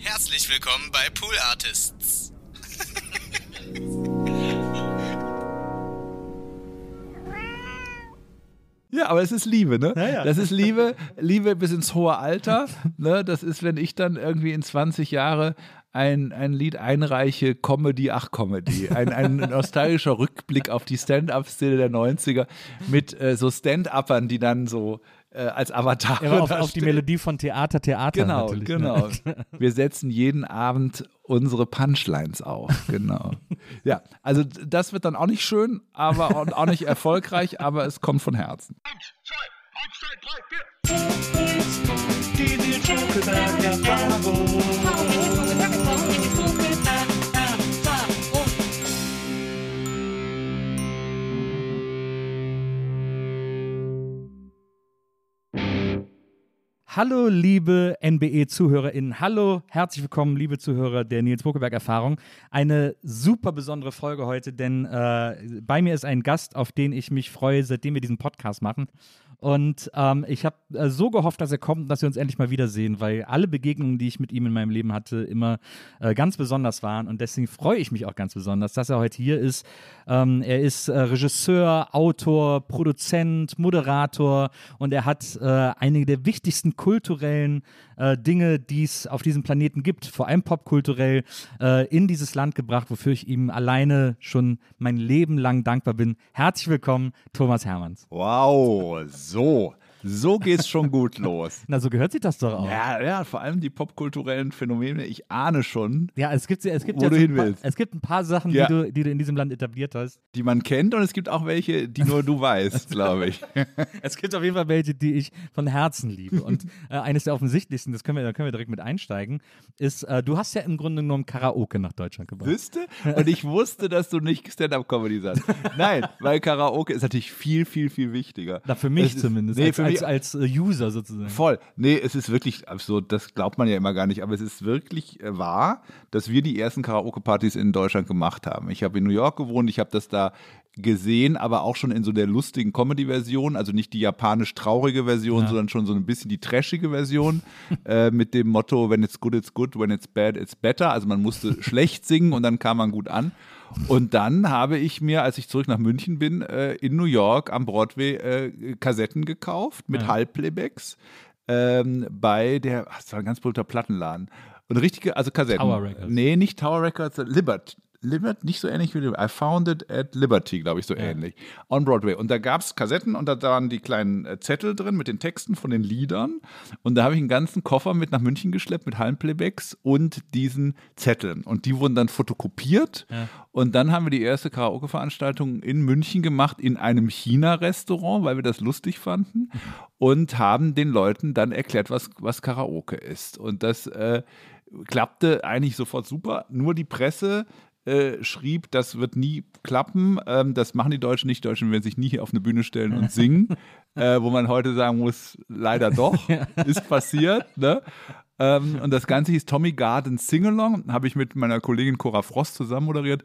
Herzlich willkommen bei Pool Artists. Ja, aber es ist Liebe, ne? Ja, ja. Das ist Liebe, Liebe bis ins hohe Alter. Ne? Das ist, wenn ich dann irgendwie in 20 Jahre ein, ein Lied einreiche, Comedy, ach Comedy. Ein, ein nostalgischer Rückblick auf die Stand-Up-Szene der 90er mit äh, so Stand-Uppern, die dann so äh, als Avatar Ja, auf, auf die. Melodie von Theater, Theater. Genau, natürlich, genau. Ne? Wir setzen jeden Abend unsere Punchlines auf. Genau. Ja, also das wird dann auch nicht schön, aber auch, auch nicht erfolgreich, aber es kommt von Herzen. Hallo, liebe NBE-ZuhörerInnen. Hallo, herzlich willkommen, liebe Zuhörer der Nils Buckeberg-Erfahrung. Eine super besondere Folge heute, denn äh, bei mir ist ein Gast, auf den ich mich freue, seitdem wir diesen Podcast machen. Und ähm, ich habe äh, so gehofft, dass er kommt dass wir uns endlich mal wiedersehen, weil alle Begegnungen, die ich mit ihm in meinem Leben hatte, immer äh, ganz besonders waren. Und deswegen freue ich mich auch ganz besonders, dass er heute hier ist. Ähm, er ist äh, Regisseur, Autor, Produzent, Moderator und er hat äh, einige der wichtigsten kulturellen äh, Dinge, die es auf diesem Planeten gibt, vor allem popkulturell, äh, in dieses Land gebracht, wofür ich ihm alleine schon mein Leben lang dankbar bin. Herzlich willkommen, Thomas Hermanns. Wow, so. So geht's schon gut los. Na, so gehört sich das doch auch. Ja, ja, vor allem die popkulturellen Phänomene. Ich ahne schon, Ja, es gibt, es gibt Wo ja du so hin paar, willst. es gibt ein paar Sachen, Ja. die, du, die du in diesem Land etabliert hast. die man kennt und es gibt auch welche, die nur du weißt, glaube ich. Es gibt auf jeden Fall welche, die ich von Herzen liebe. Und äh, eines der offensichtlichsten, das können wir, da können wir direkt mit einsteigen, ist, äh, du hast ja im Grunde genommen Karaoke nach Deutschland gebracht. Wüsste? Und ich wusste, dass du nicht Stand-Up-Comedy sagst. Nein, weil Karaoke ist natürlich viel, viel, viel wichtiger. Na, für mich Es ist- zumindest, Nee, als, für mich als, als äh, User sozusagen. Voll. Nee, es ist wirklich absurd. Das glaubt man ja immer gar nicht. Aber es ist wirklich äh, wahr, dass wir die ersten Karaoke-Partys in Deutschland gemacht haben. Ich habe in New York gewohnt. Ich habe das da gesehen, aber auch schon in so der lustigen Comedy-Version. Also nicht die japanisch traurige Version, sondern schon so ein bisschen die trashige Version. äh, mit dem Motto, when it's good, it's good. When it's bad, it's better. Also man musste schlecht singen und dann kam man gut an. Und dann habe ich mir, als ich zurück nach München bin, äh, in New York am Broadway äh, Kassetten gekauft mit Halbplaybacks ähm, bei der, ach, das war ein ganz berühmter Plattenladen. Und richtige, also Kassetten. Tower Records. Nee, nicht Tower Records, Libert. Libert, nicht so ähnlich wie Liberty. I found it at Liberty, glaube ich, so ähnlich. On Broadway. Und da gab es Kassetten und da waren die kleinen äh, Zettel drin mit den Texten von den Liedern. Und da habe ich einen ganzen Koffer mit nach München geschleppt mit Hallenplaybacks und diesen Zetteln. Und die wurden dann fotokopiert. Und dann haben wir die erste Karaoke-Veranstaltung in München gemacht, in einem China-Restaurant, weil wir das lustig fanden. Und haben den Leuten dann erklärt, was, was Karaoke ist. Und das äh, klappte eigentlich sofort super. Nur die Presse äh, schrieb, das wird nie klappen, ähm, das machen die Deutschen nicht. Deutschen werden sich nie hier auf eine Bühne stellen und singen, äh, wo man heute sagen muss, leider doch, ist passiert. Ne? Ähm, und das Ganze hieß Tommy Garden Singalong, habe ich mit meiner Kollegin Cora Frost zusammen moderiert.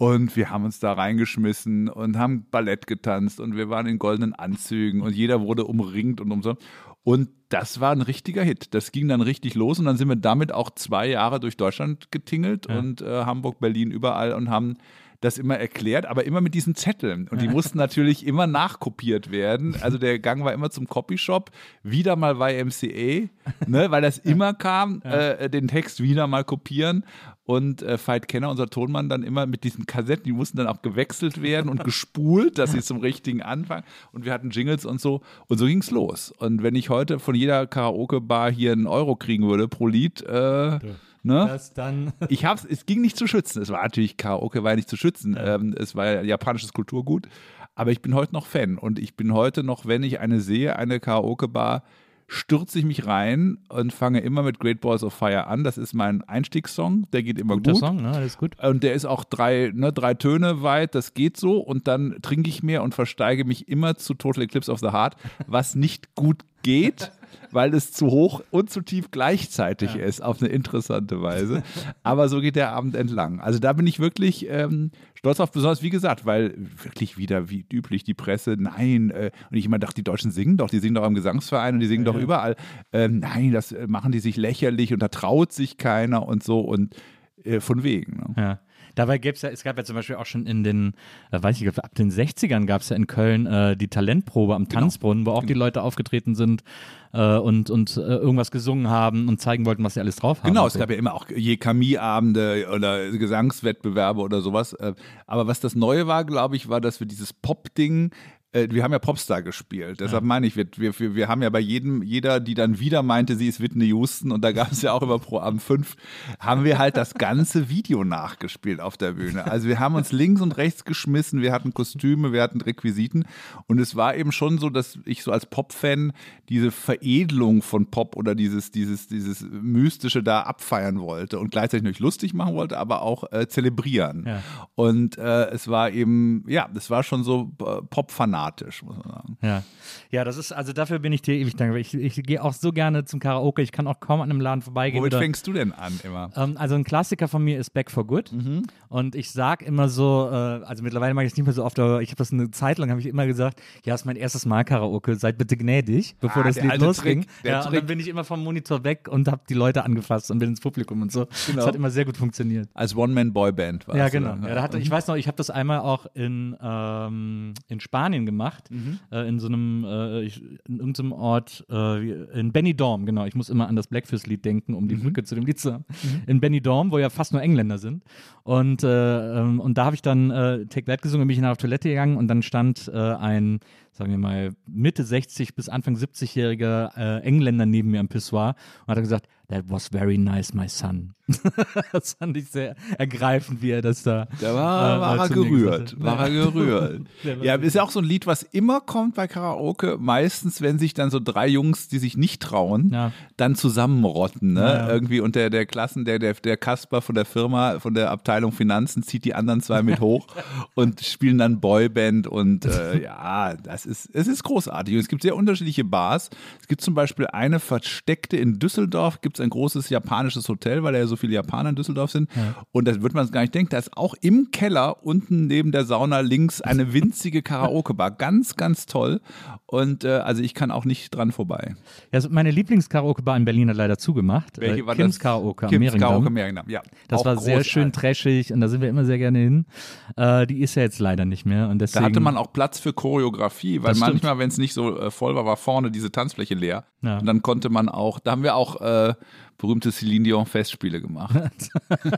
Und wir haben uns da reingeschmissen und haben Ballett getanzt und wir waren in goldenen Anzügen und jeder wurde umringt und umsonst. Und das war ein richtiger Hit. Das ging dann richtig los und dann sind wir damit auch zwei Jahre durch Deutschland getingelt und äh, Hamburg, Berlin, überall und haben das immer erklärt, aber immer mit diesen Zetteln. Und die mussten natürlich immer nachkopiert werden. Also der Gang war immer zum Copyshop, wieder mal YMCA, ne, weil das immer kam, äh, den Text wieder mal kopieren. Und äh, Veit Kenner, unser Tonmann, dann immer mit diesen Kassetten, die mussten dann auch gewechselt werden und gespult, dass sie zum richtigen Anfang. Und wir hatten Jingles und so. Und so ging's los. Und wenn ich heute von jeder Karaoke-Bar hier einen Euro kriegen würde pro Lied, äh, Ne? Dann. Ich hab's, es ging nicht zu schützen. Es war natürlich Karaoke, war ja nicht zu schützen. Ähm, es war ja japanisches Kulturgut. Aber ich bin heute noch Fan und ich bin heute noch, wenn ich eine sehe, eine Karaoke-Bar, stürze ich mich rein und fange immer mit Great Balls of Fire an. Das ist mein Einstiegssong, der geht immer Guter gut. Song, ne? Alles gut. Und der ist auch drei, ne, drei Töne weit, das geht so. Und dann trinke ich mehr und versteige mich immer zu Total Eclipse of the Heart, was nicht gut geht, weil es zu hoch und zu tief gleichzeitig ist, auf eine interessante Weise. Aber so geht der Abend entlang. Also da bin ich wirklich ähm, stolz auf, besonders wie gesagt, weil wirklich wieder wie üblich die Presse, nein, äh, und ich immer dachte, die Deutschen singen doch, die singen doch am Gesangsverein und die singen doch überall. Ähm, nein, das äh, machen die sich lächerlich und da traut sich keiner und so und äh, von wegen. Ne? Ja. Dabei gäbe es ja, es gab ja zum Beispiel auch schon in den, äh, weiß ich, nicht, ab den 60ern gab es ja in Köln äh, die Talentprobe am Tanzbrunnen, wo auch die Leute aufgetreten sind äh, und, und äh, irgendwas gesungen haben und zeigen wollten, was sie alles drauf haben. Genau, und es gab ja immer auch Jekami-Abende oder Gesangswettbewerbe oder sowas. Äh, Aber was das Neue war, glaube ich, war, dass wir dieses Pop-Ding äh, wir haben ja Popstar gespielt, deshalb meine ich, wir, wir, wir, haben ja bei jedem, jeder, die dann wieder meinte, sie ist Whitney Houston und da gab es ja auch immer pro Abend fünf, haben wir halt das ganze Video nachgespielt auf der Bühne. Also wir haben uns links und rechts geschmissen, wir hatten Kostüme, wir hatten Requisiten und es war eben schon so, dass ich so als Pop-Fan diese Veredelung von Pop oder dieses, dieses, dieses Mystische da abfeiern wollte und gleichzeitig nicht lustig machen wollte, aber auch äh, zelebrieren. Ja. Und äh, es war eben, ja, es war schon so äh, Pop-fanatisch, muss man sagen. Ja. ja, das ist, also dafür bin ich dir ewig dankbar. Ich, ich gehe auch so gerne zum Karaoke, ich kann auch kaum an einem Laden vorbeigehen. Womit oder- fängst du denn an immer? Ähm, also ein Klassiker von mir ist Back for Good. Mhm. Und ich sag immer so, äh, also mittlerweile mache ich es nicht mehr so oft, aber ich habe das eine Zeit lang, habe ich immer gesagt, ja, ist mein erstes Mal Karaoke, seid bitte gnädig, bevor Ah, das Lied losging. Trick, ja, und dann bin ich immer vom Monitor weg und habe die Leute angefasst und bin ins Publikum und so. Genau. Das hat immer sehr gut funktioniert. Als One-Man-Boy-Band war Ja, genau. oder? Ja, da hatte, ich weiß noch, ich habe das einmal auch in, ähm, in Spanien gemacht, Mhm. äh, in so einem, äh, ich, in irgendeinem Ort, äh, in Benidorm, genau. Ich muss immer an das Blackfist-Lied denken, um die Mhm. Brücke zu dem Lied zu haben. In Benidorm, wo ja fast nur Engländer sind. Und, äh, ähm, und da habe ich dann äh, Take That gesungen, bin ich nach auf Toilette gegangen und dann stand äh, ein, sagen wir mal, Mitte 60 bis Anfang 70-jähriger äh, Engländer neben mir am Pissoir und hat gesagt, That was very nice, my son. das fand ich sehr ergreifend, wie er das da. Da war, äh, war er gerührt. War er gerührt. Ja, ist ja auch so ein Lied, was immer kommt bei Karaoke. Meistens, wenn sich dann so drei Jungs, die sich nicht trauen, Ja. dann zusammenrotten. Ne? Ja, ja. Irgendwie und der, der Klassen, der, der, der Kasper von der Firma, von der Abteilung Finanzen, zieht die anderen zwei mit hoch und spielen dann Boyband. Und äh, ja, das ist, es ist großartig. Und es gibt sehr unterschiedliche Bars. Es gibt zum Beispiel eine versteckte in Düsseldorf, gibt es ein großes japanisches Hotel, weil da ja so viele Japaner in Düsseldorf sind. Und da wird man es gar nicht denken. Da ist auch im Keller unten neben der Sauna links eine winzige Karaoke-Bar. Ganz, ganz toll. Und äh, also ich kann auch nicht dran vorbei. Ja, also meine Lieblings-Karaoke-Bar in Berlin hat leider zugemacht. Welche äh, war Kims das? Karaoke am Kims. Karaoke Mehringdamm, ja. Das war sehr schön trashig und da sind wir immer sehr gerne hin. Äh, die ist ja jetzt leider nicht mehr. Und Da deswegen, hatte man auch Platz für Choreografie, weil Das manchmal, wenn es nicht so äh, voll war, war vorne diese Tanzfläche leer. Ja. Und dann konnte man auch, da haben wir auch äh, berühmte Celine Dion Festspiele gemacht.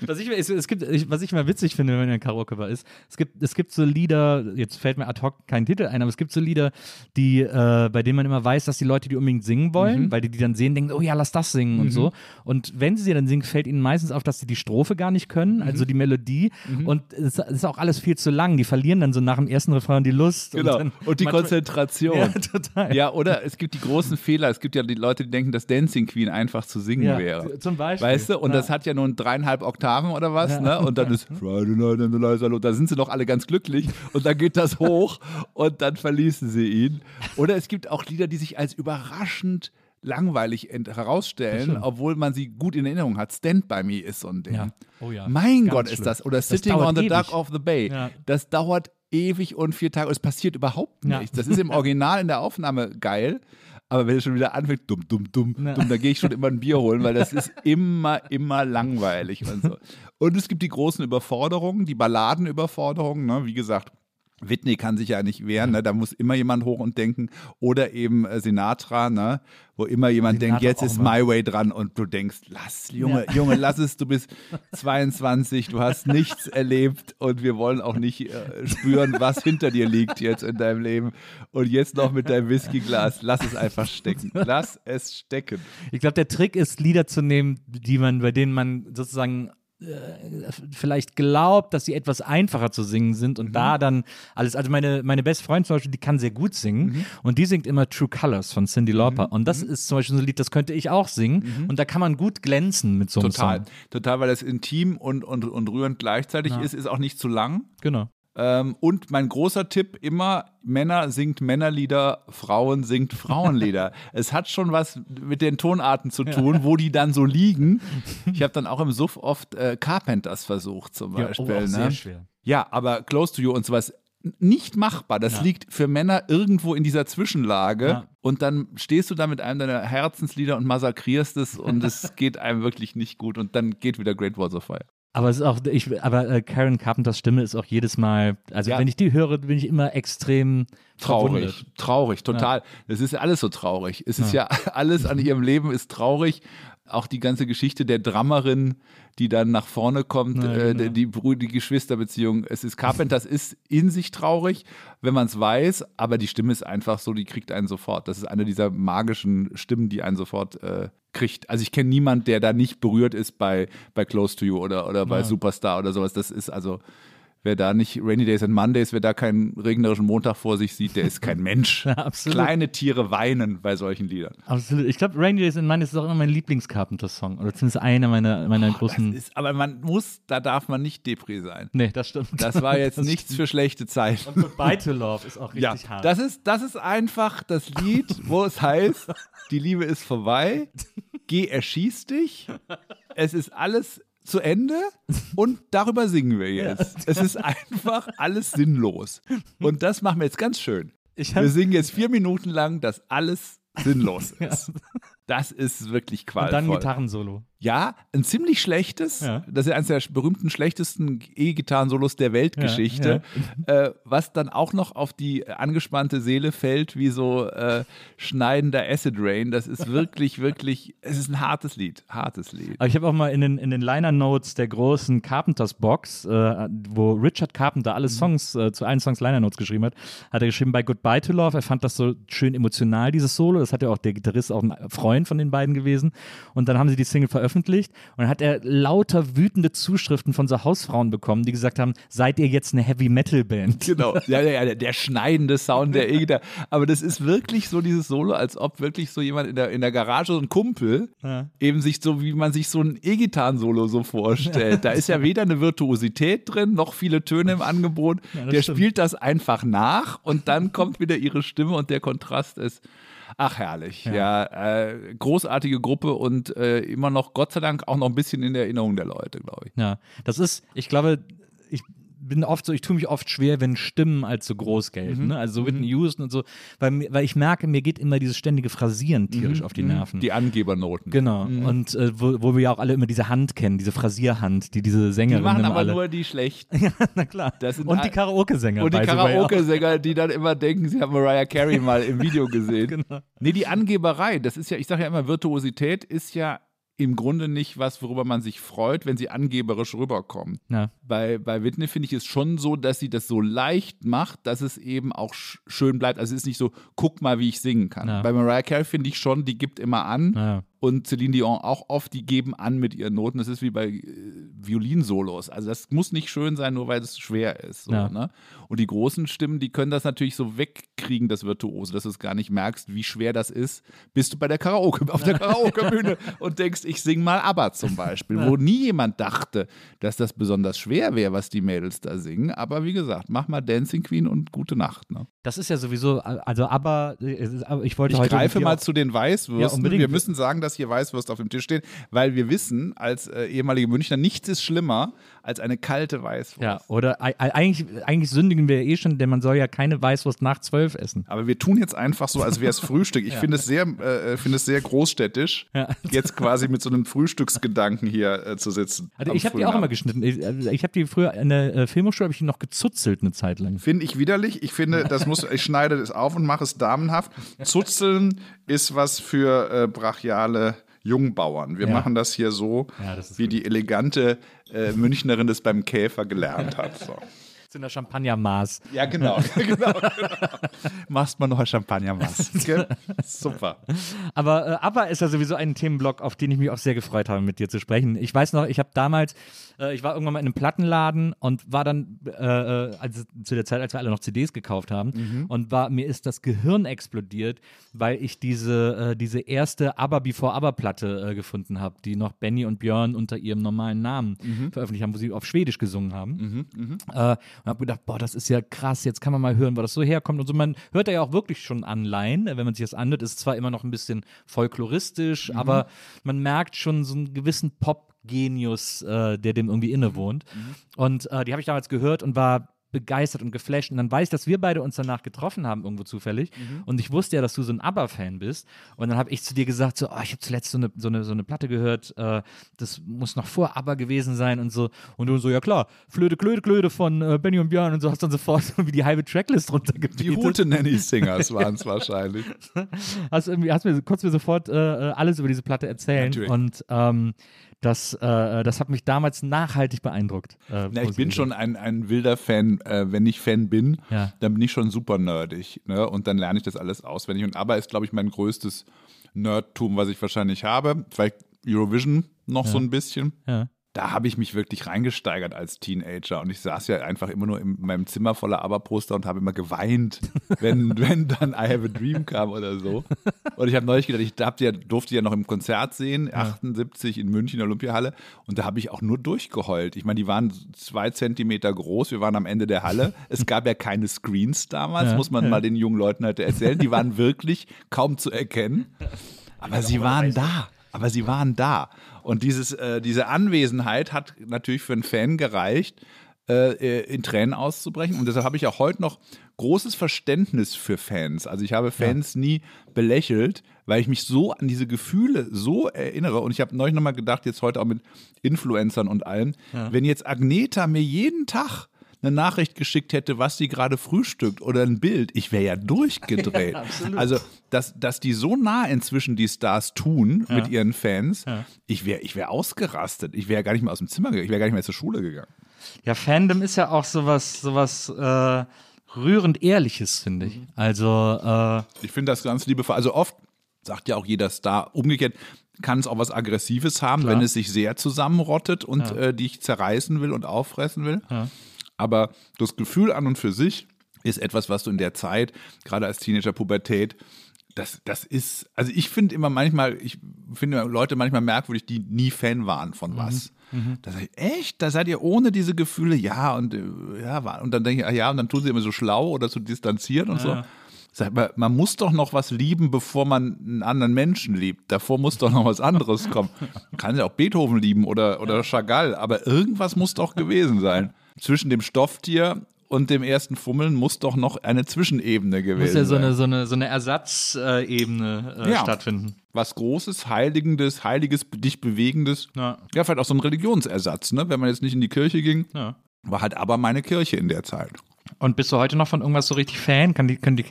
Was ich, es, es gibt, was ich mal witzig finde, wenn man in einer Karaoke-Bar ist, es gibt, es gibt so Lieder, jetzt fällt mir ad hoc kein Titel ein, aber es gibt so Lieder, die, äh, bei denen man immer weiß, dass die Leute die unbedingt singen wollen, weil die die dann sehen, denken, oh ja, lass das singen und so. Und wenn sie sie dann singen, fällt ihnen meistens auf, dass sie die Strophe gar nicht können, also die Melodie. Und es ist auch alles viel zu lang. Die verlieren dann so nach dem ersten Refrain die Lust. Genau. Und, Und die manchmal- Konzentration. Ja, total. Ja, oder es gibt die großen Fehler. Es gibt ja die Leute, die denken, dass Dancing Queen einfach zu singen Ja, wäre. zum Beispiel. Weißt du? Und Ja. das hat ja nun dreieinhalb Oktaven oder was, ne? Und dann ist Friday Night in the Liza Da sind sie doch alle ganz glücklich. Und dann geht das hoch und dann verließen sie ihn. Oder es gibt auch Lieder, die sich als überraschend langweilig herausstellen, obwohl man sie gut in Erinnerung hat. Stand by Me ist so ein Ding. Ja. Oh ja. Mein Ganz Gott, ist schlimm. das. Oder Das Sitting on the ewig. Dock of the Bay. Ja. Das dauert ewig und vier Tage. Und es passiert überhaupt Ja. nichts. Das ist im Original in der Aufnahme geil. Aber wenn es schon wieder anfängt, dumm, dumm, dumm, Na. dumm, dann gehe ich schon immer ein Bier holen, weil das ist immer, immer langweilig und so. Und es gibt die großen Überforderungen, die Balladenüberforderungen, ne? wie gesagt. Whitney kann sich ja nicht wehren, ne? da muss immer jemand hoch und denken. Oder eben äh, Sinatra, ne? wo immer jemand Sinatra denkt, jetzt ist immer. My Way dran und du denkst, lass, Junge, Junge, lass es, du bist 22, du hast nichts erlebt und wir wollen auch nicht äh, spüren, was hinter dir liegt jetzt in deinem Leben. Und jetzt noch mit deinem Whiskyglas, lass es einfach stecken. Lass es stecken. Ich glaube, der Trick ist, Lieder zu nehmen, die man, bei denen man sozusagen vielleicht glaubt, dass sie etwas einfacher zu singen sind und da dann alles. Also meine, meine beste Freundin zum Beispiel, die kann sehr gut singen und die singt immer True Colors von Cindy Lauper. Und das ist zum Beispiel so ein Lied, das könnte ich auch singen und da kann man gut glänzen mit so einem Total, Song. total, weil das intim und, und, und rührend gleichzeitig Ja. ist, ist auch nicht zu lang. Genau. Ähm, und mein großer Tipp immer, Männer singt Männerlieder, Frauen singt Frauenlieder. es hat schon was mit den Tonarten zu tun, wo die dann so liegen. Ich habe dann auch im Suff oft äh, Carpenters versucht zum Ja, Beispiel. oh, auch ne? sehr schwer. Ja, aber Close to You und sowas nicht machbar. Das Ja. liegt für Männer irgendwo in dieser Zwischenlage. Ja. Und dann stehst du da mit einem deiner Herzenslieder und massakrierst es und es geht einem wirklich nicht gut. Und dann geht wieder Great Walls of Fire. Aber es ist auch, ich, aber äh, Karen Carpenters Stimme ist auch jedes Mal, also Ja. wenn ich die höre, bin ich immer extrem Traurig, verwundert. traurig, total. Ist ja alles so traurig. Es ist ja. alles an ihrem Leben ist traurig. Auch die ganze Geschichte der Drummerin, die dann nach vorne kommt, Ja, äh, genau. die, Brü- die Geschwisterbeziehung. Es ist Carpenters ist in sich traurig, wenn man es weiß, aber die Stimme ist einfach so, die kriegt einen sofort. Das ist eine dieser magischen Stimmen, die einen sofort äh, kriegt. Also ich kenne niemanden, der da nicht berührt ist bei, bei Close to You oder, oder bei Ja. Superstar oder sowas. Das ist also wer da nicht Rainy Days and Mondays, wer da keinen regnerischen Montag vor sich sieht, der ist kein Mensch. Ja. Kleine Tiere weinen bei solchen Liedern. Absolut. Ich glaube, Rainy Days in Mine ist auch immer mein Lieblings-Carpenter-Song. Oder zumindest einer meiner, meiner Das großen. ist, aber man muss, da darf man nicht Depri sein. nee, das stimmt. Das war jetzt nichts für schlechte Zeiten. Und Goodbye to Love ist auch Ja, richtig hart. das ist, das ist einfach das Lied, wo es heißt, die Liebe ist vorbei, geh erschieß dich, es ist alles zu Ende und darüber singen wir jetzt. Es ist einfach alles sinnlos. Und das machen wir jetzt ganz schön. Wir singen jetzt vier Minuten lang, dass alles sinnlos ist. Das ist wirklich und dann ein qualvoll. Gitarrensolo. Ja, ein ziemlich schlechtes. Ja. Das ist eines der berühmten, schlechtesten E-Gitarren-Solos der Weltgeschichte. Äh, was dann auch noch auf die angespannte Seele fällt, wie so äh, schneidender Acid Rain. Das ist wirklich, wirklich, es ist ein hartes Lied. Hartes Lied. Aber ich habe auch mal in den, in den Liner Notes der großen Carpenters Box, äh, wo Richard Carpenter alle Songs, äh, zu allen Songs Liner Notes geschrieben hat, hat er geschrieben bei Goodbye to Love. Er fand das so schön emotional, dieses Solo. Das hat ja auch der Gitarrist, auch ein Freund von den beiden gewesen. Und dann haben sie die Single veröffentlicht und dann hat er lauter wütende Zuschriften von so Hausfrauen bekommen, die gesagt haben, seid ihr jetzt eine Heavy Metal Band? Genau, ja, ja, ja, der, der schneidende Sound der E-Gitarre. Aber das ist wirklich so dieses Solo, als ob wirklich so jemand in der, in der Garage, so ein Kumpel, Ja. eben sich so, wie man sich so ein E-Gitarren-Solo so vorstellt. Da ist ja weder eine Virtuosität drin, noch viele Töne im Angebot. das der stimmt. spielt das einfach nach und dann kommt wieder ihre Stimme und der Kontrast ist. Ach, herrlich. Ja, äh, großartige Gruppe und äh, immer noch, Gott sei Dank, auch noch ein bisschen in der Erinnerung der Leute, glaube ich. Ja, das ist, ich glaube, bin oft so, ich tue mich oft schwer, wenn Stimmen als so groß gelten. Ne? Also so Whitney Houston und so, weil, weil ich merke, mir geht immer dieses ständige Frasieren tierisch auf die Nerven. Die Angebernoten. Genau. Und äh, wo, wo wir ja auch alle immer diese Hand kennen, diese Frasierhand, die diese Die Sängerinnen machen aber alle. nur die schlechten. Na klar. Das sind und die Karaoke-Sänger. Und die. Karaoke-Sänger, die dann immer denken, sie haben Mariah Carey mal im Video gesehen. Genau. Nee, die Angeberei, das ist ja, ich sage ja immer, Virtuosität ist ja im Grunde nicht was, worüber man sich freut, wenn sie angeberisch rüberkommen. Ja. Bei, bei Whitney finde ich es schon so, dass sie das so leicht macht, dass es eben auch sch schön bleibt. Also es ist nicht so, guck mal, wie ich singen kann. Ja. Bei Mariah Carey finde ich schon, die gibt immer an. Ja. Und Celine Dion auch oft, die geben an mit ihren Noten. Das ist wie bei äh, Violinsolos. Also das muss nicht schön sein, nur weil es schwer ist. So, Ja. ne? Und die großen Stimmen, die können das natürlich so wegkriegen, das Virtuose, dass du es gar nicht merkst, wie schwer das ist. Bist du bei der Karaoke, auf der Karaoke-Bühne und denkst, ich sing mal ABBA zum Beispiel, wo nie jemand dachte, dass das besonders schwer wäre, was die Mädels da singen. Aber wie gesagt, mach mal Dancing Queen und gute Nacht. Ne? Das ist ja sowieso, also aber äh, ich wollte Ich heute greife mal zu den Ja, Weißwürsten. unbedingt. Wir müssen sagen, dass hier Weißwurst auf dem Tisch stehen, weil wir wissen, als äh, ehemalige Münchner, nichts ist schlimmer als eine kalte Weißwurst. Ja, oder eigentlich, eigentlich sündigen wir eh schon, denn man soll ja keine Weißwurst nach zwölf essen. Aber wir tun jetzt einfach so, als wäre es Frühstück. Ich finde es sehr, äh, finde es sehr großstädtisch, Ja. jetzt quasi mit so einem Frühstücksgedanken hier äh, zu sitzen. Also ich habe die auch immer geschnitten. Ich, also ich habe die früher in der äh, Filmhochschule habe ich die noch gezuzelt eine Zeit lang. Finde ich widerlich. Ich finde, das muss, ich schneide das auf und mache es damenhaft. Zuzeln ist was für äh, brachiale Jungbauern. Wir Ja. machen das hier so, Ja, das wie gut. die elegante äh, Münchnerin das beim Käfer gelernt hat. So. In der Champagnermaß. Ja, genau. genau, genau. Machst mal noch ein Champagnermaß. Super. Aber äh, ABBA ist ja sowieso ein Themenblock, auf den ich mich auch sehr gefreut habe, mit dir zu sprechen. Ich weiß noch, ich habe damals, äh, ich war irgendwann mal in einem Plattenladen und war dann, äh, äh, also zu der Zeit, als wir alle noch CDs gekauft haben, und war, mir ist das Gehirn explodiert, weil ich diese, äh, diese erste ABBA Before ABBA Platte äh, gefunden habe, die noch Benny und Björn unter ihrem normalen Namen veröffentlicht haben, wo sie auf Schwedisch gesungen haben. Äh, und habe gedacht, boah, das ist ja krass, jetzt kann man mal hören, wo das so herkommt und so. Man hört da ja auch wirklich schon Anleihen, wenn man sich das anhört, ist zwar immer noch ein bisschen folkloristisch, aber man merkt schon so einen gewissen Pop-Genius, äh, der dem irgendwie innewohnt. Und äh, die habe ich damals gehört und war begeistert und geflasht. Und dann weiß ich, dass wir beide uns danach getroffen haben, irgendwo zufällig. Und ich wusste ja, dass du so ein ABBA-Fan bist. Und dann habe ich zu dir gesagt, so, oh, ich habe zuletzt so eine, so, eine, so eine Platte gehört, äh, das muss noch vor ABBA gewesen sein und so. Und du so, ja klar, Flöte, Klöte, Klöte von äh, Benny und Björn und so hast dann sofort wie die halbe Tracklist runtergebetet. Die Hute Nanny Singers waren es wahrscheinlich. hast, irgendwie, hast mir, konntest mir sofort äh, äh, alles über diese Platte erzählen. Natürlich. Und ähm, das, äh, das hat mich damals nachhaltig beeindruckt. Äh, Na, ich bin schon ein, ein wilder Fan. Äh, wenn ich Fan bin, Ja. dann bin ich schon super nerdig. Ne? Und dann lerne ich das alles auswendig. Und ABBA ist, glaube ich, mein größtes Nerdtum, was ich wahrscheinlich habe. Vielleicht Eurovision noch so ein bisschen. Ja. Da habe ich mich wirklich reingesteigert als Teenager. Und ich saß ja einfach immer nur in meinem Zimmer voller ABBA-Poster und habe immer geweint, wenn, wenn dann I Have a Dream kam oder so. Und ich habe neulich gedacht, ich ja, durfte ja noch im Konzert sehen, 78 in München, Olympiahalle. Und da habe ich auch nur durchgeheult. Ich meine, die waren zwei Zentimeter groß. Wir waren am Ende der Halle. Es gab ja keine Screens damals, muss man mal den jungen Leuten halt erzählen. Die waren wirklich kaum zu erkennen. Aber sie waren da. Aber sie waren da. Und dieses, äh, diese Anwesenheit hat natürlich für einen Fan gereicht, äh, äh, in Tränen auszubrechen. Und deshalb habe ich auch heute noch großes Verständnis für Fans. Also ich habe Fans nie belächelt, weil ich mich so an diese Gefühle so erinnere. Und ich habe neulich nochmal gedacht, jetzt heute auch mit Influencern und allem, wenn jetzt Agneta mir jeden Tag eine Nachricht geschickt hätte, was sie gerade frühstückt oder ein Bild, ich wäre ja durchgedreht. also, dass, dass die so nah inzwischen die Stars tun mit ihren Fans, ich wäre ich wär ausgerastet. Ich wäre gar nicht mehr aus dem Zimmer gegangen, ich wäre gar nicht mehr zur Schule gegangen. Ja, Fandom ist ja auch sowas, sowas äh, rührend Ehrliches, finde ich. Also, äh, Ich finde das ganz liebevoll. Also oft sagt ja auch jeder Star, umgekehrt kann es auch was Aggressives haben, Klar. wenn es sich sehr zusammenrottet und äh, dich zerreißen will und auffressen will. Aber das Gefühl an und für sich ist etwas, was du in der Zeit, gerade als Teenager, Pubertät, das, das ist, also ich finde immer manchmal, ich finde Leute manchmal merkwürdig, die nie Fan waren von was. Da sag ich, echt? Da seid ihr ohne diese Gefühle, ja, und äh, ja, und dann denke ich, ah, ja, und dann tun sie immer so schlau oder so distanziert und so. Sag mal, man muss doch noch was lieben, bevor man einen anderen Menschen liebt. Davor muss doch noch was anderes kommen. Man kann ja auch Beethoven lieben oder, oder Chagall, aber irgendwas muss doch gewesen sein. Zwischen dem Stofftier und dem ersten Fummeln muss doch noch eine Zwischenebene gewesen muss ja so sein. eine, so eine, so eine Ersatzebene äh, Ja. stattfinden. was Großes, Heiligendes, Heiliges, dich Bewegendes. Ja. Ja, vielleicht auch so ein Religionsersatz, ne? Wenn man jetzt nicht in die Kirche ging, Ja. war halt aber meine Kirche in der Zeit. Und bist du heute noch von irgendwas so richtig Fan? Kann die, können die,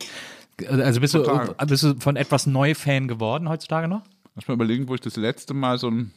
also bist du, bist du von etwas neu Fan geworden heutzutage noch? Lass mal überlegen, wo ich das letzte Mal so ein.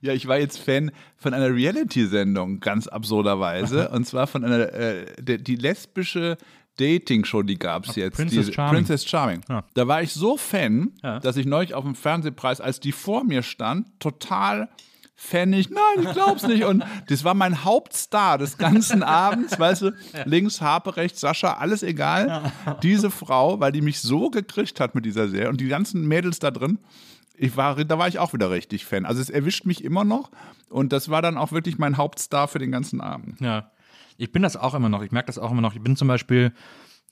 Ja, ich war jetzt Fan von einer Reality-Sendung, ganz absurderweise. und zwar von einer, äh, der, die lesbische Dating-Show, die gab es jetzt. Princess diese, Charming. Princess Charming. Ja. Da war ich so Fan, Ja. dass ich neulich auf dem Fernsehpreis, als die vor mir stand, total Fanig, nein, ich glaub's nicht. Und das war mein Hauptstar des ganzen Abends, weißt du, links Harpe, rechts Sascha, alles egal. Diese Frau, weil die mich so gekriegt hat mit dieser Serie und die ganzen Mädels da drin, ich war, da war ich auch wieder richtig Fan. Also es erwischt mich immer noch und das war dann auch wirklich mein Hauptstar für den ganzen Abend. Ja. Ich bin das auch immer noch. Ich merke das auch immer noch. Ich bin zum Beispiel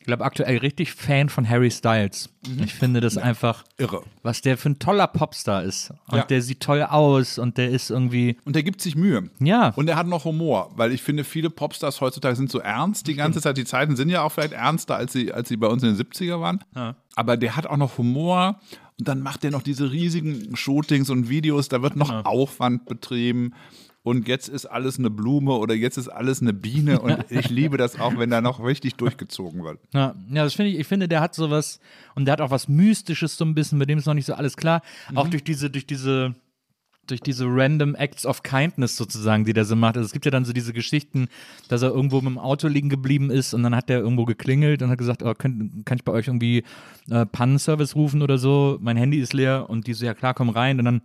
Ich glaube aktuell richtig Fan von Harry Styles. Ich finde das einfach Irre. was der für ein toller Popstar ist. Und Ja. der sieht toll aus und der ist irgendwie. Und der gibt sich Mühe. Ja. Und er hat noch Humor, weil ich finde, viele Popstars heutzutage sind so ernst die ganze Zeit. Die Zeiten sind ja auch vielleicht ernster, als sie, als sie bei uns in den 70er waren. Aber der hat auch noch Humor. Und dann macht er noch diese riesigen Shootings und Videos. Da wird noch Aufwand betrieben. Und jetzt ist alles eine Blume oder jetzt ist alles eine Biene. Und ich liebe das auch, wenn da noch richtig durchgezogen wird. Ja, ja das finde ich, ich finde, der hat sowas und der hat auch was Mystisches so ein bisschen, bei dem ist noch nicht so alles klar. Auch durch diese, durch diese, durch diese random Acts of Kindness sozusagen, die der so macht. Also es gibt ja dann so diese Geschichten, dass er irgendwo mit dem Auto liegen geblieben ist und dann hat der irgendwo geklingelt und hat gesagt, oh, könnt, kann ich bei euch irgendwie äh, Pannenservice rufen oder so? Mein Handy ist leer und die so, ja klar, komm rein und dann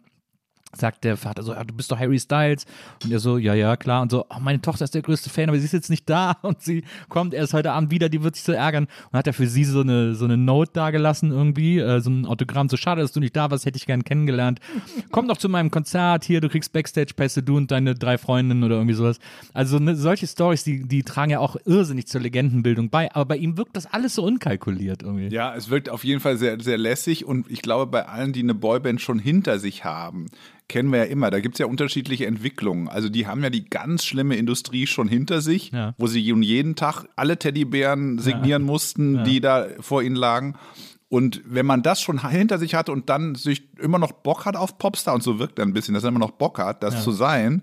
sagt der Vater so, ja, du bist doch Harry Styles. Und er so, ja, ja, klar. Und so, oh, meine Tochter ist der größte Fan, aber sie ist jetzt nicht da. Und sie kommt erst heute Abend wieder, die wird sich so ärgern. Und hat er für sie so eine, so eine Note dagelassen irgendwie, äh, so ein Autogramm. So, schade, dass du nicht da warst, hätte ich gern kennengelernt. Komm doch zu meinem Konzert, hier, du kriegst Backstage-Pässe, du und deine drei Freundinnen oder irgendwie sowas. Also ne, solche Stories, die, die tragen ja auch irrsinnig zur Legendenbildung bei. Aber bei ihm wirkt das alles so unkalkuliert irgendwie. Ja, es wirkt auf jeden Fall sehr, sehr lässig und ich glaube, bei allen, die eine Boyband schon hinter sich haben, kennen wir ja immer, da gibt es ja unterschiedliche Entwicklungen. Also die haben ja die ganz schlimme Industrie schon hinter sich, Ja. wo sie jeden Tag alle Teddybären signieren mussten, die da vor ihnen lagen. Und wenn man das schon hinter sich hatte und dann sich immer noch Bock hat auf Popstar und so wirkt er ein bisschen, dass er immer noch Bock hat, das zu sein,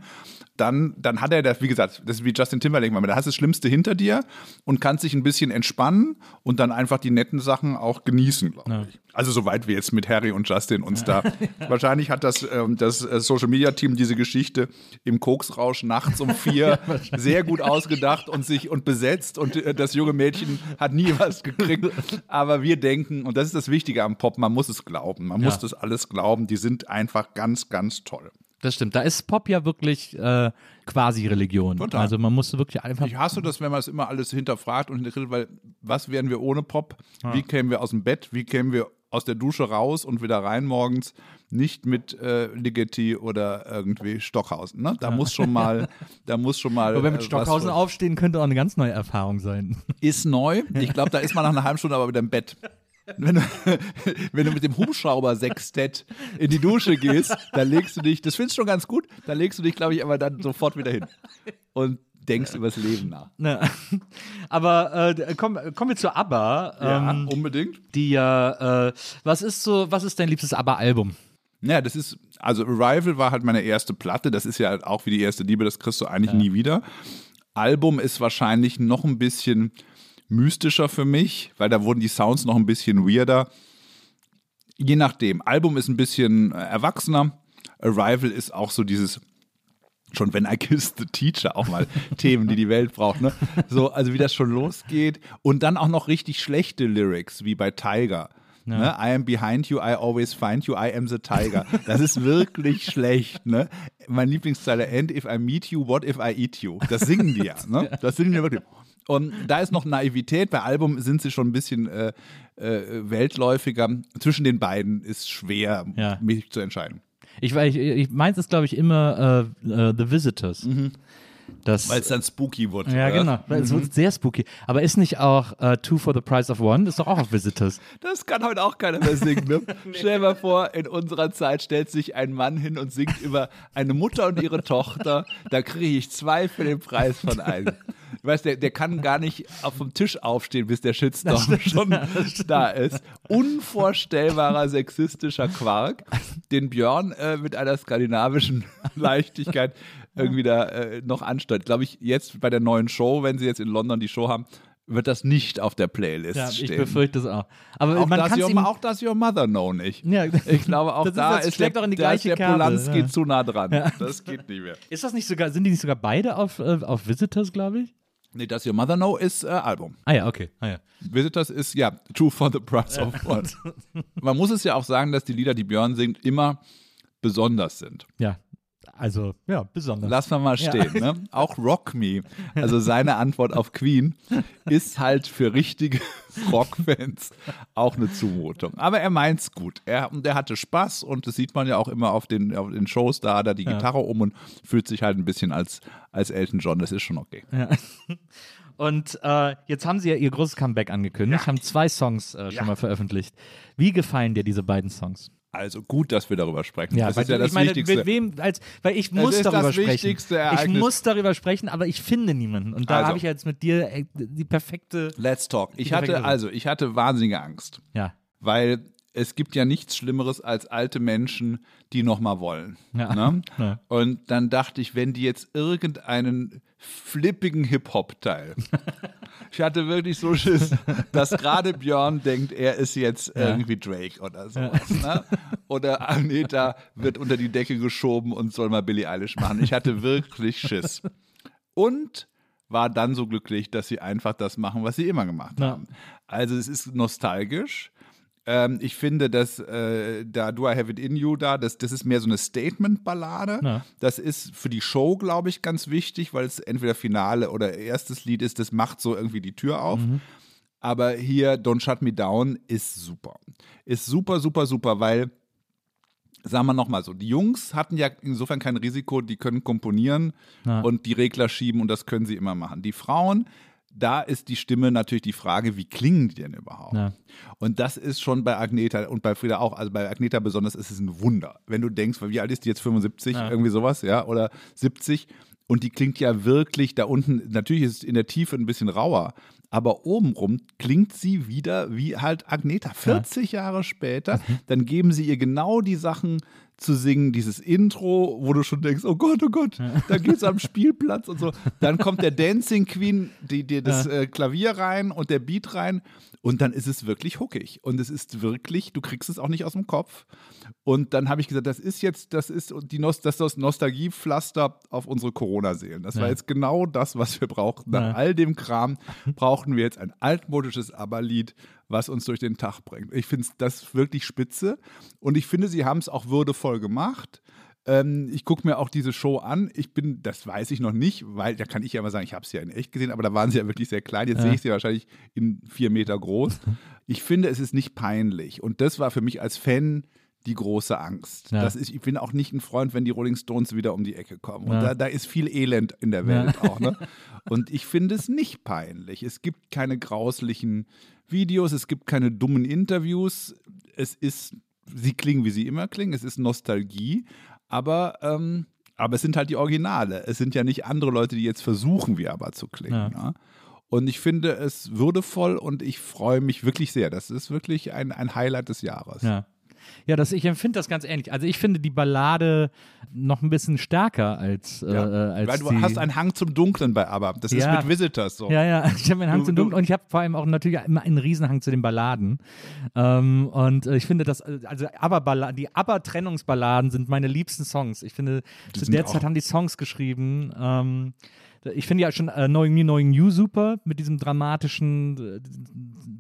dann, dann hat er das, wie gesagt, das ist wie Justin Timberlake, man, da hast du das Schlimmste hinter dir und kannst dich ein bisschen entspannen und dann einfach die netten Sachen auch genießen, glaube ich. Also soweit wir jetzt mit Harry und Justin uns da. Wahrscheinlich hat das, ähm, das äh, Social Media Team diese Geschichte im Koksrausch nachts um vier sehr gut ausgedacht und sich und besetzt und äh, das junge Mädchen hat nie was gekriegt. Aber wir denken, und das ist das Wichtige am Pop, man muss es glauben. Man muss das alles glauben. Die sind einfach ganz, ganz toll. Das stimmt. Da ist Pop ja wirklich äh, quasi Religion. Total. Also man muss wirklich einfach. Ich hasse das, wenn man es immer alles hinterfragt und weil was wären wir ohne Pop? Wie kämen wir aus dem Bett? Wie kämen wir aus der Dusche raus und wieder rein morgens? Nicht mit äh, Ligeti oder irgendwie Stockhausen. Ne? Da muss schon mal, da muss schon mal. Aber wenn mit äh, Stockhausen aufstehen, könnte auch eine ganz neue Erfahrung sein. ist neu. Ich glaube, da ist man nach einer halben Stunde aber wieder im Bett. Wenn du, wenn du mit dem Hubschrauber-Sextett in die Dusche gehst, dann legst du dich, das findest du schon ganz gut, dann legst du dich, glaube ich, aber dann sofort wieder hin und denkst übers Leben nach. Ne. Aber äh, kommen kommen wir zu ABBA, ähm, unbedingt. die ja, äh, was ist so, was ist dein liebstes ABBA-Album? Ja, das ist, also Arrival war halt meine erste Platte, das ist ja auch wie die erste Liebe, das kriegst du eigentlich nie wieder. Album ist wahrscheinlich noch ein bisschen mystischer für mich, weil da wurden die Sounds noch ein bisschen weirder. Je nachdem. Album ist ein bisschen äh, erwachsener. Arrival ist auch so dieses, schon wenn I Kiss the Teacher, auch mal Themen, die die Welt braucht, ne? So, also wie das schon losgeht. Und dann auch noch richtig schlechte Lyrics, wie bei Tiger. Ne? I am behind you, I always find you, I am the tiger. Das ist wirklich schlecht. Ne? Mein Lieblingszeile, and if I meet you, what if I eat you? Das singen die ja. Ne? Das singen die wirklich. Und da ist noch Naivität. Bei Album sind sie schon ein bisschen äh, äh, weltläufiger. Zwischen den beiden ist schwer, Ja. mich zu entscheiden. Ich, ich, ich meins ist, glaube ich, immer äh, äh, The Visitors. Das, Weil es dann spooky wird. ja, oder? genau. Weil Es wird sehr spooky. Aber ist nicht auch äh, Two for the Price of One? Das ist doch auch auf Visitors. Das kann heute auch keiner mehr singen. Ne? Stell dir mal vor, in unserer Zeit stellt sich ein Mann hin und singt über eine Mutter und ihre Tochter. Da kriege ich zwei für den Preis von einem. Weißt der, der kann gar nicht auf vom Tisch aufstehen, bis der Shitstorm schon da ist. Unvorstellbarer sexistischer Quark, den Björn äh, mit einer skandinavischen Leichtigkeit irgendwie da äh, noch ansteuert. Glaube ich, jetzt bei der neuen Show, wenn sie jetzt in London die Show haben, wird das nicht auf der Playlist Ja, ich stehen. befürchte es auch. Aber Auch man das, your, auch das Your Mother know nicht. Ja. Ich glaube, auch Das ist- da das ist, der, auch in die da ist gleiche der Kerbe, Polanski ja. zu nah dran. Das geht nicht mehr. Ist das nicht sogar, sind die nicht sogar beide auf, äh, auf Visitors, glaube ich? Nee, das Your Mother Know ist äh, Album. Ah ja, okay. Ah, ja. Visitors ist, ja, Two for the Price of One. Man muss es ja auch sagen, dass die Lieder, die Björn singt, immer besonders sind. ja. Also, ja, besonders. Lass mal mal stehen. Ne? Auch Rock Me, also seine Antwort auf Queen, ist halt für richtige Rockfans auch eine Zumutung. Aber er meint's gut. Er, und er hatte Spaß und das sieht man ja auch immer auf den, auf den Shows, da hat er die Gitarre um und fühlt sich halt ein bisschen als, als Elton John. Das ist schon okay. Und äh, jetzt haben sie ja ihr großes Comeback angekündigt, haben zwei Songs äh, schon mal veröffentlicht. Wie gefallen dir diese beiden Songs? Also gut, dass wir darüber sprechen. Ja, das weil ist ja das ich meine, Wichtigste. mit wem, als, weil ich muss darüber das sprechen. Ich muss darüber sprechen, aber ich finde niemanden. Und da Also. habe ich jetzt mit dir äh, die perfekte. Let's talk. Ich hatte, also, ich hatte wahnsinnige Angst. Ja. weil es gibt ja nichts Schlimmeres als alte Menschen, die noch mal wollen. Ja. Ne? Ja. Und dann dachte ich, wenn die jetzt irgendeinen flippigen Hip-Hop-Teil. ich hatte wirklich so Schiss, dass gerade Björn denkt, er ist jetzt irgendwie Drake oder sowas. Ne? Oder Anita wird unter die Decke geschoben und soll mal Billie Eilish machen. Ich hatte wirklich Schiss. Und war dann so glücklich, dass sie einfach das machen, was sie immer gemacht Ja. haben. Also es ist nostalgisch. Ähm, ich finde, dass äh, da Do I Have It In You da, das, das ist mehr so eine Statement-Ballade. Ja. Das ist für die Show, glaube ich, ganz wichtig, weil es entweder Finale oder erstes Lied ist, das macht so irgendwie die Tür auf. Aber hier Don't Shut Me Down ist super. Ist super, super, super, weil sagen wir nochmal so, die Jungs hatten ja insofern kein Risiko, die können komponieren Ja. und die Regler schieben und das können sie immer machen. Die Frauen, da ist die Stimme natürlich die Frage, wie klingen die denn überhaupt? Ja. Und das ist schon bei Agneta und bei Frieda auch, also bei Agneta besonders ist es ein Wunder. Wenn du denkst, wie alt ist die jetzt, 75, Ja. irgendwie sowas, ja, oder 70 und die klingt ja wirklich da unten, natürlich ist es in der Tiefe ein bisschen rauer, aber obenrum klingt sie wieder wie halt Agneta. 40 Jahre später, dann geben sie ihr genau die Sachen zu singen, dieses Intro, wo du schon denkst, oh Gott, oh Gott, da geht's am Spielplatz und so. Dann kommt der Dancing Queen, die dir das äh, Klavier rein und der Beat rein und dann ist es wirklich huckig und es ist wirklich, du kriegst es auch nicht aus dem Kopf. Und dann habe ich gesagt, das ist jetzt, das ist die Nos das, das Nostalgiepflaster auf unsere Corona-Seelen. Das war Ja. jetzt genau das, was wir brauchten. Nach Ja. all dem Kram brauchten wir jetzt ein altmodisches ABBA-Lied, was uns durch den Tag bringt. Ich finde das wirklich spitze und ich finde, sie haben es auch würdevoll gemacht. Ähm, ich gucke mir auch diese Show an. Ich bin, das weiß ich noch nicht, weil da kann ich ja mal sagen, ich habe sie ja in echt gesehen, aber da waren sie ja wirklich sehr klein. Jetzt Ja. sehe ich sie wahrscheinlich in vier Meter groß. Ich finde, es ist nicht peinlich. Und das war für mich als Fan die große Angst. Ja. Das ist, ich bin auch nicht ein Freund, wenn die Rolling Stones wieder um die Ecke kommen. Und Ja. da, da ist viel Elend in der Welt auch. Ne? Und ich finde es nicht peinlich. Es gibt keine grauslichen Videos, es gibt keine dummen Interviews. Es ist, sie klingen, wie sie immer klingen. Es ist Nostalgie. Aber, ähm, aber es sind halt die Originale. Es sind ja nicht andere Leute, die jetzt versuchen, wie aber zu klingen. Ja. Ne? Und ich finde es würdevoll und ich freue mich wirklich sehr. Das ist wirklich ein, ein Highlight des Jahres. Ja. Ja, das, ich empfinde das ganz ähnlich. Also ich finde die Ballade noch ein bisschen stärker als, äh, Ja. als Weil du die, hast einen Hang zum Dunklen bei ABBA. Das ist mit Visitors so. Ja, ja, ich habe einen Hang Du- zum du- Dunkeln und ich habe vor allem auch natürlich immer einen Riesenhang zu den Balladen. Ähm, und äh, ich finde, dass, äh, also aber die Aber-Trennungsballaden sind meine liebsten Songs. Ich finde, zu der Zeit haben die Songs geschrieben. Ähm, ich finde ja schon äh, Knowing Me, Knowing You super mit diesem dramatischen äh,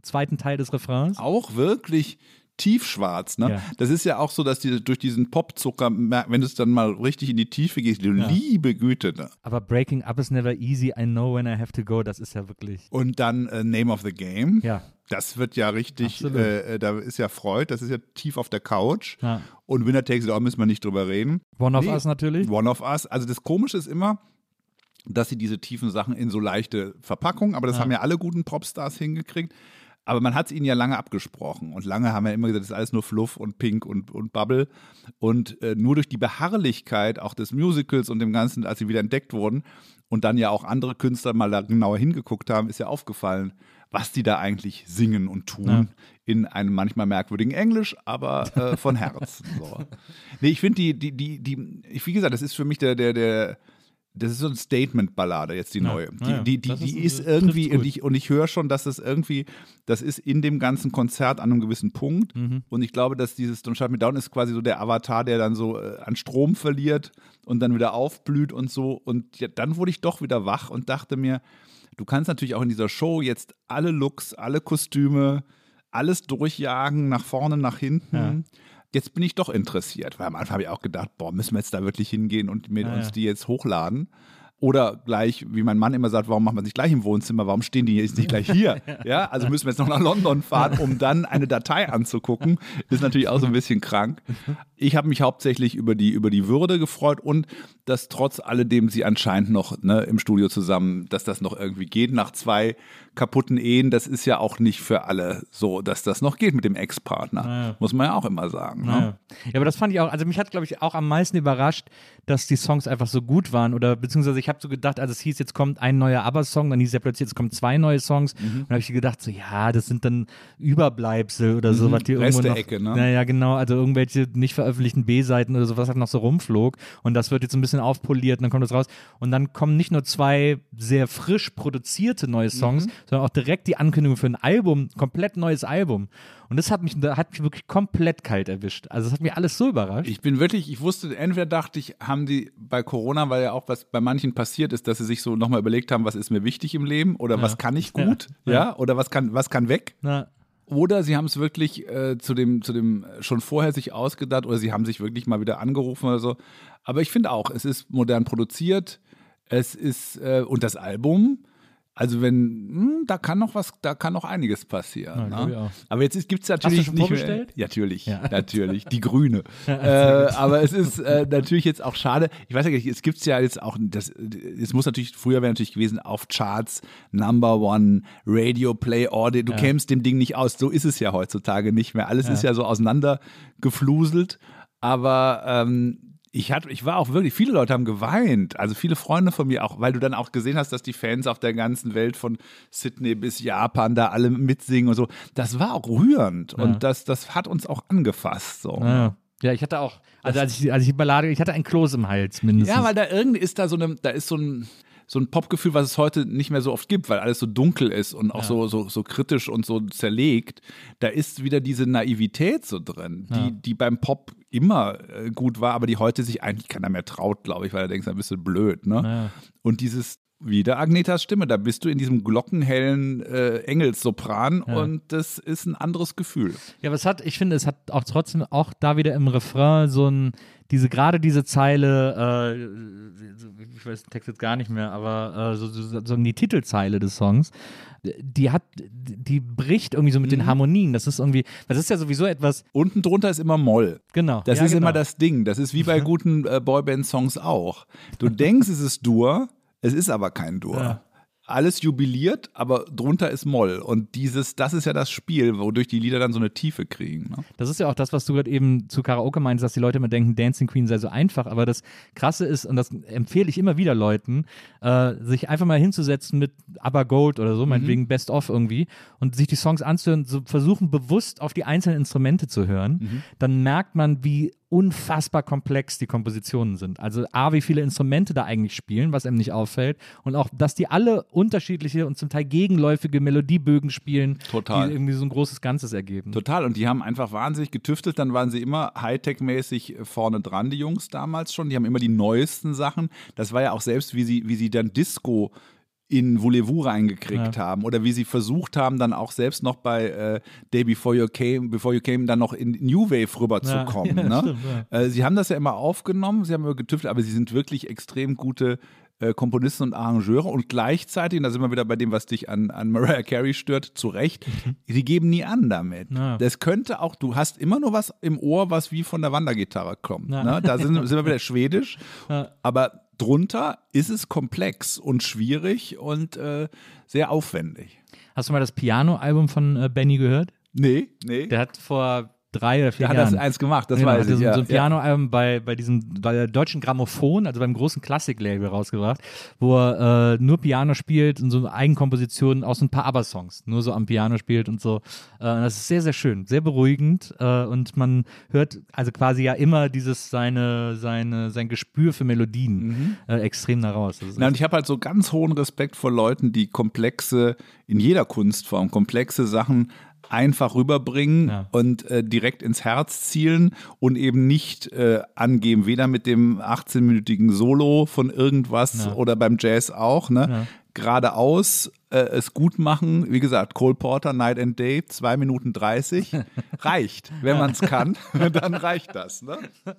zweiten Teil des Refrains. Auch wirklich tiefschwarz. Ne? Ja. Das ist ja auch so, dass die durch diesen Popzucker, wenn es dann mal richtig in die Tiefe geht, du liebe Güte. Ne? Aber Breaking Up is never easy. I know when I have to go. Das ist ja wirklich. Und dann äh, Name of the Game. Ja. Das wird ja richtig, äh, äh, da ist ja Freud, das ist ja tief auf der Couch. Ja. Und Winner Takes It All müssen wir nicht drüber reden. One of Nee, Us natürlich. One of Us. Also das Komische ist immer, dass sie diese tiefen Sachen in so leichte Verpackungen, aber das haben ja alle guten Popstars hingekriegt. Aber man hat es ihnen ja lange abgesprochen. Und lange haben wir immer gesagt, das ist alles nur Fluff und Pink und, und Bubble. Und äh, nur durch die Beharrlichkeit auch des Musicals und dem Ganzen, als sie wieder entdeckt wurden und dann ja auch andere Künstler mal da genauer hingeguckt haben, ist ja aufgefallen, was die da eigentlich singen und tun. Ja. In einem manchmal merkwürdigen Englisch, aber äh, von Herzen. So. Nee, ich finde die, die, die, die, wie gesagt, das ist für mich der, der, der, das ist so ein Statement-Ballade jetzt die Ja. neue. Die, Ja, die, die, die ist- ist, irgendwie, und ich, und ich höre schon, dass das irgendwie, das ist in dem ganzen Konzert an einem gewissen Punkt. Mhm. Und ich glaube, dass dieses Don't Shut Me Down ist quasi so der Avatar, der dann so äh, an Strom verliert und dann wieder aufblüht und so. Und ja, dann wurde ich doch wieder wach und dachte mir, du kannst natürlich auch in dieser Show jetzt alle Looks, alle Kostüme, alles durchjagen, nach vorne, nach hinten. Jetzt bin ich doch interessiert, weil am Anfang habe ich auch gedacht, boah, müssen wir jetzt da wirklich hingehen und mit Ja, uns die jetzt hochladen? Oder gleich, wie mein Mann immer sagt, warum machen wir es nicht gleich im Wohnzimmer? Warum stehen die jetzt nicht gleich hier? Ja, also müssen wir jetzt noch nach London fahren, um dann eine Datei anzugucken. Ist natürlich auch so ein bisschen krank. Ich habe mich hauptsächlich über die, über die Würde gefreut und dass trotz alledem sie anscheinend noch ne, im Studio zusammen, dass das noch irgendwie geht nach zwei kaputten Ehen. Das ist ja auch nicht für alle so, dass das noch geht mit dem Ex-Partner. Naja. Muss man ja auch immer sagen. Ne? Ja. ja, aber das fand ich auch, also mich hat, glaube ich, auch am meisten überrascht, dass die Songs einfach so gut waren. Oder beziehungsweise ich habe so gedacht, als es hieß, jetzt kommt ein neuer ABBA-Song, dann hieß es ja plötzlich, jetzt kommen zwei neue Songs. Mhm. Und habe ich gedacht, so ja, das sind dann Überbleibsel oder so, was die irgendwo noch. Reste-Ecke, ne? Naja, genau, also irgendwelche nicht veröffentlichten B-Seiten oder so, was halt noch so rumflog. Und das wird jetzt ein bisschen aufpoliert und dann kommt das raus. Und dann kommen nicht nur zwei sehr frisch produzierte neue Songs, Mhm. sondern auch direkt die Ankündigung für ein Album, komplett neues Album. Und das hat mich, da hat mich wirklich komplett kalt erwischt. Also das hat mich alles so überrascht. Ich bin wirklich, ich wusste, entweder dachte ich, haben die bei Corona, weil ja auch was bei manchen passiert ist, dass sie sich so nochmal überlegt haben, was ist mir wichtig im Leben oder was kann ich gut, ja, oder was kann, was kann weg. Na, Oder sie haben es wirklich äh, zu dem, zu dem schon vorher sich ausgedacht oder sie haben sich wirklich mal wieder angerufen oder so. Aber ich finde auch, es ist modern produziert, es ist, äh, und das Album, also wenn, hm, da kann noch was, da kann noch einiges passieren. Ja, glaub ich ne? Aber jetzt gibt es natürlich schon nicht vorbestellt? mehr. Ja, natürlich, Ja. natürlich, die Grüne. äh, aber es ist äh, natürlich jetzt auch schade. Ich weiß ja nicht, es gibt es ja jetzt auch, das, es muss natürlich, früher wäre natürlich gewesen, auf Charts, Number One, Radio Play, Audit, du kämst dem Ding nicht aus. So ist es ja heutzutage nicht mehr. Alles ist ja so auseinandergefluselt. Aber ähm, ich, hatte, ich war auch wirklich, viele Leute haben geweint, also viele Freunde von mir auch, weil du dann auch gesehen hast, dass die Fans auf der ganzen Welt von Sydney bis Japan da alle mitsingen und so. Das war auch rührend und das, das hat uns auch angefasst. So. ja. ja, ich hatte auch, also als ich, als ich die Ballade, ich hatte ein Kloß im Hals mindestens. Ja, weil da irgendwie ist da so eine, da ist so ein, so ein Popgefühl, was es heute nicht mehr so oft gibt, weil alles so dunkel ist und auch so, so, so kritisch und so zerlegt. Da ist wieder diese Naivität so drin, die, die beim Pop immer äh, gut war, aber die heute sich eigentlich keiner mehr traut, glaube ich, weil er denkt, ein bisschen blöd. Ne? Und dieses wieder Agnetas Stimme, da bist du in diesem glockenhellen äh, Engelssopran und das ist ein anderes Gefühl. Ja, aber es hat, ich finde, es hat auch trotzdem auch da wieder im Refrain so ein, diese, gerade diese Zeile, äh, ich weiß den Text jetzt gar nicht mehr, aber äh, so, so, so die Titelzeile des Songs, die hat, die bricht irgendwie so mit Mhm. den Harmonien. Das ist irgendwie, das ist ja sowieso etwas, Unten drunter ist immer Moll. genau. Das ja, ist genau. immer das Ding. Das ist wie bei guten äh, Boyband-Songs auch. Du denkst, es ist Dur, es ist aber kein Dur. Ja. Alles jubiliert, aber drunter ist Moll. Und dieses, das ist ja das Spiel, wodurch die Lieder dann so eine Tiefe kriegen. Ne? Das ist ja auch das, was du gerade eben zu Karaoke meinst, dass die Leute immer denken, Dancing Queen sei so einfach. Aber das Krasse ist, und das empfehle ich immer wieder Leuten, äh, sich einfach mal hinzusetzen mit ABBA Gold oder so, meinetwegen Best of irgendwie, und sich die Songs anzuhören, so versuchen bewusst auf die einzelnen Instrumente zu hören. Dann merkt man, wie unfassbar komplex die Kompositionen sind. Also A, wie viele Instrumente da eigentlich spielen, was einem nicht auffällt. Und auch, dass die alle unterschiedliche und zum Teil gegenläufige Melodiebögen spielen, Total. die irgendwie so ein großes Ganzes ergeben. Total. Und die haben einfach wahnsinnig getüftelt. Dann waren sie immer Hightech-mäßig vorne dran, die Jungs damals schon. Die haben immer die neuesten Sachen. Das war ja auch selbst, wie sie, wie sie dann Disco in Voulez-Vous reingekriegt haben oder wie sie versucht haben, dann auch selbst noch bei äh, Day Before You Came, Before You Came dann noch in New Wave rüberzukommen. Ja, ja, ne? äh, sie haben das ja immer aufgenommen, sie haben immer getüftelt, aber sie sind wirklich extrem gute äh, Komponisten und Arrangeure und gleichzeitig, und da sind wir wieder bei dem, was dich an, an Mariah Carey stört, zu Recht, sie geben nie an damit. Ja. Das könnte auch, du hast immer nur was im Ohr, was wie von der Wandergitarre kommt. Ja. Ne? Da sind, sind wir wieder schwedisch, aber drunter ist es komplex und schwierig und äh, sehr aufwendig. Hast du mal das Piano-Album von äh, Benny gehört? Nee, nee. Der hat vor drei oder vier hat Jahren. das eins gemacht, das genau, weiß hat ich. so, Ja, so ein ja. Piano-Album bei, bei diesem bei der deutschen Grammophon, also beim großen Klassik-Label rausgebracht, wo er äh, nur Piano spielt und so Eigenkompositionen aus ein paar ABBA-Songs, nur so am Piano spielt und so. Äh, das ist sehr, sehr schön, sehr beruhigend äh, und man hört also quasi ja immer dieses seine, seine, sein Gespür für Melodien äh, extrem da raus. Das ist Mhm. Na, und ich habe halt so ganz hohen Respekt vor Leuten, die komplexe, in jeder Kunstform, komplexe Sachen einfach rüberbringen Ja. und äh, direkt ins Herz zielen und eben nicht äh, angeben, weder mit dem 18-minütigen Solo von irgendwas Ja. oder beim Jazz auch, ne? Ja. Geradeaus äh, es gut machen. Wie gesagt, Cole Porter, Night and Day, 2 Minuten 30. reicht. Wenn man es kann, dann reicht das. Ne?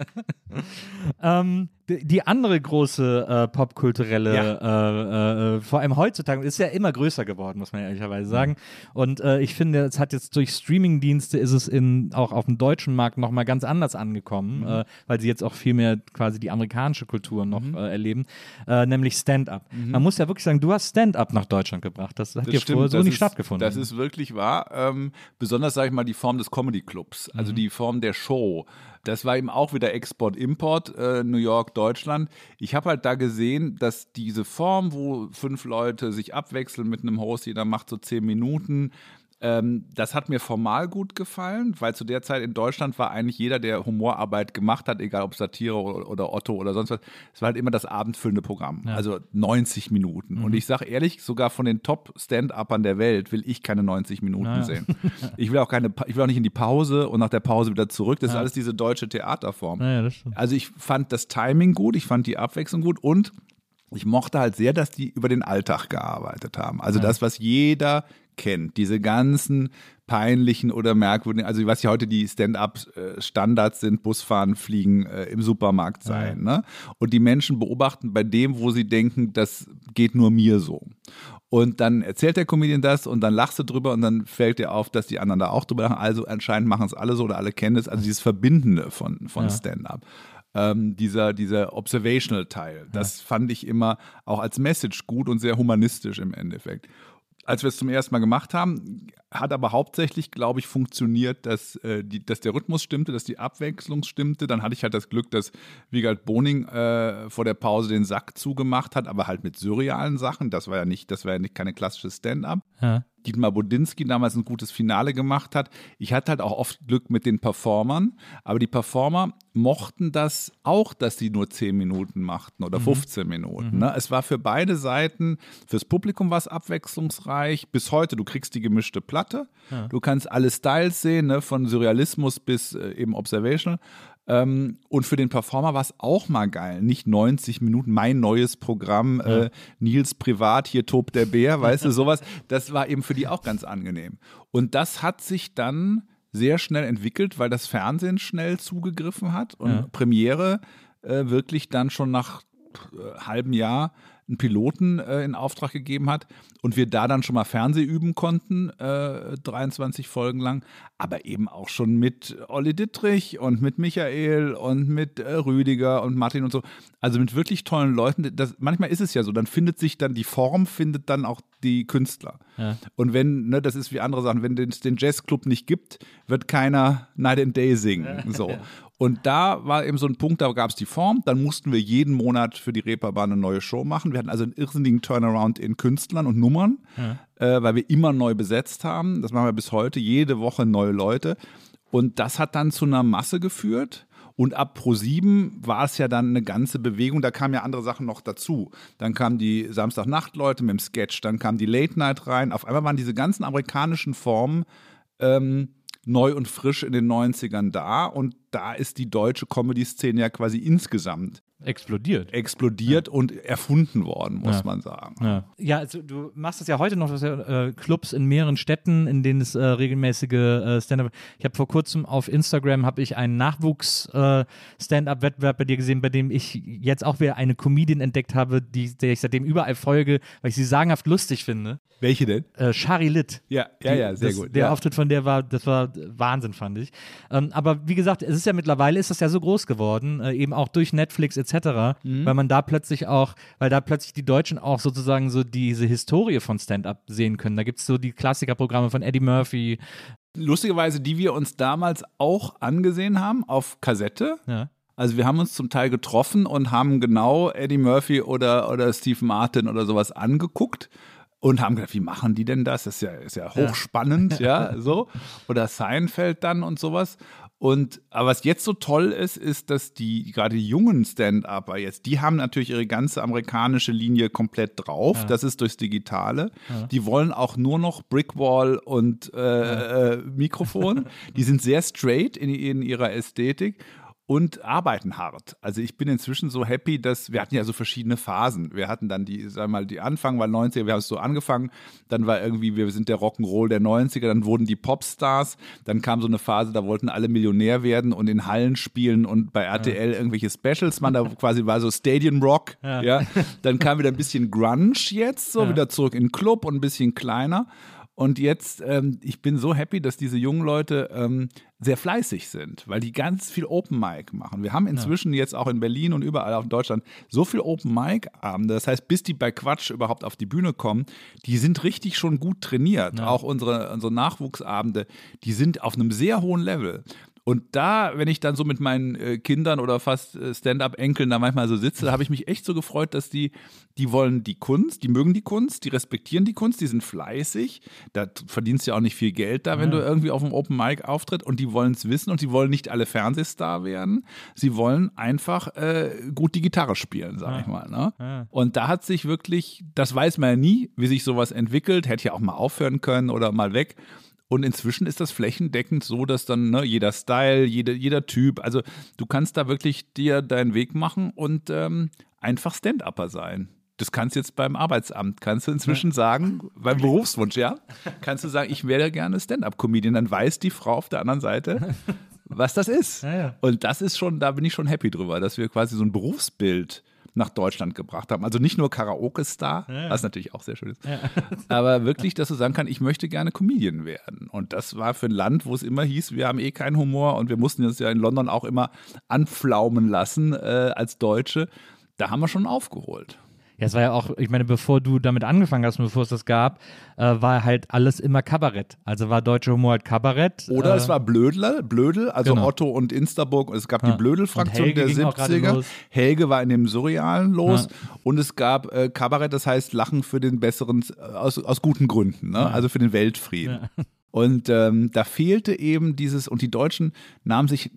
Ähm, die andere große äh, popkulturelle, äh, äh, vor allem heutzutage, ist ja immer größer geworden, muss man ehrlicherweise sagen. Und äh, ich finde, es hat jetzt durch Streamingdienste ist es in, auch auf dem deutschen Markt nochmal ganz anders angekommen, äh, weil sie jetzt auch viel mehr quasi die amerikanische Kultur noch äh, erleben, äh, nämlich Stand-up. Man muss ja wirklich sagen, du hast Stand-up nach Deutschland gebracht. Das hat Das ja stimmt, vorher so nicht ist, stattgefunden. Das ist wirklich wahr. Ähm, besonders, sage ich mal, die Form des Comedy-Clubs, also Mhm. die Form der Show. Das war eben auch wieder Export-Import, äh, New York, Deutschland. Ich habe halt da gesehen, dass diese Form, wo fünf Leute sich abwechseln mit einem Host, jeder macht so zehn Minuten, ähm, das hat mir formal gut gefallen, weil zu der Zeit in Deutschland war eigentlich jeder, der Humorarbeit gemacht hat, egal ob Satire oder, oder Otto oder sonst was, es war halt immer das abendfüllende Programm. Also 90 Minuten. Und ich sage ehrlich, sogar von den Top-Stand-Uppern der Welt will ich keine 90 Minuten sehen. Ich will auch keine, ich will auch nicht in die Pause und nach der Pause wieder zurück. Das ist alles diese deutsche Theaterform. Ja, ja, das stimmt. Also ich fand das Timing gut, ich fand die Abwechslung gut und ich mochte halt sehr, dass die über den Alltag gearbeitet haben. Also das, was jeder kennt, diese ganzen peinlichen oder merkwürdigen, also was ja heute die Stand-up-Standards sind, Busfahren, Fliegen, äh, im Supermarkt sein. Ne? Und die Menschen beobachten bei dem, wo sie denken, das geht nur mir so. Und dann erzählt der Comedian das und dann lachst du drüber und dann fällt dir auf, dass die anderen da auch drüber lachen. Also anscheinend machen es alle so oder alle kennen es. Also dieses Verbindende von, von Stand-up. Ähm, dieser, dieser Observational-Teil, das fand ich immer auch als Message gut und sehr humanistisch im Endeffekt. Als wir es zum ersten Mal gemacht haben, hat aber hauptsächlich, glaube ich, funktioniert, dass, äh, die, dass der Rhythmus stimmte, dass die Abwechslung stimmte. Dann hatte ich halt das Glück, dass Wiegald Boning äh, vor der Pause den Sack zugemacht hat, aber halt mit surrealen Sachen. Das war ja nicht, das war ja nicht keine klassische Stand-up. Ja. Dietmar Bodinski damals ein gutes Finale gemacht hat. Ich hatte halt auch oft Glück mit den Performern, aber die Performer mochten das auch, dass sie nur 10 Minuten machten oder 15 Minuten. Ne? Es war für beide Seiten, fürs Publikum war es abwechslungsreich. Bis heute, du kriegst die gemischte Platte, du kannst alle Styles sehen, ne? von Surrealismus bis äh, eben Observational. Ähm, und für den Performer war es auch mal geil. Nicht 90 Minuten, mein neues Programm, äh, Nils Privat, hier tobt der Bär, weißt du, sowas. Das war eben für die auch ganz angenehm. Und das hat sich dann sehr schnell entwickelt, weil das Fernsehen schnell zugegriffen hat und Premiere äh, wirklich dann schon nach äh, halbem Jahr einen Piloten äh, in Auftrag gegeben hat und wir da dann schon mal Fernseh üben konnten, äh, 23 Folgen lang, aber eben auch schon mit Olli Dittrich und mit Michael und mit äh, Rüdiger und Martin und so. Also mit wirklich tollen Leuten. Das, manchmal ist es ja so, dann findet sich dann die Form, findet dann auch die Künstler. Und wenn, ne, das ist wie andere Sachen, wenn es den Jazzclub nicht gibt, wird keiner Night and Day singen. So. Und da war eben so ein Punkt, da gab es die Form, dann mussten wir jeden Monat für die Reeperbahn eine neue Show machen. Wir hatten also einen irrsinnigen Turnaround in Künstlern und Nummern, äh, weil wir immer neu besetzt haben. Das machen wir bis heute, jede Woche neue Leute. Und das hat dann zu einer Masse geführt. Und ab Pro7 war es ja dann eine ganze Bewegung, da kamen ja andere Sachen noch dazu. Dann kamen die Samstagnacht-Leute mit dem Sketch, dann kam die Late Night rein. Auf einmal waren diese ganzen amerikanischen Formen ähm, neu und frisch in den 90ern da. Und da ist die deutsche Comedy-Szene ja quasi insgesamt Explodiert. explodiert und erfunden worden, muss Ja. man sagen. Ja. ja, also du machst das ja heute noch, du hast ja äh, Clubs in mehreren Städten, in denen es äh, regelmäßige äh, Stand-up. Ich habe vor kurzem auf Instagram habe ich einen Nachwuchs äh, Stand-up-Wettbewerb bei dir gesehen, bei dem ich jetzt auch wieder eine Comedian entdeckt habe, die der ich seitdem überall folge, weil ich sie sagenhaft lustig finde. Welche denn? Äh, Shari Litt. Ja, ja, Die- ja, sehr das, gut. Der ja. Auftritt von der war, das war Wahnsinn, fand ich. Ähm, aber wie gesagt, es ist ja mittlerweile ist das ja so groß geworden, äh, eben auch durch Netflix etc., Mhm. weil man da plötzlich auch, weil da plötzlich die Deutschen auch sozusagen so diese Historie von Stand-up sehen können. Da gibt es so die Klassikerprogramme von Eddie Murphy. Lustigerweise, die wir uns damals auch angesehen haben auf Kassette. Ja. Also wir haben uns zum Teil getroffen und haben genau Eddie Murphy oder, oder Steve Martin oder sowas angeguckt und haben gedacht, wie machen die denn das? Das ist ja, ist ja hochspannend, ja. so. Oder Seinfeld dann und sowas. Und aber was jetzt so toll ist, ist, dass die gerade die jungen Stand-Upper jetzt, die haben natürlich ihre ganze amerikanische Linie komplett drauf. Das ist durchs Digitale. Die wollen auch nur noch Brickwall und äh, äh, Mikrofon. die sind sehr straight in, in ihrer Ästhetik. Und arbeiten hart. Also ich bin inzwischen so happy, dass wir hatten ja so verschiedene Phasen. Wir hatten dann die, sagen wir mal, die Anfang war 90er, wir haben es so angefangen, dann war irgendwie, wir sind der Rock'n'Roll der 90er, dann wurden die Popstars, dann kam so eine Phase, da wollten alle Millionär werden und in Hallen spielen und bei RTL ja. irgendwelche Specials man da quasi war so Stadium Rock, ja. ja. Dann kam wieder ein bisschen Grunge jetzt, so ja. wieder zurück in den Club und ein bisschen kleiner. Und jetzt, ähm, ich bin so happy, dass diese jungen Leute ähm, sehr fleißig sind, weil die ganz viel Open Mic machen. Wir haben inzwischen ja. jetzt auch in Berlin und überall auf Deutschland so viel Open Mic Abende. Das heißt, bis die bei Quatsch überhaupt auf die Bühne kommen, die sind richtig schon gut trainiert. Ja. Auch unsere, unsere Nachwuchsabende, die sind auf einem sehr hohen Level. Und da, wenn ich dann so mit meinen äh, Kindern oder fast äh, Stand-up-Enkeln da manchmal so sitze, da habe ich mich echt so gefreut, dass die, die wollen die Kunst, die mögen die Kunst, die respektieren die Kunst, die sind fleißig. Da verdienst du ja auch nicht viel Geld da, wenn ja. du irgendwie auf dem Open Mic auftritt und die wollen es wissen und die wollen nicht alle Fernsehstar werden. Sie wollen einfach äh, gut die Gitarre spielen, sag ja. ich mal. Ne? Ja. Und da hat sich wirklich, das weiß man ja nie, wie sich sowas entwickelt, hätte ja auch mal aufhören können oder mal weg. Und inzwischen ist das flächendeckend so, dass dann ne, jeder Style, jede, jeder Typ, also du kannst da wirklich dir deinen Weg machen und ähm, einfach Stand-Upper sein. Das kannst du jetzt beim Arbeitsamt, kannst du inzwischen ja. sagen, beim Berufswunsch, ja, kannst du sagen, ich wäre gerne Stand-Up-Comedian. Dann weiß die Frau auf der anderen Seite, was das ist. Ja, ja. Und das ist schon, da bin ich schon happy drüber, dass wir quasi so ein Berufsbild nach Deutschland gebracht haben. Also nicht nur Karaoke-Star, ja. was natürlich auch sehr schön ist, ja. aber wirklich, dass du sagen kannst, ich möchte gerne Comedian werden. Und das war für ein Land, wo es immer hieß, wir haben eh keinen Humor und wir mussten uns ja in London auch immer anflaumen lassen äh, als Deutsche. Da haben wir schon aufgeholt. Ja, es war ja auch, ich meine, bevor du damit angefangen hast, bevor es das gab, äh, war halt alles immer Kabarett. Also war deutscher Humor halt Kabarett. Oder äh, es war Blödler, Blödel, also genau. Otto und Instaburg. Es gab ja. die Blödel-Fraktion der 70er. Helge war in dem Surrealen los. Ja. Und es gab äh, Kabarett, das heißt Lachen für den besseren, äh, aus, aus guten Gründen, ne? Also für den Weltfrieden. Und ähm, da fehlte eben dieses, und die Deutschen nahmen sich,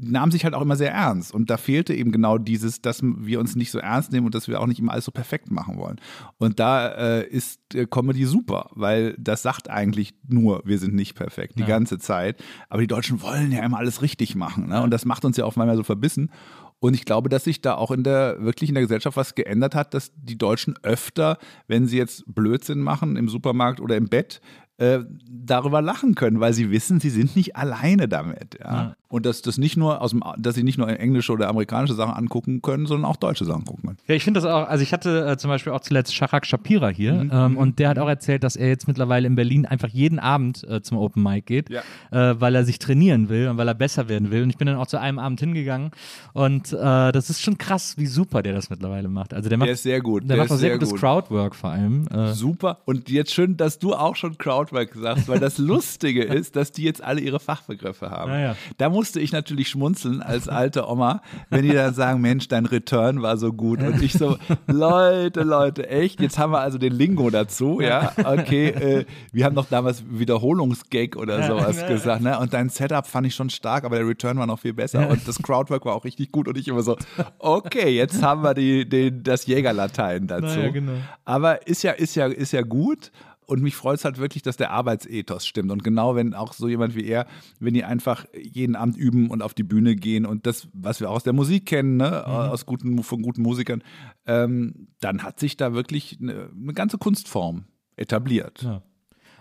nahmen sich halt auch immer sehr ernst. Und da fehlte eben genau dieses, dass wir uns nicht so ernst nehmen und dass wir auch nicht immer alles so perfekt machen wollen. Und da äh, ist äh, Comedy super, weil das sagt eigentlich nur, wir sind nicht perfekt, die ja. ganze Zeit. Aber die Deutschen wollen ja immer alles richtig machen. Ne? Und das macht uns ja auch manchmal so verbissen. Und ich glaube, dass sich da auch in der, wirklich in der Gesellschaft was geändert hat, dass die Deutschen öfter, wenn sie jetzt Blödsinn machen im Supermarkt oder im Bett, äh, darüber lachen können, weil sie wissen, sie sind nicht alleine damit. Ja? ja. Und dass, das nicht nur aus dem, dass sie nicht nur englische oder amerikanische Sachen angucken können, sondern auch deutsche Sachen gucken können. Ja, ich finde das auch, also ich hatte äh, zum Beispiel auch zuletzt Shachak Shapira hier mhm. ähm, und der hat auch erzählt, dass er jetzt mittlerweile in Berlin einfach jeden Abend äh, zum Open Mic geht, ja. äh, weil er sich trainieren will und weil er besser werden will. Und ich bin dann auch zu einem Abend hingegangen und äh, das ist schon krass, wie super der das mittlerweile macht. Also der macht, der ist sehr gut. Der, der macht auch sehr, sehr gutes gut. Crowdwork vor allem. Äh. Super. Und jetzt schön, dass du auch schon Crowdwork sagst, weil das Lustige ist, dass die jetzt alle ihre Fachbegriffe haben. Ja. Da musste ich natürlich schmunzeln als alte Oma, wenn die dann sagen, Mensch, dein Return war so gut. Und ich so, Leute, Leute, echt? Jetzt haben wir also den Lingo dazu, ja? Okay, äh, wir haben doch damals Wiederholungsgag oder sowas gesagt, ne? Und dein Setup fand ich schon stark, aber der Return war noch viel besser und das Crowdwork war auch richtig gut und ich immer so, okay, jetzt haben wir die, die, das Jägerlatein dazu. Naja, genau. Aber ist ja, ist ja, ist ja gut. Und mich freut es halt wirklich, dass der Arbeitsethos stimmt. Und genau wenn auch so jemand wie er, wenn die einfach jeden Abend üben und auf die Bühne gehen und das, was wir auch aus der Musik kennen, ne, mhm. aus guten, von guten Musikern, ähm, dann hat sich da wirklich eine, eine ganze Kunstform etabliert. Ja.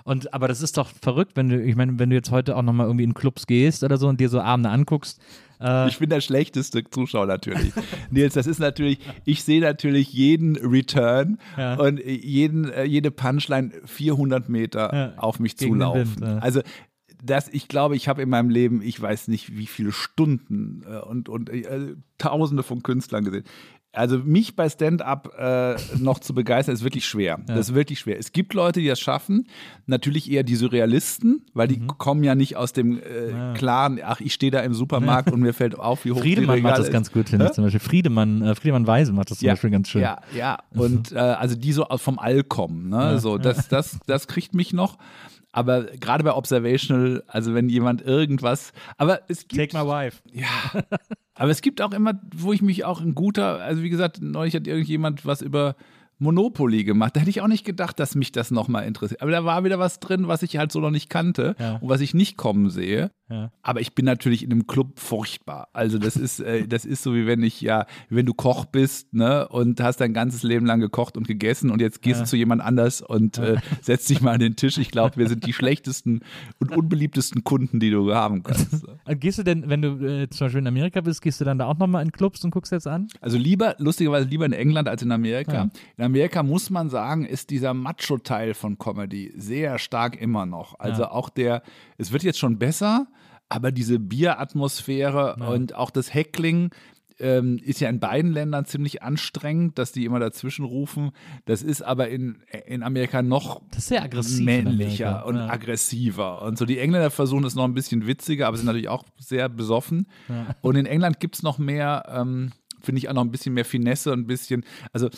Und aber das ist doch verrückt, wenn du, ich meine, wenn du jetzt heute auch nochmal irgendwie in Clubs gehst oder so und dir so Abende anguckst. Äh ich bin der schlechteste Zuschauer natürlich. Nils, das ist natürlich, ich sehe natürlich jeden Return ja. und jeden, äh, jede Punchline 400 Meter ja. auf mich zulaufen. Wind, ja. Also das, ich glaube, ich habe in meinem Leben, ich weiß nicht, wie viele Stunden äh, und, und äh, Tausende von Künstlern gesehen. Also mich bei Stand-up äh, noch zu begeistern, ist wirklich schwer. Ja. Das ist wirklich schwer. Es gibt Leute, die das schaffen. Natürlich eher die Surrealisten, weil die mhm. kommen ja nicht aus dem äh, ja. klaren, ach, ich stehe da im Supermarkt und mir fällt auf, wie hoch Friedemann die macht das ganz gut, finde ich zum Beispiel. Friedemann, äh, Friedemann Weise macht das zum ja. Beispiel ganz schön. Ja, ja. Und äh, also die so vom All kommen. Ne? So, das, das, das kriegt mich noch. Aber gerade bei Observational, also wenn jemand irgendwas, aber es gibt. Take my wife. Ja. aber es gibt auch immer, wo ich mich auch ein guter, also wie gesagt, neulich hat irgendjemand was über Monopoly gemacht. Da hätte ich auch nicht gedacht, dass mich das nochmal interessiert. Aber da war wieder was drin, was ich halt so noch nicht kannte ja. und was ich nicht kommen sehe. Ja. Aber ich bin natürlich in einem Club furchtbar. Also das ist, äh, das ist so wie wenn ich ja, wenn du Koch bist, ne, und hast dein ganzes Leben lang gekocht und gegessen und jetzt gehst Ja. du zu jemand anders und äh, setzt dich mal an den Tisch. Ich glaube, wir sind die schlechtesten und unbeliebtesten Kunden, die du haben kannst. Äh, Gehst du denn, wenn du äh, zum Beispiel in Amerika bist, gehst du dann da auch nochmal in Clubs und guckst jetzt an? Also lieber, lustigerweise lieber in England als in Amerika. Ja. In Amerika muss man sagen, ist dieser Macho-Teil von Comedy sehr stark immer noch. Also auch der, es wird jetzt schon besser, aber diese Bieratmosphäre und auch das Heckling ähm, ist ja in beiden Ländern ziemlich anstrengend, dass die immer dazwischen rufen. Das ist aber in, in Amerika noch Das männlicher und ja. aggressiver. Und so die Engländer versuchen es noch ein bisschen witziger, aber sind natürlich auch sehr besoffen. Und in England gibt es noch mehr, ähm, finde ich auch noch ein bisschen mehr Finesse und ein bisschen, also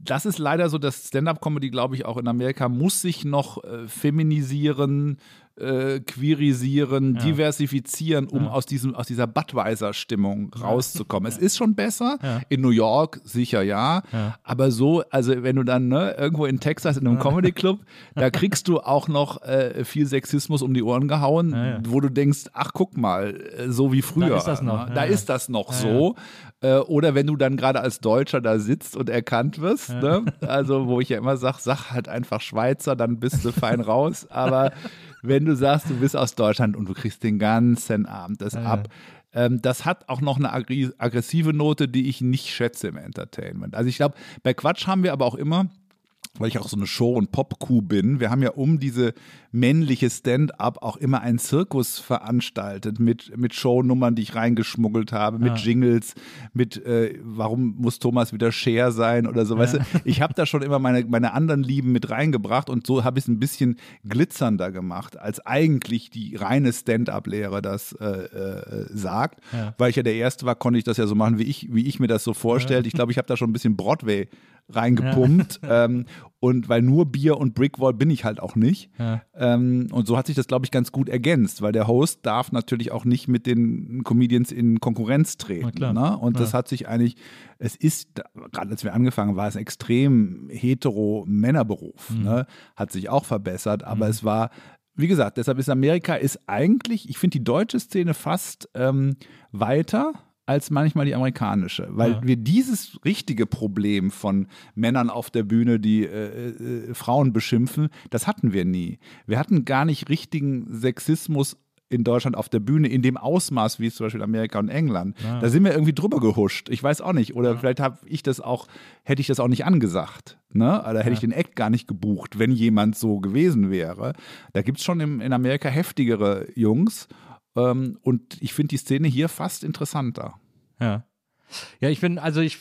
das ist leider so, dass Stand-up-Comedy, glaube ich, auch in Amerika muss sich noch äh, feminisieren, äh, queerisieren, diversifizieren, um aus, diesem, aus dieser Budweiser-Stimmung rauszukommen. Es ist schon besser, Ja. in New York sicher ja, Ja. aber so, also wenn du dann ne, irgendwo in Texas in einem Comedy-Club, da kriegst du auch noch äh, viel Sexismus um die Ohren gehauen, Ja, ja. wo du denkst, ach guck mal, äh, so wie früher. ist das noch. Ne? Ja, Da ja. ist das noch Ja, so. Äh, oder wenn du dann gerade als Deutscher da sitzt und erkannt wirst, ne? also wo ich ja immer sage, sag halt einfach Schweizer, dann bist du fein raus. Aber wenn du sagst, du bist aus Deutschland und du kriegst den ganzen Abend das ab, ähm, das hat auch noch eine aggressive Note, die ich nicht schätze im Entertainment. Also ich glaube, bei Quatsch haben wir aber auch immer weil ich auch so eine Show- und Pop-Kuh bin. Wir haben ja um diese männliche Stand-up auch immer einen Zirkus veranstaltet mit, mit Shownummern, die ich reingeschmuggelt habe, mit Jingles, mit äh, warum muss Thomas wieder Cher sein oder so. Weißt du, ich habe da schon immer meine, meine anderen Lieben mit reingebracht und so habe ich es ein bisschen glitzernder gemacht, als eigentlich die reine Stand-up-Lehre das äh, äh, sagt. Weil ich ja der Erste war, konnte ich das ja so machen, wie ich, wie ich mir das so vorstelle. Ich glaube, ich habe da schon ein bisschen Broadway reingepumpt. Ähm, und weil nur Bier und Brickwall bin ich halt auch nicht. Ähm, und so hat sich das, glaube ich, ganz gut ergänzt, weil der Host darf natürlich auch nicht mit den Comedians in Konkurrenz treten. Ne? Und das hat sich eigentlich, es ist, gerade als wir angefangen haben, war es ein extrem hetero Männerberuf. Ne? Hat sich auch verbessert, aber es war wie gesagt, deshalb ist Amerika ist eigentlich, ich finde die deutsche Szene fast ähm, weiter als manchmal die amerikanische, weil Ja. wir dieses richtige Problem von Männern auf der Bühne, die äh, äh, Frauen beschimpfen, das hatten wir nie. Wir hatten gar nicht richtigen Sexismus in Deutschland auf der Bühne in dem Ausmaß wie es zum Beispiel Amerika und England. Da sind wir irgendwie drüber gehuscht. Ich weiß auch nicht. Oder vielleicht habe ich das auch, hätte ich das auch nicht angesagt. Ne? Oder hätte ich den Act gar nicht gebucht, wenn jemand so gewesen wäre. Da gibt es schon im, in Amerika heftigere Jungs. Ähm, und ich finde die Szene hier fast interessanter. Ja. Ja, ich bin, also ich,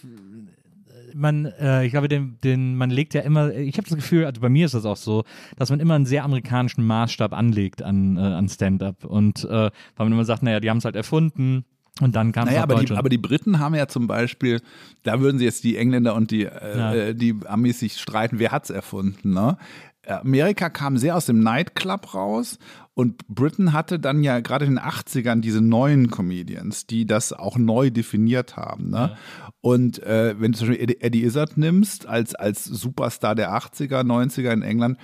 man, äh, ich glaube, den, den, man legt ja immer, ich habe das Gefühl, also bei mir ist das auch so, dass man immer einen sehr amerikanischen Maßstab anlegt an, äh, an Stand-up. Und äh, weil man immer sagt, naja, die haben es halt erfunden und dann kam es Naja, aber die, aber die Briten haben ja zum Beispiel, da würden sie jetzt die Engländer und die, äh, Ja. äh, die Amis sich streiten, wer hat's erfunden, ne? Amerika kam sehr aus dem Nightclub raus und Britain hatte dann ja gerade in den 80ern diese neuen Comedians, die das auch neu definiert haben. Ne? Und äh, wenn du zum Beispiel Eddie, Izzard nimmst, als, als Superstar der 80er, 90er in England,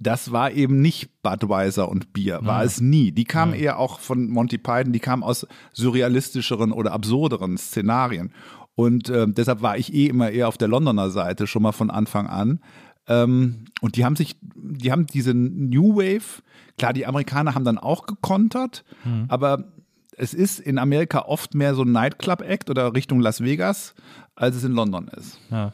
das war eben nicht Budweiser und Bier, war es nie. Die kamen eher auch von Monty Python, die kamen aus surrealistischeren oder absurderen Szenarien. Und äh, deshalb war ich eh immer eher auf der Londoner Seite, schon mal von Anfang an. Ähm, und die haben sich, die haben diese New Wave, klar, die Amerikaner haben dann auch gekontert, aber es ist in Amerika oft mehr so ein Nightclub-Act oder Richtung Las Vegas, als es in London ist. Ja.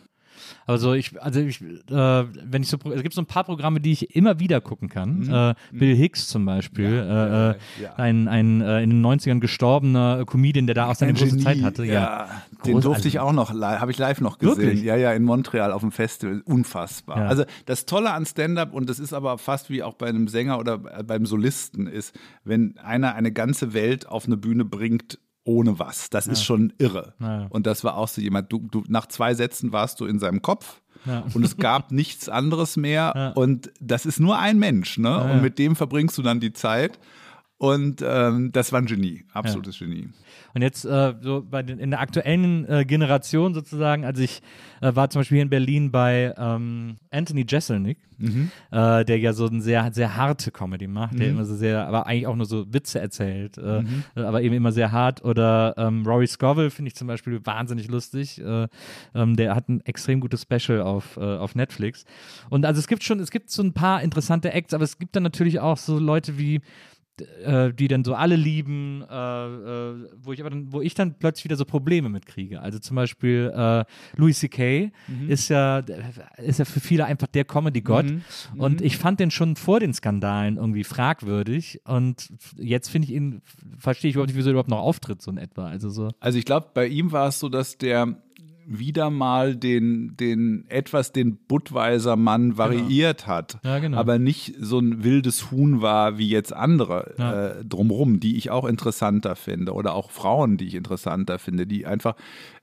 Aber so, ich, also ich, äh, wenn ich so, es gibt so ein paar Programme, die ich immer wieder gucken kann. Äh, Bill Hicks zum Beispiel, äh, äh, ja. ein, ein äh, in den 90ern gestorbener Comedian, der da auch seine Ein große Zeit hatte. Ja, Ja, den Groß- durfte ich also- auch noch, habe ich live noch gesehen. Wirklich? Ja, ja, in Montreal auf dem Festival. Unfassbar. Ja. Also das Tolle an Stand-up, und das ist aber fast wie auch bei einem Sänger oder beim Solisten, ist, wenn einer eine ganze Welt auf eine Bühne bringt, ohne was. Das ist schon irre. Ja. Und das war auch so jemand, du, du, nach zwei Sätzen warst du in seinem Kopf. Ja. Und es gab nichts anderes mehr. Und das ist nur ein Mensch, ne? Und mit dem verbringst du dann die Zeit. Und ähm, das war ein Genie, absolutes ja. Genie. Und jetzt äh, so bei den, in der aktuellen äh, Generation sozusagen, also ich äh, war zum Beispiel hier in Berlin bei ähm, Anthony Jeselnik, mhm. Äh, der ja so eine sehr, sehr harte Comedy macht, mhm. der immer so sehr, aber eigentlich auch nur so Witze erzählt, äh, mhm. aber eben immer sehr hart. Oder ähm, Rory Scovel finde ich zum Beispiel wahnsinnig lustig. Äh, ähm, der hat ein extrem gutes Special auf, auf Netflix. Und also es gibt schon, es gibt so ein paar interessante Acts, aber es gibt dann natürlich auch so Leute wie äh, die dann so alle lieben, äh, äh, wo ich aber dann, wo ich dann plötzlich wieder so Probleme mitkriege. Also zum Beispiel Louis C.K. Mhm. ist ja ist ja für viele einfach der Comedy-Gott. Mhm. Und mhm. ich fand den schon vor den Skandalen irgendwie fragwürdig. Und jetzt finde ich ihn, verstehe ich überhaupt nicht, wieso er überhaupt noch auftritt, so in etwa. Also so. Also ich glaube, bei ihm war es so, dass der wieder mal den, den etwas den Budweiser Mann genau. variiert genau. hat, ja, genau. aber nicht so ein wildes Huhn war wie jetzt andere ja. äh, drumrum, die ich auch interessanter finde oder auch Frauen, die ich interessanter finde, die einfach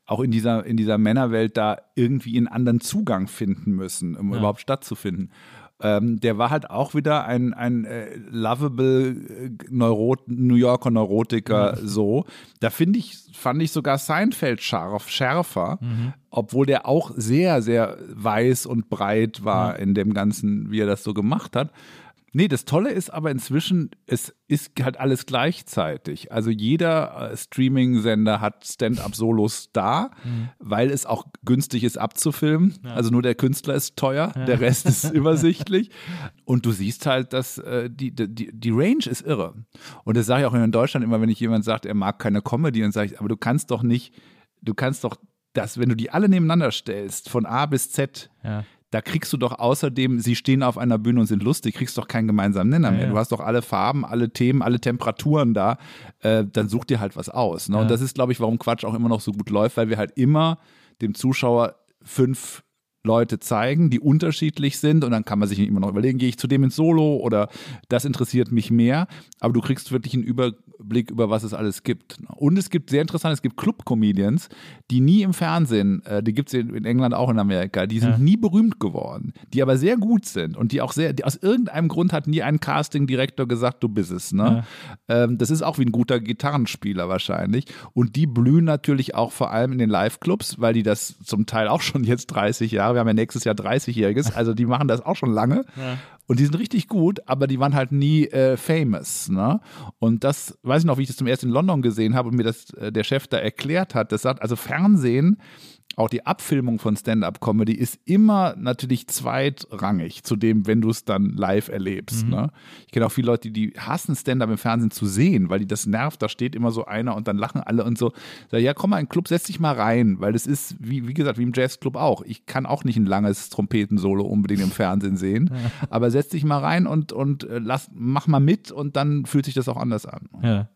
auch in dieser, in dieser Männerwelt da irgendwie einen anderen Zugang finden müssen, um ja. überhaupt stattzufinden. Ähm, der war halt auch wieder ein, ein äh, lovable äh, Neurot New Yorker Neurotiker mhm. so. Da finde ich, fand ich sogar Seinfeld scharf, schärfer, mhm. obwohl der auch sehr, sehr weiß und breit war mhm. in dem Ganzen, wie er das so gemacht hat. Nee, das Tolle ist aber inzwischen, es ist halt alles gleichzeitig. Also jeder äh, Streaming-Sender hat Stand-up-Solos da, mhm. weil es auch günstig ist abzufilmen. Ja. Also nur der Künstler ist teuer, ja. der Rest ist übersichtlich. Und du siehst halt, dass äh, die, die, die Range ist irre. Und das sage ich auch in Deutschland immer, wenn ich jemand sagt, er mag keine Comedy, und sage ich, aber du kannst doch nicht, du kannst doch das, wenn du die alle nebeneinander stellst, von A bis Z, ja da kriegst du doch außerdem, sie stehen auf einer Bühne und sind lustig, kriegst doch keinen gemeinsamen Nenner mehr. Ja, ja. Du hast doch alle Farben, alle Themen, alle Temperaturen da. Äh, dann such dir halt was aus. Ne? Ja. Und das ist, glaube ich, warum Quatsch auch immer noch so gut läuft, weil wir halt immer dem Zuschauer fünf Leute zeigen, die unterschiedlich sind und dann kann man sich immer noch überlegen, gehe ich zu dem ins Solo oder das interessiert mich mehr, aber du kriegst wirklich einen Überblick über was es alles gibt. Und es gibt sehr interessant, es gibt Club-Comedians, die nie im Fernsehen, äh, die gibt es in England auch in Amerika, die sind ja. nie berühmt geworden, die aber sehr gut sind und die auch sehr, die aus irgendeinem Grund hat nie ein Casting-Direktor gesagt, du bist es. Ne? Ja. Ähm, das ist auch wie ein guter Gitarrenspieler wahrscheinlich und die blühen natürlich auch vor allem in den Live-Clubs, weil die das zum Teil auch schon jetzt 30 Jahre wir haben ja nächstes Jahr 30-Jähriges, also die machen das auch schon lange. Ja. Und die sind richtig gut, aber die waren halt nie äh, famous. Ne? Und das weiß ich noch, wie ich das zum ersten in London gesehen habe und mir das äh, der Chef da erklärt hat. Das sagt, also Fernsehen auch die Abfilmung von Stand-up-Comedy ist immer natürlich zweitrangig zu dem, wenn du es dann live erlebst. Mhm. Ne? Ich kenne auch viele Leute, die hassen Stand-up im Fernsehen zu sehen, weil die das nervt. Da steht immer so einer und dann lachen alle und so. Sag, ja, komm mal in den Club, setz dich mal rein, weil das ist, wie, wie gesagt, wie im Jazzclub auch. Ich kann auch nicht ein langes Trompetensolo unbedingt im Fernsehen sehen, ja. aber setz dich mal rein und, und äh, lass, mach mal mit und dann fühlt sich das auch anders an. Ja.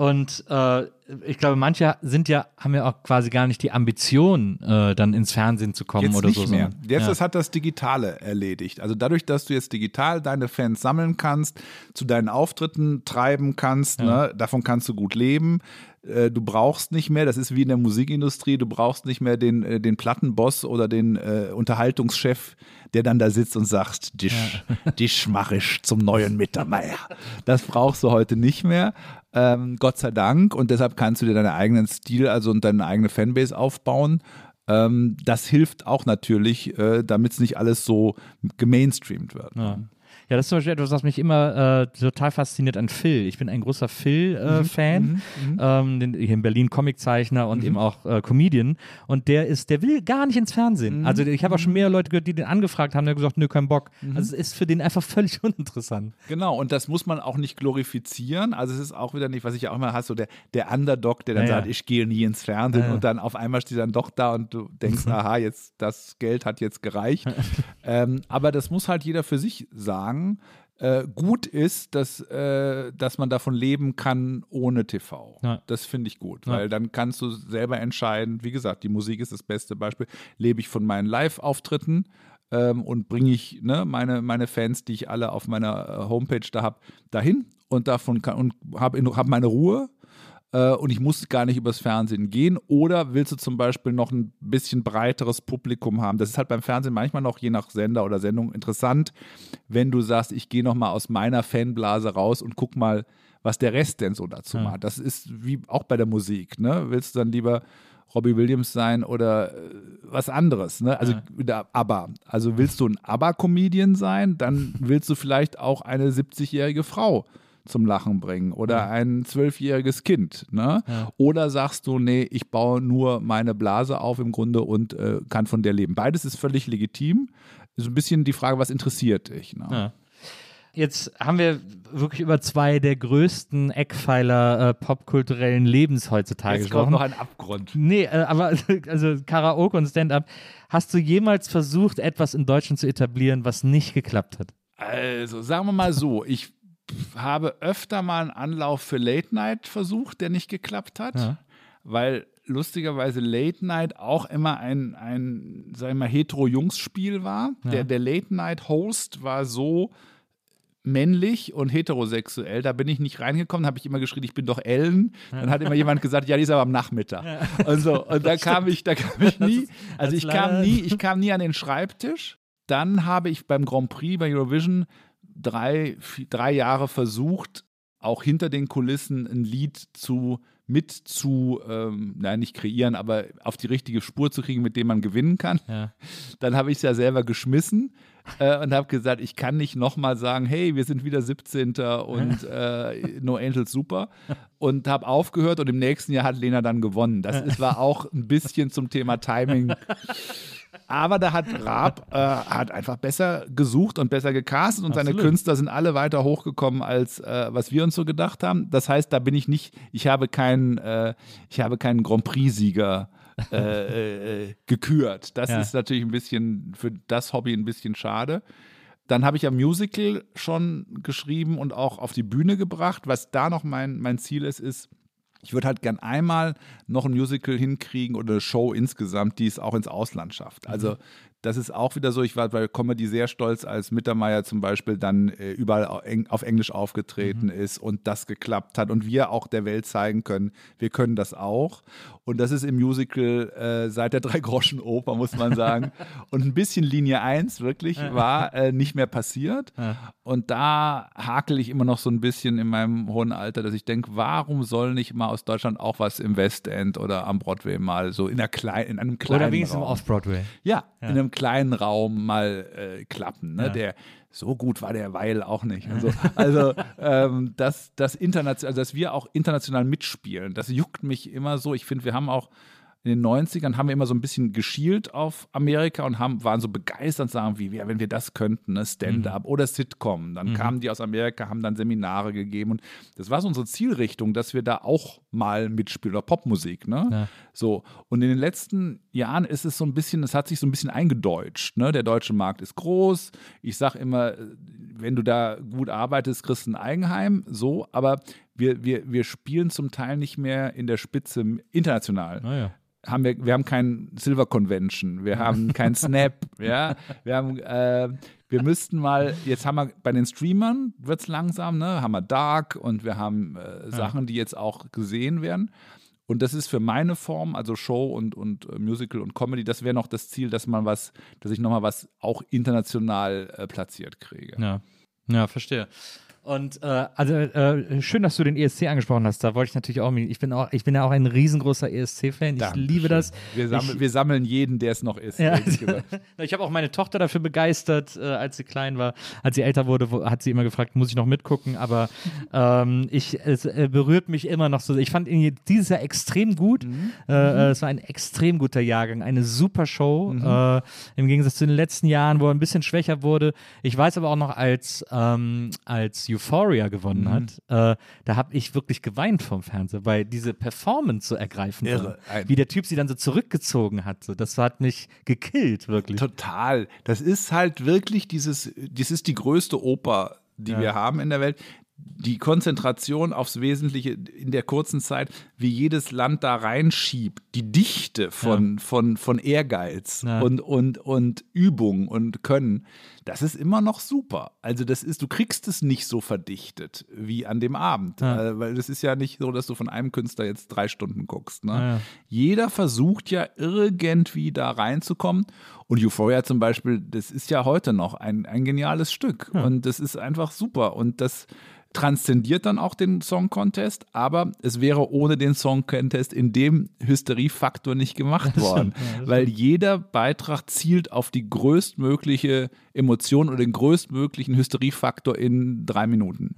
Und äh, ich glaube, manche sind ja, haben ja auch quasi gar nicht die Ambition, äh, dann ins Fernsehen zu kommen jetzt oder nicht so. Mehr. Jetzt ja. hat das Digitale erledigt. Also dadurch, dass du jetzt digital deine Fans sammeln kannst, zu deinen Auftritten treiben kannst, ja. ne, davon kannst du gut leben. Äh, du brauchst nicht mehr, das ist wie in der Musikindustrie, du brauchst nicht mehr den, äh, den Plattenboss oder den äh, Unterhaltungschef, der dann da sitzt und sagt, dich, ja. dich mach ich zum neuen Mittermeier. Das brauchst du heute nicht mehr. Ähm, Gott sei Dank. Und deshalb kannst du dir deinen eigenen Stil, also und deine eigene Fanbase aufbauen. Ähm, das hilft auch natürlich, äh, damit es nicht alles so gemainstreamt wird. Ja. Ja, das ist zum Beispiel etwas, was mich immer äh, total fasziniert an Phil. Ich bin ein großer Phil-Fan, äh, mhm, mhm, ähm, den, hier in Berlin Comiczeichner und mhm. eben auch äh, Comedian. Und der ist, der will gar nicht ins Fernsehen. Mhm. Also ich habe auch schon mehrere Leute gehört, die den angefragt haben, der gesagt, nö, kein Bock. Mhm. Also es ist für den einfach völlig uninteressant. Genau, und das muss man auch nicht glorifizieren. Also es ist auch wieder nicht, was ich auch immer hasse, so der, der Underdog, der dann ja, sagt, ja. ich gehe nie ins Fernsehen ja, und dann auf einmal steht dann doch da und du denkst, aha, jetzt das Geld hat jetzt gereicht. ähm, aber das muss halt jeder für sich sagen sagen, äh, gut ist, dass, äh, dass man davon leben kann ohne TV. Ja. Das finde ich gut, ja. weil dann kannst du selber entscheiden, wie gesagt, die Musik ist das beste Beispiel, lebe ich von meinen Live-Auftritten ähm, und bringe ich ne, meine, meine Fans, die ich alle auf meiner äh, Homepage da habe, dahin und davon kann, und habe hab meine Ruhe äh, und ich muss gar nicht übers Fernsehen gehen. Oder willst du zum Beispiel noch ein bisschen breiteres Publikum haben? Das ist halt beim Fernsehen manchmal noch je nach Sender oder Sendung interessant, wenn du sagst, ich gehe noch mal aus meiner Fanblase raus und guck mal, was der Rest denn so dazu Ja. macht. Das ist wie auch bei der Musik, ne? Willst du dann lieber Robbie Williams sein oder äh, was anderes, ne? Also Ja. ABBA. Also willst du ein ABBA-Comedian sein, dann willst du vielleicht auch eine 70-jährige Frau zum Lachen bringen oder ein zwölfjähriges Kind, ne? Ja. Oder sagst du, nee, ich baue nur meine Blase auf im Grunde und äh, kann von der leben. Beides ist völlig legitim. Ist ein bisschen die Frage, was interessiert dich? Ne? Ja. Jetzt haben wir wirklich über zwei der größten Eckpfeiler äh, popkulturellen Lebens heutzutage Jetzt kommt gesprochen. noch ein Abgrund. Nee, äh, aber also Karaoke und Stand-up. Hast du jemals versucht, etwas in Deutschland zu etablieren, was nicht geklappt hat? Also, sagen wir mal so, ich habe öfter mal einen Anlauf für Late Night versucht, der nicht geklappt hat, Ja. weil lustigerweise Late Night auch immer ein, ein sagen wir mal, Hetero-Jungs-Spiel war. Der, der Late Night-Host war so männlich und heterosexuell. Da bin ich nicht reingekommen, habe ich immer geschrien, ich bin doch Ellen. Dann hat immer jemand gesagt, ja, die ist aber am Nachmittag. Und so, und da kam ich, da kam ich nie, also ich kam nie, ich kam nie an den Schreibtisch. Dann habe ich beim Grand Prix bei Eurovision drei, vi- drei Jahre versucht, auch hinter den Kulissen ein Lied zu mit zu, ähm, nein, nicht kreieren, aber auf die richtige Spur zu kriegen, mit dem man gewinnen kann. Ja. Dann habe ich es ja selber geschmissen äh, und habe gesagt, ich kann nicht nochmal sagen, hey, wir sind wieder 17. und äh, No Angels super. Und habe aufgehört und im nächsten Jahr hat Lena dann gewonnen. Das ist, war auch ein bisschen zum Thema Timing. Aber da hat Raab äh, hat einfach besser gesucht und besser gecastet und seine Absolut. Künstler sind alle weiter hochgekommen, als äh, was wir uns so gedacht haben. Das heißt, da bin ich nicht, ich habe keinen, äh, ich habe keinen Grand Prix-Sieger äh, äh, gekürt. Das Ja. ist natürlich ein bisschen für das Hobby ein bisschen schade. Dann habe ich ja Musical schon geschrieben und auch auf die Bühne gebracht. Was da noch mein, mein Ziel ist, ist, ich würde halt gern einmal noch ein Musical hinkriegen oder eine Show insgesamt, die es auch ins Ausland schafft. Also das ist auch wieder so, ich war bei Comedy sehr stolz, als Mittermeier zum Beispiel dann äh, überall auf Englisch aufgetreten ist und das geklappt hat und wir auch der Welt zeigen können, wir können das auch. Und das ist im Musical äh, seit der Drei-Groschen-Oper, muss man sagen. und ein bisschen Linie 1 wirklich war äh, nicht mehr passiert. Und da hakel ich immer noch so ein bisschen in meinem hohen Alter, dass ich denke, warum soll nicht mal aus Deutschland auch was im Westend oder am Broadway mal so in, einer klein, in einem kleinen Oder wenigstens im Raum. Off-Broadway. Ja, in einem kleinen Raum mal äh, klappen. Ne? Ja. Der so gut war der Weil auch nicht. Also, also ähm, dass, das international, also dass wir auch international mitspielen, das juckt mich immer so. Ich finde, wir haben auch in den 90ern haben wir immer so ein bisschen geschielt auf Amerika und haben, waren so begeistert, sagen wie, ja, wenn wir das könnten, ne, Stand-up oder Sitcom. Dann kamen die aus Amerika, haben dann Seminare gegeben und das war so unsere Zielrichtung, dass wir da auch mal mitspielen oder Popmusik, ne? Ja. So, und in den letzten Jahren ist es so ein bisschen, es hat sich so ein bisschen eingedeutscht. Ne? Der deutsche Markt ist groß. Ich sage immer, äh, wenn du da gut arbeitest, kriegst du ein Eigenheim. So, aber wir, wir, wir spielen zum Teil nicht mehr in der Spitze international. Naja. Haben wir, wir haben kein Silver Convention, wir haben kein Snap, ja, wir haben, äh, wir müssten mal, jetzt haben wir bei den Streamern, wird es langsam, ne, haben wir Dark und wir haben äh, Sachen, die jetzt auch gesehen werden. Und das ist für meine Form, also Show und, und äh, Musical und Comedy, das wäre noch das Ziel, dass man was, dass ich nochmal was auch international äh, platziert kriege. Ja, ja, verstehe. Und äh, also äh, schön, dass du den ESC angesprochen hast. Da wollte ich natürlich auch. Ich bin auch, ich bin ja auch ein riesengroßer ESC-Fan. Ich liebe das. Wir, sammel, ich, wir sammeln jeden, der es noch ist. Ja. ich habe auch meine Tochter dafür begeistert, äh, als sie klein war. Als sie älter wurde, hat sie immer gefragt, muss ich noch mitgucken? Aber ähm, ich, es äh, berührt mich immer noch so. Ich fand ihn dieses Jahr extrem gut. Äh, äh, es war ein extrem guter Jahrgang, eine super Show. Äh, Im Gegensatz zu den letzten Jahren, wo er ein bisschen schwächer wurde. Ich weiß aber auch noch, als, ähm, als Euphoria gewonnen hat, äh, da habe ich wirklich geweint vom Fernseher, weil diese Performance so ergreifend Irre. war. Wie der Typ sie dann so zurückgezogen hat. So, das hat mich gekillt, wirklich. Total. Das ist halt wirklich dieses, das ist die größte Oper, die wir haben in der Welt. Die Konzentration aufs Wesentliche in der kurzen Zeit, wie jedes Land da reinschiebt, die Dichte von, von, von Ehrgeiz Ja. und, und, und Übung und Können, das ist immer noch super. Also das ist, du kriegst es nicht so verdichtet wie an dem Abend, Ja. äh, weil das ist ja nicht so, dass du von einem Künstler jetzt drei Stunden guckst. Ne? Ja. Jeder versucht ja irgendwie da reinzukommen. Und Euphoria zum Beispiel, das ist ja heute noch ein, ein geniales Stück. Und das ist einfach super. Und das transzendiert dann auch den Song Contest, aber es wäre ohne den Song Contest in dem Hysteriefaktor nicht gemacht worden, weil jeder Beitrag zielt auf die größtmögliche Emotion oder den größtmöglichen Hysteriefaktor in drei Minuten.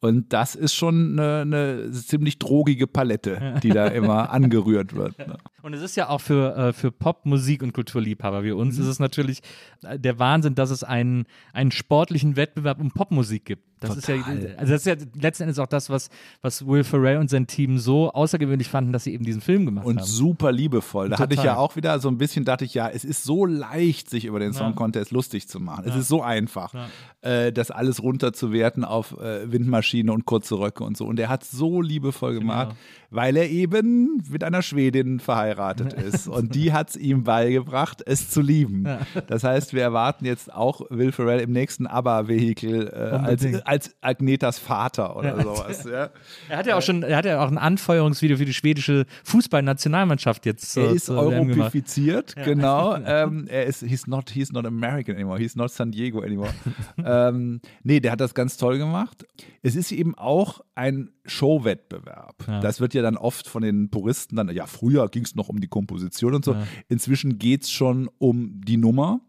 Und das ist schon eine, eine ziemlich drogige Palette, die da immer angerührt wird. Ne? Und es ist ja auch für, äh, für Pop, Musik und Kulturliebhaber wie uns, Mhm. ist es natürlich äh, der Wahnsinn, dass es einen, einen sportlichen Wettbewerb um Popmusik gibt. Das ist ja, Total. also das ist ja letzten Endes auch das, was, was Will Ferrell und sein Team so außergewöhnlich fanden, dass sie eben diesen Film gemacht Und haben. super liebevoll. Da hatte ich Total. ja auch wieder so ein bisschen, dachte ich, ja, es ist so leicht, sich über den Song Contest lustig zu machen. Es ist so einfach, äh, das alles runterzuwerten auf äh, Windmaschine und kurze Röcke und so. Und er hat so liebevoll gemacht, Genau. Weil er eben mit einer Schwedin verheiratet ist. Und die hat es ihm beigebracht, es zu lieben. Das heißt, wir erwarten jetzt auch Will Ferrell im nächsten ABBA-Vehikel äh, als, als Agnetas Vater oder sowas. Ja. Er hat ja auch schon, er hat ja auch ein Anfeuerungsvideo für die schwedische Fußballnationalmannschaft jetzt. Er zur- ist europifiziert, genau. Ähm, er ist, he's not, he's not American anymore, he's not San Diego anymore. ähm, nee, der hat das ganz toll gemacht. Es ist eben auch ein Showwettbewerb. Das wird ja dann oft von den Puristen dann, ja, früher ging es noch um die Komposition und so. Inzwischen geht es schon um die Nummer.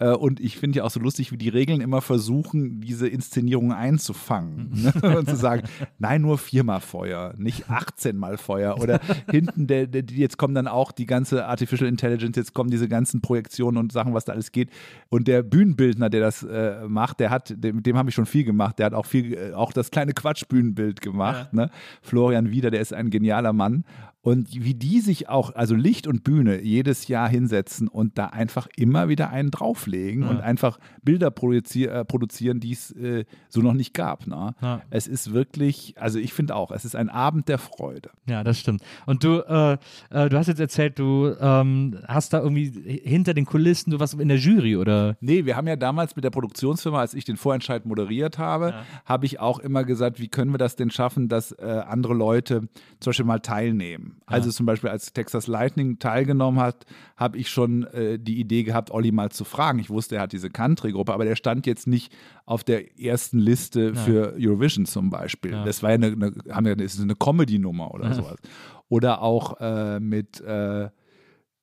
Äh, Und ich finde ja auch so lustig, wie die Regeln immer versuchen, diese Inszenierung einzufangen. Ne? Und zu sagen, nein, nur viermal Feuer, nicht 18 Mal Feuer. Oder hinten, der, der, jetzt kommen dann auch die ganze Artificial Intelligence, jetzt kommen diese ganzen Projektionen und Sachen, was da alles geht. Und der Bühnenbildner, der das äh, macht, der hat, dem- mit dem habe ich schon viel gemacht, der hat auch viel, äh, auch das kleine Quatschbühnenbild gemacht. Ne? Florian Wieder, der ist ein genialer Mann. Und wie die sich auch, also Licht und Bühne, jedes Jahr hinsetzen und da einfach immer wieder einen drauflegen und einfach Bilder produzier, äh, produzieren, die es äh, so noch nicht gab. Ne? Ja. Es ist wirklich, also ich finde auch, es ist ein Abend der Freude. Ja, das stimmt. Und du, äh, äh, du hast jetzt erzählt, du ähm, hast da irgendwie hinter den Kulissen, du warst in der Jury oder? Nee, wir haben ja damals mit der Produktionsfirma, als ich den Vorentscheid moderiert habe, habe ich auch immer gesagt, wie können wir das denn schaffen, dass äh, andere Leute zum Beispiel mal teilnehmen. Also zum Beispiel, als Texas Lightning teilgenommen hat, habe ich schon äh, die Idee gehabt, Olli mal zu fragen. Ich wusste, er hat diese Country-Gruppe, aber der stand jetzt nicht auf der ersten Liste für Eurovision zum Beispiel. Das war ja eine, eine, haben wir, ist eine Comedy-Nummer oder sowas. Oder auch äh, mit äh,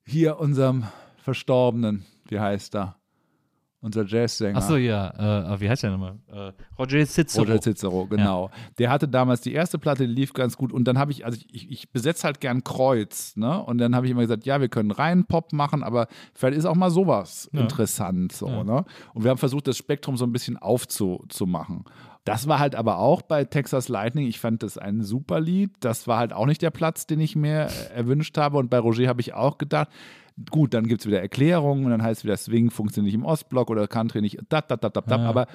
hier unserem Verstorbenen, wie heißt er? Unser Jazzsänger. Achso, ja, äh, wie heißt der nochmal? Äh, Roger Cicero. Roger Cicero, genau. Der hatte damals die erste Platte, die lief ganz gut. Und dann habe ich, also ich, ich besetze halt gern Kreuz, ne? Und dann habe ich immer gesagt, ja, wir können rein Pop machen, aber vielleicht ist auch mal sowas interessant, so, ne? Und wir haben versucht, das Spektrum so ein bisschen aufzumachen. Das war halt aber auch bei Texas Lightning. Ich fand das ein super Lied. Das war halt auch nicht der Platz, den ich mir äh, erwünscht habe. Und bei Roger habe ich auch gedacht, gut, dann gibt es wieder Erklärungen und dann heißt es wieder, Swing funktioniert nicht im Ostblock oder Country nicht. Dat, dat, dat, dat, dat. Aber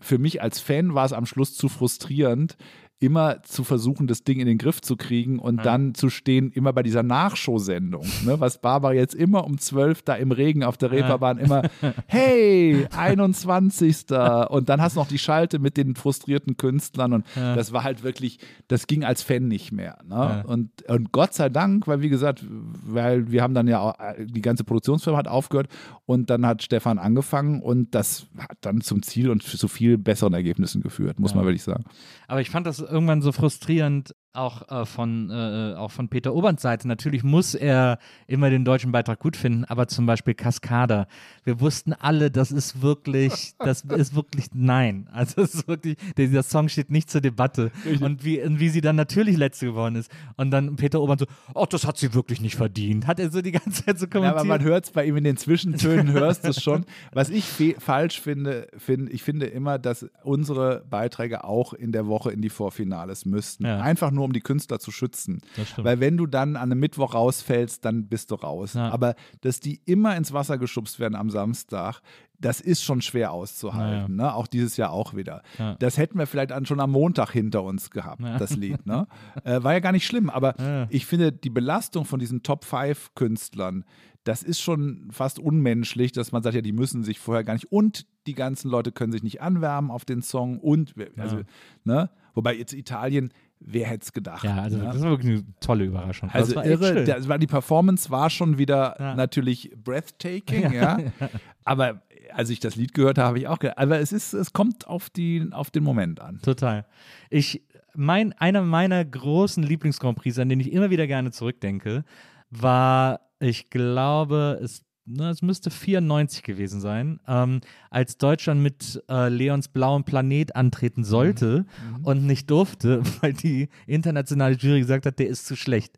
für mich als Fan war es am Schluss zu frustrierend, immer zu versuchen, das Ding in den Griff zu kriegen und dann zu stehen, immer bei dieser Nachshow-Sendung, ne, was Barbara jetzt immer um 12 da im Regen auf der Reeperbahn immer, hey, 21. Und dann hast du noch die Schalte mit den frustrierten Künstlern und das war halt wirklich, das ging als Fan nicht mehr. Ne? Und, und Gott sei Dank, weil wie gesagt, weil wir haben dann ja auch, die ganze Produktionsfirma hat aufgehört und dann hat Stefan angefangen und das hat dann zum Ziel und zu viel besseren Ergebnissen geführt, muss man wirklich sagen. Aber ich fand das irgendwann so frustrierend, auch äh, von, äh, auch von Peter Oberns Seite. Natürlich muss er immer den deutschen Beitrag gut finden, aber zum Beispiel Cascada. Wir wussten alle, das ist wirklich, das ist wirklich nein. Also es ist wirklich, dieser Song steht nicht zur Debatte. Und wie, und wie sie dann natürlich letzte geworden ist. Und dann Peter Obern so, oh, das hat sie wirklich nicht verdient. Hat er so die ganze Zeit so Ja, kommentiert. aber man hört es bei ihm in den Zwischentönen, hörst du es schon. Was ich falsch finde, find, ich finde immer, dass unsere Beiträge auch in der Woche in die Vorfinales müssten. Ja. Einfach nur, um die Künstler zu schützen. Weil wenn du dann an einem Mittwoch rausfällst, dann bist du raus. Ja. Aber dass die immer ins Wasser geschubst werden am Samstag, das ist schon schwer auszuhalten. Ne? Auch dieses Jahr auch wieder. Ja. Das hätten wir vielleicht schon am Montag hinter uns gehabt, das Lied. Ne? äh, war ja gar nicht schlimm, aber Ja. ich finde, die Belastung von diesen Top-5-Künstlern, das ist schon fast unmenschlich, dass man sagt, ja, die müssen sich vorher gar nicht und die ganzen Leute können sich nicht anwärmen auf den Song und, also, ne? Wobei jetzt Italien, wer hätte es gedacht? Ja, also ne? das war wirklich eine tolle Überraschung. Also das war irre, das war, die Performance war schon wieder Ja. natürlich breathtaking, ja. Aber als ich das Lied gehört habe, habe ich auch gedacht, aber es ist, es kommt auf, die, auf den Moment an. Total. Ich, mein, einer meiner großen Lieblings-Grand Prix, an den ich immer wieder gerne zurückdenke, war, ich glaube, es, na, es müsste 94 gewesen sein, ähm, als Deutschland mit äh, Leons blauem Planet antreten sollte und nicht durfte, weil die internationale Jury gesagt hat, der ist zu schlecht.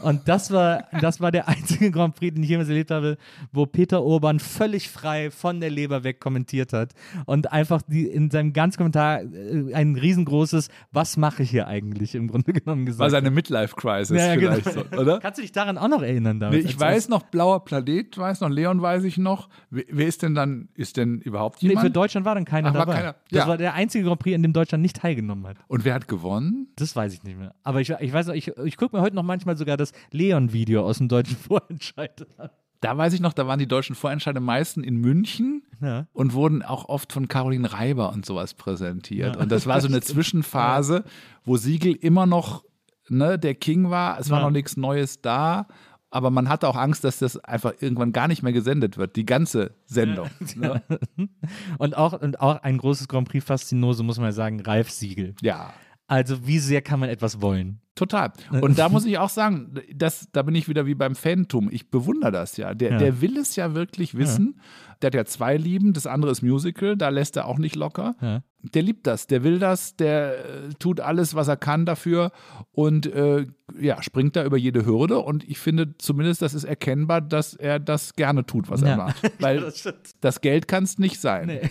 Und das war, das war der einzige Grand Prix, den ich jemals erlebt habe, wo Peter Urban völlig frei von der Leber weg kommentiert hat und einfach die, in seinem ganzen Kommentar äh, ein riesengroßes Was mache ich hier eigentlich im Grunde genommen gesagt War seine Midlife-Crisis Ja, ja, vielleicht genau. so, oder? Kannst du dich daran auch noch erinnern? Damals, Nee, ich weiß noch, Blauer Planet weiß noch, Leon weiß ich noch. Wer, ist denn dann, ist denn überhaupt Nee, jemand? für Deutschland war dann keiner Ach, war dabei. keiner. Das Ja. war der einzige Grand Prix, an dem Deutschland nicht teilgenommen hat. Und wer hat gewonnen? Das weiß ich nicht mehr. Aber ich, ich weiß noch, ich, ich gucke mir heute noch manchmal sogar das Leon-Video aus dem deutschen Vorentscheid an. Da weiß ich noch, da waren die deutschen Vorentscheide meisten in München Ja. und wurden auch oft von Caroline Reiber und sowas präsentiert. Und das war so eine Zwischenphase, wo Siegel immer noch ne, der King war. Es war Ja. noch nichts Neues da. Aber man hatte auch Angst, dass das einfach irgendwann gar nicht mehr gesendet wird, die ganze Sendung. Ne? Und auch, und auch ein großes Grand Prix Faszinose, muss man ja sagen, Ralf Siegel. Ja, Also, wie sehr kann man etwas wollen? total. Und da muss ich auch sagen, das, da bin ich wieder wie beim Phantom. Ich bewundere das ja. Der, Ja. der will es ja wirklich wissen. Der hat ja zwei Lieben, das andere ist Musical, da lässt er auch nicht locker. Ja. Der liebt das, der will das, der äh, tut alles, was er kann dafür und äh, ja, springt da über jede Hürde. Und ich finde zumindest, das ist erkennbar, dass er das gerne tut, was Ja. er macht. Weil das das Geld kann es nicht sein. Nee.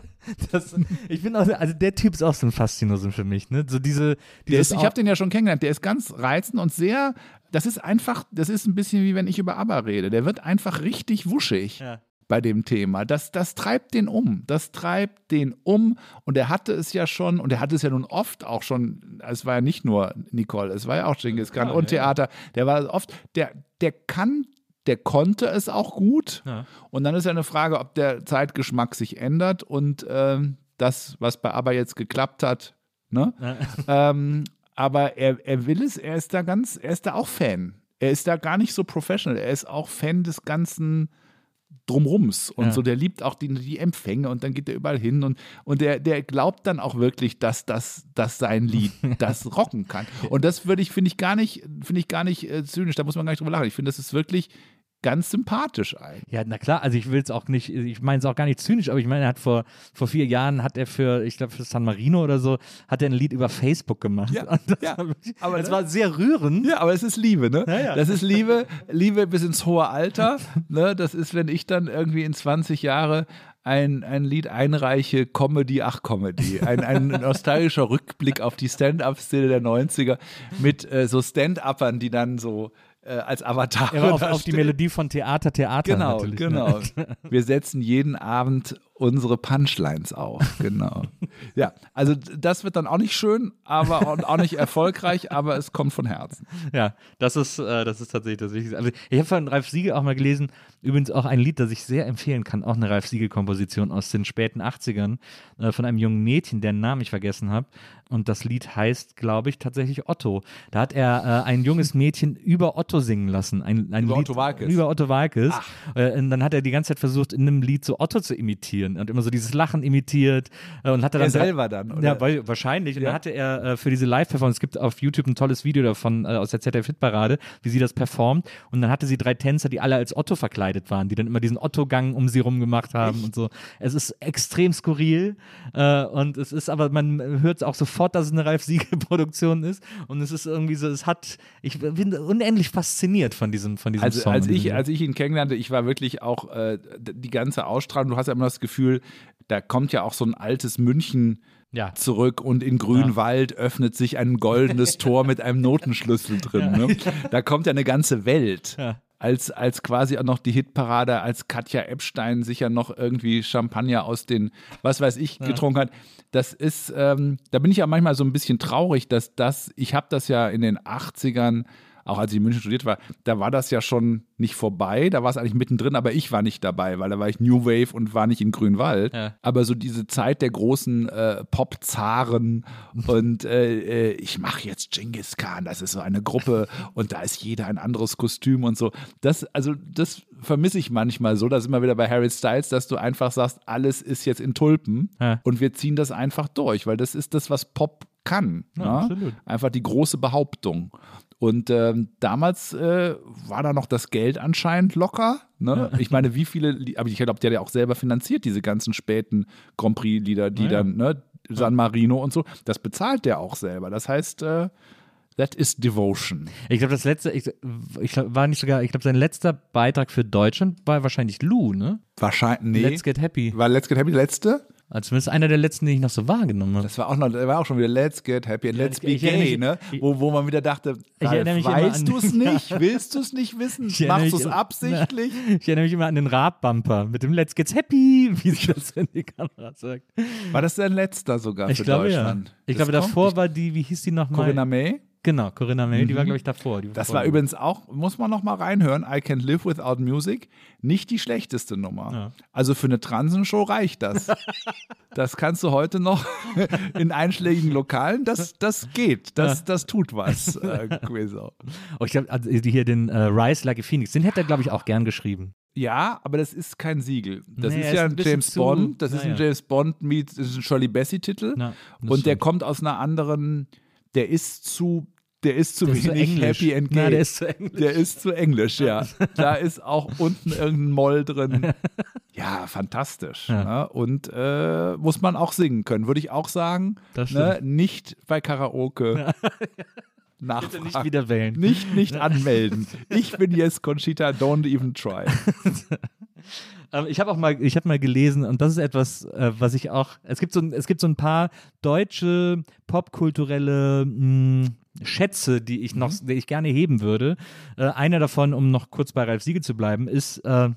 Das, ich bin auch, also der Typ ist auch so ein Faszinosum für mich, ne? So diese, ist, ich habe den ja schon kennengelernt, der ist ganz reizend und sehr, das ist einfach, das ist ein bisschen wie wenn ich über ABBA rede. Der wird einfach richtig wuschig Ja. bei dem Thema. Das, das treibt den um. Das treibt den um. Und er hatte es ja schon, und er hatte es ja nun oft auch schon, es war ja nicht nur Nicole, es war ja auch Genghis Khan und Theater. Der war oft, der, der kann, der konnte es auch gut. Ja. Und dann ist ja eine Frage, ob der Zeitgeschmack sich ändert und ähm, das, was bei ABBA jetzt geklappt hat, ne? ähm, aber er, er will es, er ist da ganz, er ist da auch Fan. Er ist da gar nicht so professional, er ist auch Fan des ganzen Drumrums und Ja. so, der liebt auch die, die Empfänge und dann geht er überall hin und, und der, der glaubt dann auch wirklich, dass das, dass sein Lied das rocken kann. Und das würde ich, finde ich gar nicht, finde ich gar nicht äh, zynisch, da muss man gar nicht drüber lachen. Ich finde, das ist wirklich ganz sympathisch eigentlich. Ja, na klar, also ich will es auch nicht, ich meine es auch gar nicht zynisch, aber ich meine, er hat vor, vor vier Jahren hat er für, ich glaube für San Marino oder so, hat er ein Lied über Facebook gemacht. Ja, das ja, wirklich- aber das ne? war sehr rührend. Ja, aber es ist Liebe, ne? Ja, ja. Das ist Liebe, Liebe bis ins hohe Alter. Ne? Das ist, wenn ich dann irgendwie in 20 Jahre ein, ein Lied einreiche, Comedy, ach Comedy. Ein, ein nostalgischer Rückblick auf die Stand-Up-Szene der 90er mit äh, so Stand-Uppern, die dann so äh, als Avatar war auf, auf die Melodie von Theater, Theater Genau, natürlich. genau. Ne? Wir setzen jeden Abend unsere Punchlines auf. Genau. ja, also das wird dann auch nicht schön, aber und auch nicht erfolgreich, aber es kommt von Herzen. Ja, das ist, äh, das ist tatsächlich das Wichtigste. Also ich habe von Ralf Siegel auch mal gelesen, übrigens auch ein Lied, das ich sehr empfehlen kann, auch eine Ralf Siegel-Komposition aus den späten 80ern äh, von einem jungen Mädchen, deren Namen ich vergessen habe. Und das Lied heißt, glaube ich, tatsächlich Otto. Da hat er äh, ein junges Mädchen über Otto singen lassen. Ein, ein Über Lied, Otto Walkes? Über Otto Walkes. Äh, und dann hat er die ganze Zeit versucht, in einem Lied so Otto zu imitieren und immer so dieses Lachen imitiert. Äh, und hatte dann Er selber dann, oder? Ja, weil, wahrscheinlich. Und Ja. dann hatte er äh, für diese Live-Performance, es gibt auf YouTube ein tolles Video davon äh, aus der ZDF-Hitparade, wie sie das performt. Und dann hatte sie drei Tänzer, die alle als Otto verkleidet waren, die dann immer diesen Otto-Gang um sie rum gemacht haben und so. Es ist extrem skurril. Äh, und es ist aber, man hört auch sofort, dass es eine Ralf Siegel-Produktion ist. Und es ist irgendwie so, es hat, ich bin unendlich fasziniert von diesem, von diesem Also Song. als ich, als ich ihn kennenlernte, ich war wirklich auch äh, die ganze Ausstrahlung, du hast ja immer das Gefühl, da kommt ja auch so ein altes München Ja. zurück und in Grünwald öffnet sich ein goldenes Tor mit einem Notenschlüssel drin. Ne? Da kommt ja eine ganze Welt. Ja. Als, als quasi auch noch die Hitparade, als Katja Epstein sicher noch irgendwie Champagner aus den, was weiß ich, getrunken hat. Das ist, ähm, da bin ich ja manchmal so ein bisschen traurig, dass das, ich habe das ja in den 80ern auch als ich in München studiert war, da war das ja schon nicht vorbei, da war es eigentlich mittendrin, aber ich war nicht dabei, weil da war ich New Wave und war nicht in Grünwald. Ja. Aber so diese Zeit der großen äh, Pop-Zaren und äh, äh, ich mache jetzt Genghis Khan, das ist so eine Gruppe und da ist jeder ein anderes Kostüm und so. Das, also das vermisse ich manchmal so, da sind wir wieder bei Harry Styles, dass du einfach sagst, alles ist jetzt in Tulpen Ja. und wir ziehen das einfach durch, weil das ist das, was Pop kann. Ja, ne? absolut. Einfach die große Behauptung. Und ähm, damals äh, war da noch das Geld anscheinend locker. Ne? Ich meine, wie viele, aber ich glaube, der hat ja auch selber finanziert, diese ganzen späten Grand Prix-Lieder, die Ja, ja. dann, ne, San Marino und so, das bezahlt der auch selber. Das heißt, äh, that is devotion. Ich glaube, das letzte, ich, ich glaub, war nicht sogar, ich glaube, sein letzter Beitrag für Deutschland war wahrscheinlich Lou, ne? Wahrscheinlich, nee. Let's Get Happy. war Let's Get Happy letzte? Also zumindest einer der letzten, die ich noch so wahrgenommen habe. Das war auch noch, war auch schon wieder Let's Get Happy and Let's ich- Be ich Gay, mich- ne? Wo, wo man wieder dachte, Ralf, weißt du es nicht? Willst du es nicht wissen? Ich Machst du es absichtlich? Ich erinnere mich immer an den Radbumper mit dem Let's Get Happy, wie sich das in die Kamera sagt. War das dein letzter sogar Ich für glaube Deutschland? ja. Ich Das glaube, davor nicht. war die, wie hieß die nochmal? Corinna May. Genau, Corinna May, die war, glaube ich, davor. Das war übrigens auch, muss man noch mal reinhören, I Can't Live Without Music, nicht die schlechteste Nummer. Ja. Also für eine Transenshow reicht das. das kannst du heute noch in einschlägigen Lokalen, das, das geht, das, das tut was, äh. Oh, ich glaube, also hier den äh, Rise Like a Phoenix, den hätte er, glaube ich, auch gern geschrieben. Ja, aber das ist kein Siegel. Das Nee, ist ja ist ein ein James zu- Bond, das ist ein. James Bond meets, das ist ein Shirley Bassey-Titel. Ja, das und der stimmt. kommt aus einer anderen, der ist zu, der ist zu Der ist zu wenig englisch. happy and gay. Na, der ist zu englisch. Der ist zu englisch, ja. Da ist auch unten irgendein Moll drin. Ja, fantastisch. Ja. Ne? Und äh, muss man auch singen können, würde ich auch sagen. Ne? Nicht bei Karaoke nachfragen. Bitte nicht wieder wählen. Nicht, nicht anmelden. Ich bin jetzt Conchita, don't even try. Ähm, ich habe auch mal, ich habe mal gelesen und das ist etwas, äh, was ich auch. Es gibt so, ein- es gibt so ein paar deutsche popkulturelle mh, Schätze, die ich noch, die ich gerne heben würde. Äh, einer davon, um noch kurz bei Ralf Siegel zu bleiben, ist, äh,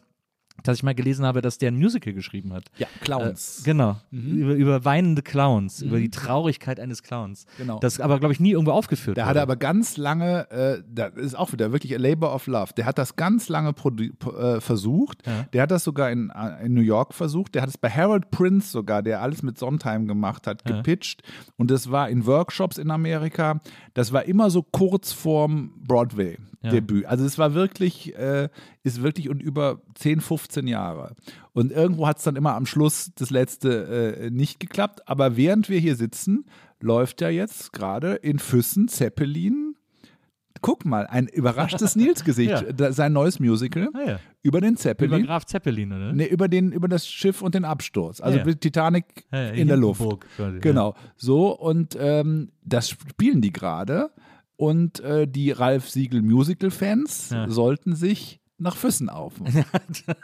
dass ich mal gelesen habe, dass der ein Musical geschrieben hat. Ja, Clowns. Äh, genau. Über, über weinende Clowns, über die Traurigkeit eines Clowns. Genau. Das aber, glaube ich, nie irgendwo aufgeführt Der wurde. hatte aber ganz lange, äh, das ist auch wieder wirklich a labor of love. Der hat das ganz lange äh, versucht. Ja. Der hat das sogar in, äh, in New York versucht. Der hat es bei Harold Prince sogar, der alles mit Sondheim gemacht hat, Ja. gepitcht. Und das war in Workshops in Amerika. Das war immer so kurz vorm Broadway-Debüt. Also es war wirklich, äh, ist wirklich und über 10, 15 Jahre. Und irgendwo hat es dann immer am Schluss das letzte äh, nicht geklappt. Aber während wir hier sitzen, läuft ja jetzt gerade in Füssen Zeppelin. Guck mal, ein überraschtes Nils-Gesicht. Ja. Sein neues Musical Ah, ja. über den Über Zeppelin. Graf Zeppelin, oder? Nee, über, den, über das Schiff und den Absturz. Also Ja. Titanic ja, in der Luft. Quasi, Genau. So, und ähm, das spielen die gerade. Und äh, die Ralf Siegel Musical-Fans sollten sich nach Füssen aufmachen.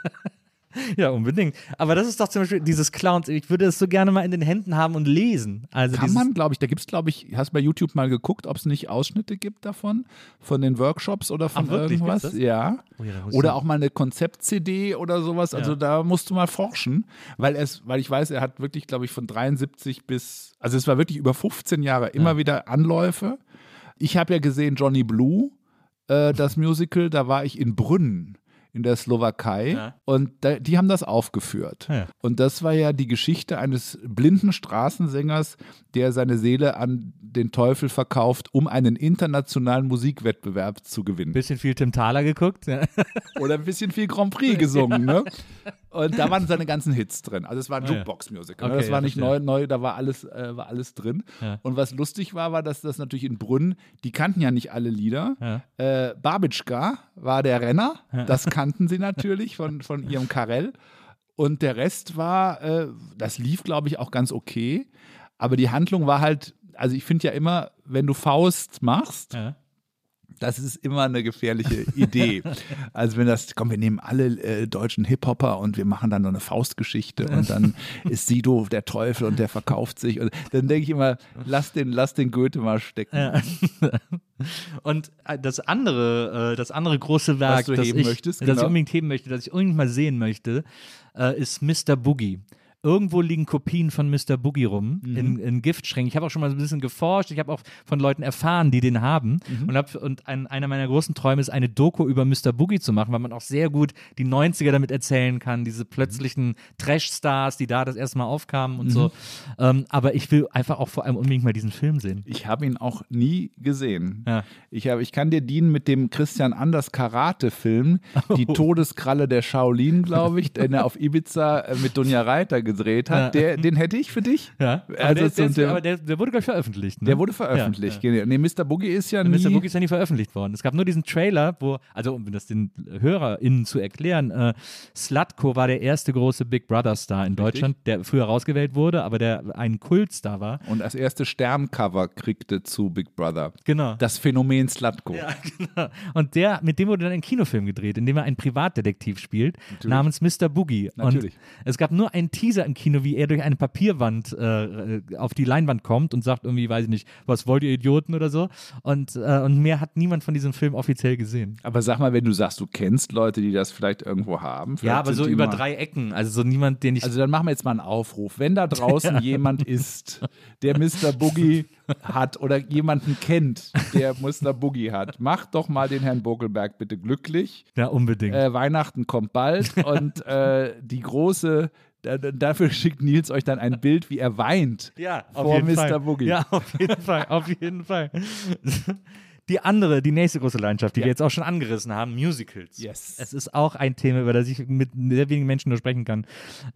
Ja, unbedingt. Aber das ist doch zum Beispiel dieses Clowns. Ich würde es so gerne mal in den Händen haben und lesen. Also Kann man, glaube ich, da gibt es, glaube ich, hast du bei YouTube mal geguckt, ob es nicht Ausschnitte gibt davon, von den Workshops oder von Ach, wirklich? irgendwas? Ja. Oh ja, Oder auch mal eine Konzept-CD oder sowas. Also Ja. da musst du mal forschen, weil es, weil ich weiß, er hat wirklich, glaube ich, von 73 bis, also es war wirklich über 15 Jahre immer Ja. wieder Anläufe. Ich habe ja gesehen Johnny Blue, äh, das Musical, da war ich in Brünn in der Slowakei Ja. und da, die haben das aufgeführt. Ja. Und das war ja die Geschichte eines blinden Straßensängers, der seine Seele an den Teufel verkauft, um einen internationalen Musikwettbewerb zu gewinnen. bisschen viel Tim Thaler geguckt. Ja. Oder ein bisschen viel Grand Prix gesungen, ne? Und da waren seine ganzen Hits drin. Also es war ein Ah. Jukebox-Musical. Okay, das war nicht neu, neu, da war alles, äh, war alles drin. Und was lustig war, war, dass das natürlich in Brünn, die kannten ja nicht alle Lieder. Äh, Babitschka war der Renner, das kannten sie natürlich von, von ihrem Karell. Und der Rest war, äh, das lief, glaube ich, auch ganz okay. Aber die Handlung war halt, also ich finde ja immer, wenn du Faust machst, Ja. Das ist immer eine gefährliche Idee. Also wenn das, komm, wir nehmen alle äh, deutschen Hip-Hopper und wir machen dann so eine Faustgeschichte und dann ist Sido der Teufel und der verkauft sich. Und dann denke ich immer, lass den, lass den Goethe mal stecken. Ja. Und äh, das andere, äh, das andere große Werk, du das, heben ich, möchtest, das ich genau. unbedingt heben möchte, das ich unbedingt mal sehen möchte, äh, ist Mr. Boogie. Irgendwo liegen Kopien von Mr. Boogie rum Mhm. in, in Giftschränken. Ich habe auch schon mal so ein bisschen geforscht. Ich habe auch von Leuten erfahren, die den haben. Mhm. Und, hab, und ein, einer meiner großen Träume ist, eine Doku über Mr. Boogie zu machen, weil man auch sehr gut die 90er damit erzählen kann. Diese plötzlichen Trash-Stars, die da das erste Mal aufkamen und Mhm. so. Ähm, aber ich will einfach auch vor allem unbedingt mal diesen Film sehen. Ich habe ihn auch nie gesehen. Ja. Ich, hab, ich kann dir dienen mit dem Christian Anders Karate-Film, Die Todeskralle der Shaolin, glaube ich, den er auf Ibiza äh, mit Dunja Reiter gedreht hat. Ja. Der, den hätte ich für dich. Ja, aber, Also der, so der, ist- der- aber der, der wurde, glaube ich, veröffentlicht. Ne? Der wurde veröffentlicht. Ja, Nee, Mr. Boogie ist ja nie. Mr. Boogie ist ja nie veröffentlicht worden. Es gab nur diesen Trailer, wo, also um das den HörerInnen zu erklären, äh, Slutko war der erste große Big Brother-Star in Deutschland, der früher rausgewählt wurde, aber der ein Kultstar war. und als erste Sterncover kriegte zu Big Brother. Genau. Das Phänomen Slutko. Ja, genau. Und der, mit dem wurde dann ein Kinofilm gedreht, in dem er einen Privatdetektiv spielt, namens Mr. Boogie. Natürlich. Und es gab nur einen Teaser im Kino, wie er durch eine Papierwand äh, auf die Leinwand kommt und sagt irgendwie, weiß ich nicht, was wollt ihr Idioten oder so. Und, äh, und mehr hat niemand von diesem Film offiziell gesehen. Aber sag mal, wenn du sagst, du kennst Leute, die das vielleicht irgendwo haben. Ja, vielleicht aber sind so über drei Ecken. Also so niemand, den ich. Also dann machen wir jetzt mal einen Aufruf. Wenn da draußen jemand ist, der Mr. Boogie hat oder jemanden kennt, der Mr. Boogie hat, macht doch mal den Herrn Bogelberg bitte glücklich. ja, unbedingt. Äh, Weihnachten kommt bald und äh, die große, dafür schickt Nils euch dann ein Bild, wie er weint ja, vor Mr. Fall. Boogie. Ja, auf jeden Fall, auf jeden Fall. Die andere, die nächste große Leidenschaft, die wir jetzt auch schon angerissen haben, Musicals. Yes. Es ist auch ein Thema, über das ich mit sehr wenigen Menschen nur sprechen kann.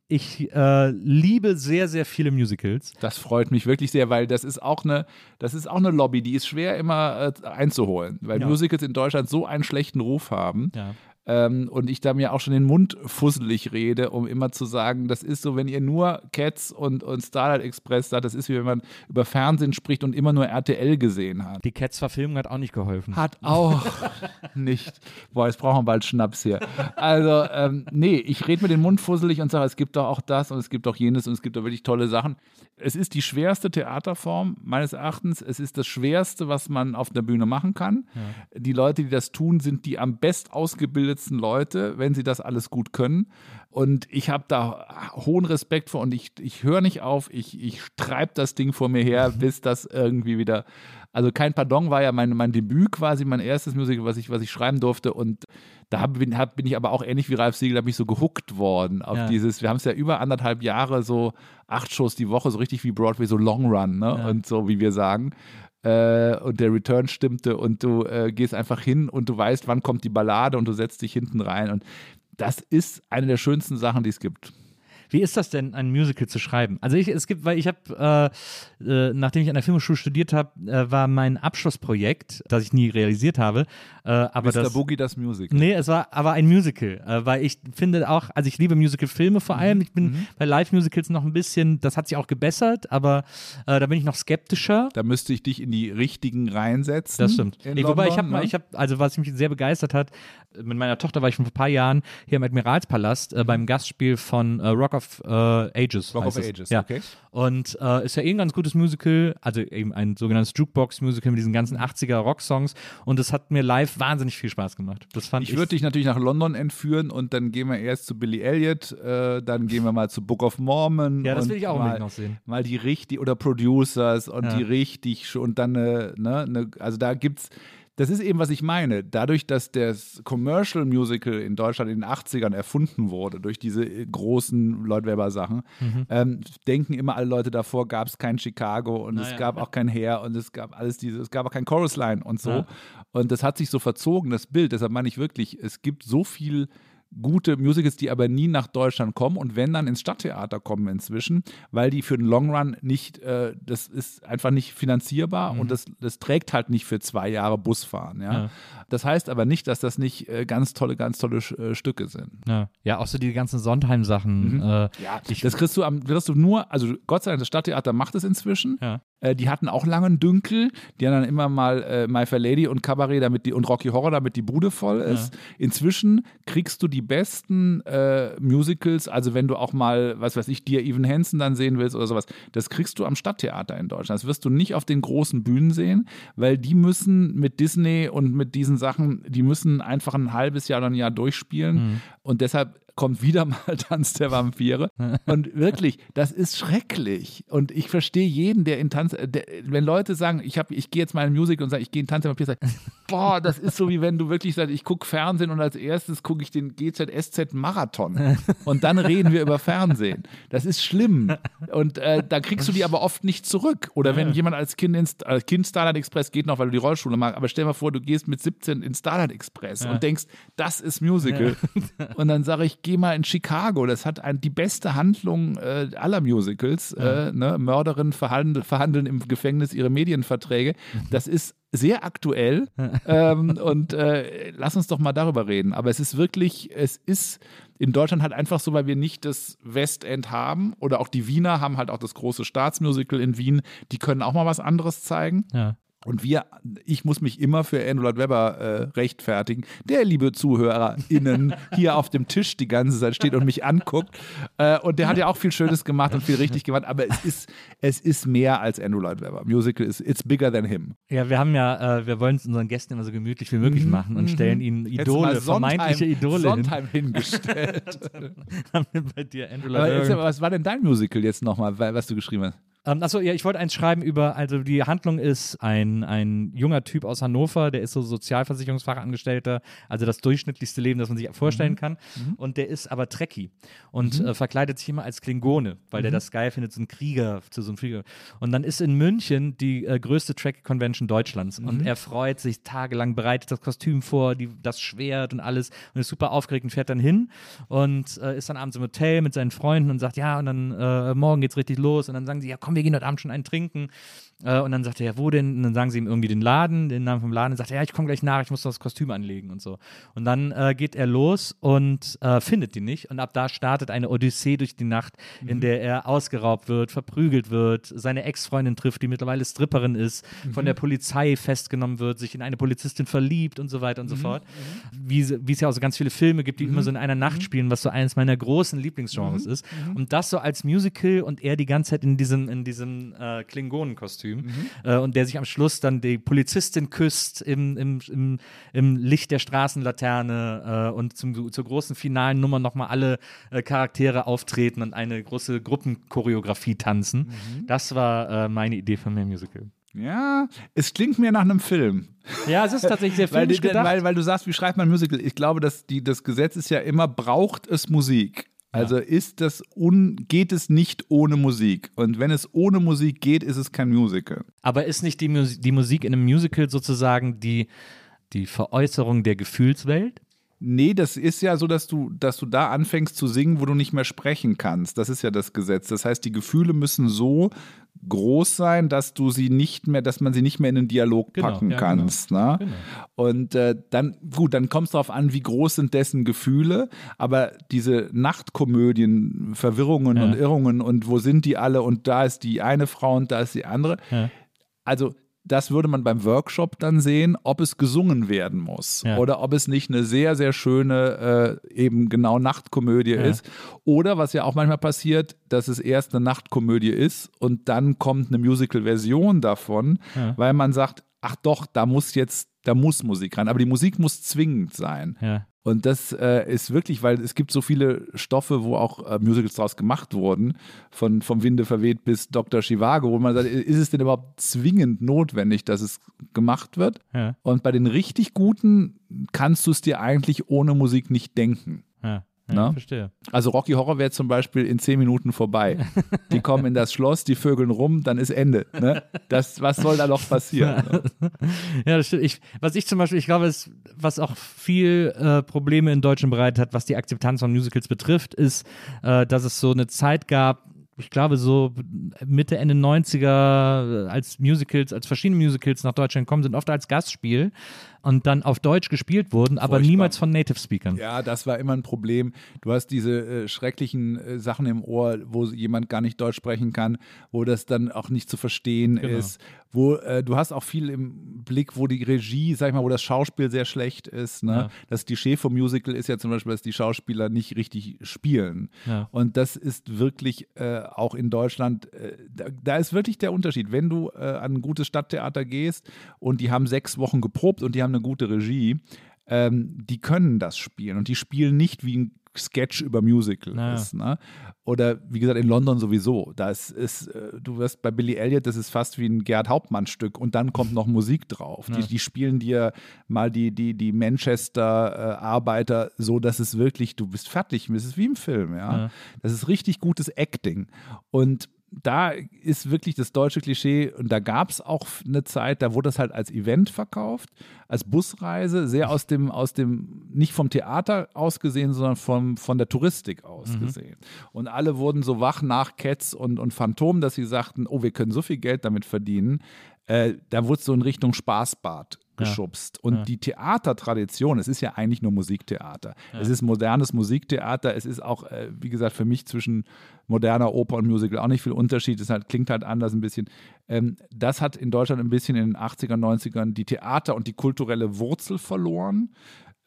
Ich äh, liebe sehr, sehr viele Musicals. Das freut mich wirklich sehr, weil das ist auch eine, das ist auch eine Lobby, die ist schwer immer äh, einzuholen, weil Ja. Musicals in Deutschland so einen schlechten Ruf haben. Ja. Ähm, und ich da mir auch schon den Mund fusselig rede, um immer zu sagen, das ist so, wenn ihr nur Cats und, und Starlight Express sagt, das ist wie wenn man über Fernsehen spricht und immer nur RTL gesehen hat. Die Cats-Verfilmung hat auch nicht geholfen. Hat auch nicht. Boah, jetzt brauchen wir bald Schnaps hier. Also, ähm, nee, ich rede mir den Mund fusselig und sage, es gibt doch auch das und es gibt doch jenes und es gibt doch wirklich tolle Sachen. Es ist die schwerste Theaterform, meines Erachtens. Es ist das Schwerste, was man auf der Bühne machen kann. Die Leute, die das tun, sind die am best ausgebildetsten Leute, wenn sie das alles gut können. Und ich habe da hohen Respekt vor und ich, ich höre nicht auf, ich, ich treibe das Ding vor mir her, bis das irgendwie wieder. Also kein Pardon war ja mein, mein Debüt quasi, mein erstes Musical, was ich, was ich schreiben durfte. Und da hab, bin, hab, bin ich aber auch ähnlich wie Ralf Siegel, da bin ich so gehuckt worden auf Ja. dieses, wir haben es ja über anderthalb Jahre so acht Shows die Woche, so richtig wie Broadway, so Long Run, ne? Und so, wie wir sagen. Äh, und der Return stimmte und du äh, gehst einfach hin und du weißt, wann kommt die Ballade und du setzt dich hinten rein. Und das ist eine der schönsten Sachen, die es gibt. Wie ist das denn, ein Musical zu schreiben? Also ich, es gibt, weil ich habe, äh, äh, nachdem ich an der Filmhochschule studiert habe, äh, war mein Abschlussprojekt, das ich nie realisiert habe, äh, aber Mr. das Boogie, das Musical. Nee, es war aber ein Musical, äh, weil ich finde auch, also ich liebe Musical-Filme vor Mhm. allem. Ich bin bei Live-Musicals noch ein bisschen, das hat sich auch gebessert, aber äh, da bin ich noch skeptischer. Da müsste ich dich in die richtigen reinsetzen. Das stimmt. Ich, wobei ich habe mal, ne? ich habe, also was mich sehr begeistert hat, mit meiner Tochter war ich vor ein paar Jahren hier im Admiralspalast äh, beim Gastspiel von Rock of äh, Ages. Rock of es. Ages, ja. okay. Und äh, ist ja eh ein ganz gutes Musical, also eben ein sogenanntes Jukebox-Musical mit diesen ganzen 80er Rock-Songs und es hat mir live wahnsinnig viel Spaß gemacht. Das fand ich. Ich würde dich natürlich nach London entführen und dann gehen wir erst zu Billy Elliot, äh, dann gehen wir mal zu Book of Mormon. Ja, das will ich auch mal, noch sehen. Mal die richtig, oder Producers und Ja. die richtig, und dann eine, ne, eine, also da gibt's, das ist eben, was ich meine. Dadurch, dass das Commercial Musical in Deutschland in den 80ern erfunden wurde, durch diese äh, großen Lloyd Webber-Sachen, Mhm. ähm, denken immer alle Leute davor, gab es kein Chicago und es Naja. gab auch kein Hair und es gab alles diese, es gab auch kein Chorus Line und so. Ja. Und das hat sich so verzogen, das Bild. Deshalb meine ich wirklich, es gibt so viel gute Musicals, die aber nie nach Deutschland kommen und wenn dann ins Stadttheater kommen inzwischen, weil die für den Long Run nicht, äh, das ist einfach nicht finanzierbar und das, das trägt halt nicht für zwei Jahre Busfahren. Ja? Ja. Das heißt aber nicht, dass das nicht äh, ganz tolle, ganz tolle äh, Stücke sind. Ja, ja auch so die ganzen Sondheim-Sachen. Äh, Ja, ich, das kriegst du, am, kriegst du nur, also Gott sei Dank, das Stadttheater macht es inzwischen. Ja. Äh, die hatten auch langen Dünkel. Die haben dann immer mal äh, My Fair Lady und Cabaret damit die, und Rocky Horror, damit die Bude voll ist. Ja. Inzwischen kriegst du die besten äh, Musicals, also wenn du auch mal, was weiß ich, dir Evan Hansen dann sehen willst oder sowas, das kriegst du am Stadttheater in Deutschland. Das wirst du nicht auf den großen Bühnen sehen, weil die müssen mit Disney und mit diesen Sachen, die müssen einfach ein halbes Jahr oder ein Jahr durchspielen. Mhm. Und deshalb kommt wieder mal Tanz der Vampire. Und wirklich, das ist schrecklich. Und ich verstehe jeden, der in Tanz, der, wenn Leute sagen, ich, ich gehe jetzt mal in Musik und sage, ich gehe in Tanz der Vampire, sage, boah, das ist so wie wenn du wirklich sagst, ich gucke Fernsehen und als erstes gucke ich den GZSZ Marathon. Und dann reden wir über Fernsehen. Das ist schlimm. Und äh, da kriegst du die aber oft nicht zurück. Oder wenn jemand als Kind, in, als kind Starlight Express geht noch, weil du die Rollschule magst, aber stell dir mal vor, du gehst mit 17 in Starlight Express ja. und denkst, das ist Musical. Ja. Und dann sage ich, geh mal in Chicago. Das hat ein, die beste Handlung äh, aller Musicals. Ja. Äh, ne? Mörderinnen verhandeln, verhandeln im Gefängnis ihre Medienverträge. Das ist sehr aktuell ähm, und äh, lass uns doch mal darüber reden. Aber es ist wirklich, es ist in Deutschland halt einfach so, weil wir nicht das Westend haben oder auch die Wiener haben halt auch das große Staatsmusical in Wien. Die können auch mal was anderes zeigen. Ja. Und wir, ich muss mich immer für Andrew Lloyd Webber äh, rechtfertigen, der, liebe ZuhörerInnen, hier auf dem Tisch die ganze Zeit steht und mich anguckt. Äh, und der hat ja auch viel Schönes gemacht und viel richtig gemacht, aber es ist, es ist mehr als Andrew Lloyd Webber. Musical ist, it's bigger than him. Ja, wir haben ja, äh, wir wollen es unseren Gästen immer so gemütlich wie möglich mhm. machen und stellen ihnen Idole, vermeintliche Idole Sondheim hin. hingestellt. haben wir bei dir Andrew Lloyd Webber. Was war denn dein Musical jetzt nochmal, was du geschrieben hast? Ähm, achso, ja, ich wollte eins schreiben über, also die Handlung ist ein, ein junger Typ aus Hannover, der ist so Sozialversicherungsfachangestellter, also das durchschnittlichste Leben, das man sich vorstellen mhm. kann. Mhm. Und der ist aber Trekkie und mhm. äh, verkleidet sich immer als Klingone, weil der mhm. das geil findet, so ein Krieger, zu so einem Krieger. Und dann ist in München die äh, größte Trek-Convention Deutschlands und mhm. er freut sich tagelang, bereitet das Kostüm vor, die, das Schwert und alles und ist super aufgeregt und fährt dann hin und äh, ist dann abends im Hotel mit seinen Freunden und sagt, ja, und dann äh, morgen geht's richtig los und dann sagen sie, ja, komm, komm, wir gehen heute Abend schon einen trinken. Äh, und dann sagt er, ja, wo denn? Und dann sagen sie ihm irgendwie den Laden, den Namen vom Laden. Und sagt er, ja, ich komme gleich nach, ich muss das Kostüm anlegen und so. Und dann äh, geht er los und äh, findet die nicht. Und ab da startet eine Odyssee durch die Nacht, mhm. in der er ausgeraubt wird, verprügelt wird, seine Ex-Freundin trifft, die mittlerweile Stripperin ist, mhm. von der Polizei festgenommen wird, sich in eine Polizistin verliebt und so weiter und mhm. so fort. Mhm. Wie, es ja auch so ganz viele Filme gibt, die immer so in einer Nacht mhm. spielen, was so eines meiner großen Lieblingsgenres ist. Und das so als Musical und er die ganze Zeit in diesem, in diesem äh, Klingonenkostüm. Äh, und der sich am Schluss dann die Polizistin küsst im, im, im, im Licht der Straßenlaterne äh, und zum, zur großen finalen Nummer nochmal alle äh, Charaktere auftreten und eine große Gruppenchoreografie tanzen. Mhm. Das war äh, meine Idee von mehr Musical. Ja, es klingt mir nach einem Film. Ja, es ist tatsächlich sehr filmisch weil, gedacht. Weil, weil du sagst, wie schreibt man Musical? Ich glaube, dass die, das Gesetz ist ja immer, braucht es Musik? Also ist das un, geht es nicht ohne Musik. Und wenn es ohne Musik geht, ist es kein Musical. Aber ist nicht die, Musik, die Musik in einem Musical sozusagen die, die Veräußerung der Gefühlswelt? Nee, das ist ja so, dass du, dass du da anfängst zu singen, wo du nicht mehr sprechen kannst. Das ist ja das Gesetz. Das heißt, die Gefühle müssen so groß sein, dass du sie nicht mehr, dass man sie nicht mehr in den Dialog genau, packen ja, kannst. Genau. Ne? Genau. Und äh, dann, gut, dann kommt es darauf an, wie groß sind dessen Gefühle, aber diese Nachtkomödien, Verwirrungen ja. und Irrungen und wo sind die alle und da ist die eine Frau und da ist die andere. Ja. Also das würde man beim Workshop dann sehen, ob es gesungen werden muss ja. oder ob es nicht eine sehr, sehr schöne äh, eben genau Nachtkomödie ja. ist. Oder was ja auch manchmal passiert, dass es erst eine Nachtkomödie ist und dann kommt eine Musical-Version davon, ja. weil man sagt, ach doch, da muss jetzt, da muss Musik rein. Aber die Musik muss zwingend sein. Ja. Und das äh, ist wirklich, weil es gibt so viele Stoffe, wo auch äh, Musicals draus gemacht wurden, von vom Winde verweht bis Dr. Chivago, wo man sagt, ist es denn überhaupt zwingend notwendig, dass es gemacht wird? Ja. Und bei den richtig guten kannst du es dir eigentlich ohne Musik nicht denken. Ja. Ja, ne? verstehe. Also Rocky Horror wäre zum Beispiel in zehn Minuten vorbei. Die kommen in das Schloss, die vögeln rum, dann ist Ende. Ne? Das, was soll da noch passieren? ja, das stimmt. Ich, was ich zum Beispiel, ich glaube, es, was auch viel äh, Probleme in Deutschland bereitet hat, was die Akzeptanz von Musicals betrifft, ist, äh, dass es so eine Zeit gab, ich glaube, so Mitte, Ende 90er, als Musicals, als verschiedene Musicals nach Deutschland kommen, sind oft als Gastspiel und dann auf Deutsch gespielt wurden, aber Furchtbar. niemals von Native Speakern. Ja, das war immer ein Problem. Du hast diese äh, schrecklichen äh, Sachen im Ohr, wo jemand gar nicht Deutsch sprechen kann, wo das dann auch nicht zu verstehen Genau. ist. Wo äh, du hast auch viel im Blick, wo die Regie, sag ich mal, wo das Schauspiel sehr schlecht ist. Ne? Ja. Das Klischee vom Musical ist ja zum Beispiel, dass die Schauspieler nicht richtig spielen. Ja. Und das ist wirklich äh, auch in Deutschland, äh, da, da ist wirklich der Unterschied. Wenn du äh, an ein gutes Stadttheater gehst und die haben sechs Wochen geprobt und die haben eine gute Regie, ähm, die können das spielen und die spielen nicht wie ein Sketch über Musical Naja. ist. Ne? Oder wie gesagt, in London sowieso. Das ist, äh, du wirst bei Billy Elliot, das ist fast wie ein Gerd Hauptmann-Stück und dann kommt noch Musik drauf. Die, die spielen dir mal die, die, die Manchester-Arbeiter so, dass es wirklich, du bist fertig, es ist wie im Film, ja. Ja. Das ist richtig gutes Acting. Und da ist wirklich das deutsche Klischee, und da gab es auch eine Zeit, da wurde das halt als Event verkauft, als Busreise, sehr aus dem, aus dem, nicht vom Theater aus gesehen, sondern vom, von der Touristik aus Mhm. gesehen. Und alle wurden so wach nach Cats und, und Phantom, dass sie sagten, oh, wir können so viel Geld damit verdienen. Äh, da wurde es so in Richtung Spaßbad geschubst. Und die Theatertradition, es ist ja eigentlich nur Musiktheater. Es ist modernes Musiktheater. Es ist auch, äh, wie gesagt, für mich zwischen moderner Oper und Musical auch nicht viel Unterschied. Es halt, klingt halt anders ein bisschen. Ähm, das hat in Deutschland ein bisschen in den 80er, 90ern die Theater und die kulturelle Wurzel verloren.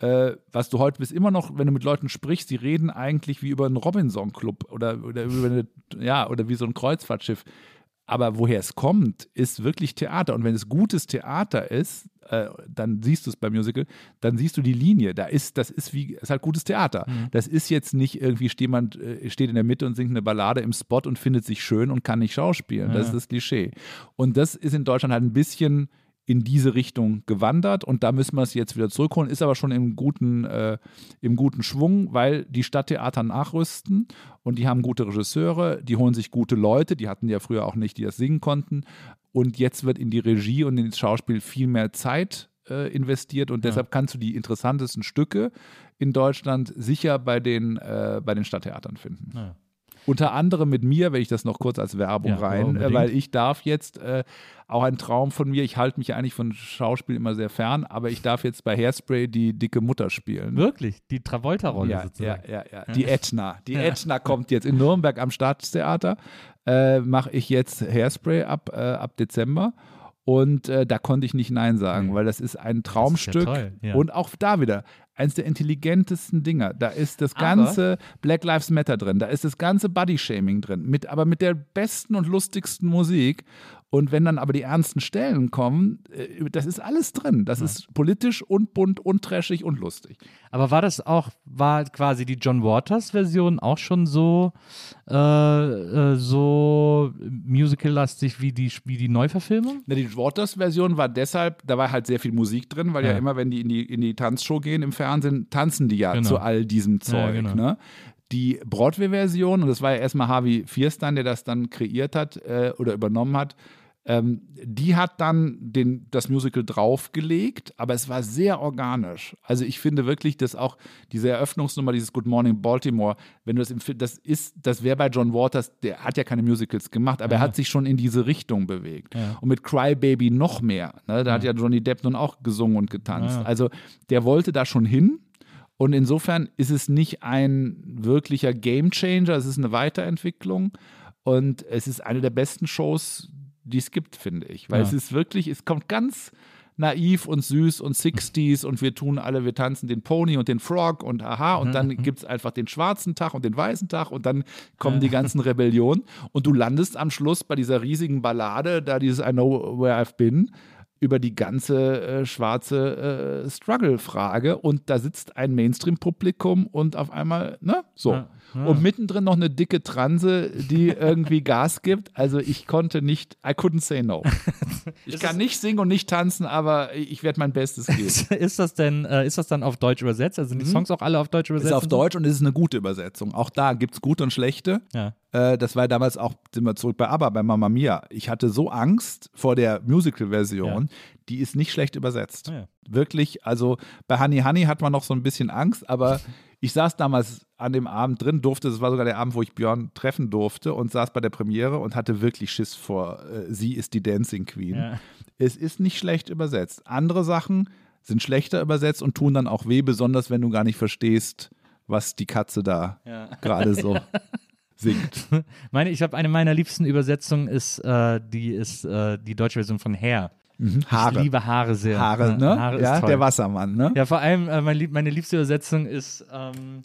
Äh, was du heute bist, immer noch, wenn du mit Leuten sprichst, die reden eigentlich wie über einen Robinson-Club oder, oder über eine, ja, oder wie so ein Kreuzfahrtschiff. Aber woher es kommt, ist wirklich Theater. Und wenn es gutes Theater ist, äh, dann siehst du es beim Musical, dann siehst du die Linie. Da ist, das ist wie, es ist halt gutes Theater. Das ist jetzt nicht irgendwie, steht jemand äh, steht in der Mitte und singt eine Ballade im Spot und findet sich schön und kann nicht schauspielen. Das ist das Klischee. Und das ist in Deutschland halt ein bisschen in diese Richtung gewandert und da müssen wir es jetzt wieder zurückholen, ist aber schon im guten, äh, im guten Schwung, weil die Stadttheater nachrüsten und die haben gute Regisseure, die holen sich gute Leute, die hatten ja früher auch nicht, die das singen konnten und jetzt wird in die Regie und ins Schauspiel viel mehr Zeit äh, investiert und deshalb kannst du die interessantesten Stücke in Deutschland sicher bei den, äh, bei den Stadttheatern finden. Ja. Unter anderem mit mir, wenn ich das noch kurz als Werbung Ja, rein, äh, weil ich darf jetzt äh, auch ein Traum von mir, ich halte mich eigentlich von Schauspiel immer sehr fern, aber ich darf jetzt bei Hairspray die dicke Mutter spielen. Wirklich, die Travolta-Rolle Ja, ja, sozusagen. ja, ja. Die Etna. Die Etna kommt jetzt in Nürnberg am Staatstheater. Äh, Mache ich jetzt Hairspray ab, äh, ab Dezember. Und äh, da konnte ich nicht Nein sagen, weil das ist ein Traumstück. toll, ja. Und auch da wieder eins der intelligentesten Dinger. Da ist das Aber- ganze Black Lives Matter drin, da ist das ganze Body-Shaming drin, mit, aber mit der besten und lustigsten Musik. Und wenn dann aber die ernsten Stellen kommen, äh, das ist alles drin. Das ist politisch und bunt und trashig und lustig. Aber war das auch, war quasi die John Waters-Version auch schon so, äh, äh, so musical-lastig wie die, wie die Neuverfilmung? Na, die Waters-Version war deshalb, da war halt sehr viel Musik drin, weil ja, Ja. immer, wenn die in die, in die Tanzshow gehen im Fernsehen, tanzen die ja Genau. zu all diesem Zeug. genau. ne? Die Broadway-Version, und das war ja erstmal Harvey Fierstein, der das dann kreiert hat äh, oder übernommen hat, ähm, die hat dann den, das Musical draufgelegt, aber es war sehr organisch. Also ich finde wirklich, dass auch diese Eröffnungsnummer, dieses Good Morning Baltimore, wenn du das im Film, das ist, das wäre bei John Waters, der hat ja keine Musicals gemacht, aber er hat sich schon in diese Richtung bewegt. Und mit Cry Baby noch mehr. Ne? Da hat ja Johnny Depp nun auch gesungen und getanzt. Also der wollte da schon hin. Und insofern ist es nicht ein wirklicher Gamechanger, es ist eine Weiterentwicklung. Und es ist eine der besten Shows, die es gibt, finde ich. Weil Ja. es ist wirklich, es kommt ganz naiv und süß und 60s und wir tun alle, wir tanzen den Pony und den Frog und aha und dann gibt es einfach den schwarzen Tag und den weißen Tag und dann kommen die ganzen Rebellionen und du landest am Schluss bei dieser riesigen Ballade, da dieses I know where I've been, über die ganze äh, schwarze äh, Struggle-Frage und da sitzt ein Mainstream-Publikum und auf einmal, ne, so. Ja, ja. Und mittendrin noch eine dicke Transe, die irgendwie Gas gibt. Also ich konnte nicht, I couldn't say no. Ich kann nicht singen und nicht tanzen, aber ich werde mein Bestes geben. Ist das denn, äh, ist das dann auf Deutsch übersetzt? Also sind die Songs auch alle auf Deutsch übersetzt? Mhm. Ist auf? Deutsch und es ist eine gute Übersetzung. Auch da gibt es gute und schlechte. Ja. Äh, das war damals auch, sind wir zurück bei ABBA, bei Mamma Mia. Ich hatte so Angst vor der Musical-Version, die ist nicht schlecht übersetzt. Ah, ja. Wirklich, also bei Honey Honey hat man noch so ein bisschen Angst, aber ich saß damals an dem Abend drin, durfte, das war sogar der Abend, wo ich Björn treffen durfte und saß bei der Premiere und hatte wirklich Schiss vor, äh, sie ist die Dancing Queen. Ja. Es ist nicht schlecht übersetzt. Andere Sachen sind schlechter übersetzt und tun dann auch weh, besonders wenn du gar nicht verstehst, was die Katze da Ja. gerade so singt. Meine, ich habe eine meiner liebsten Übersetzungen ist, äh, die ist äh, die deutsche Version von Hair. Haare. Ich liebe Haare sehr. Haare, ne? Haare ja, der Wassermann, ne? Ja, vor allem äh, mein lieb, meine liebste Übersetzung ist ähm,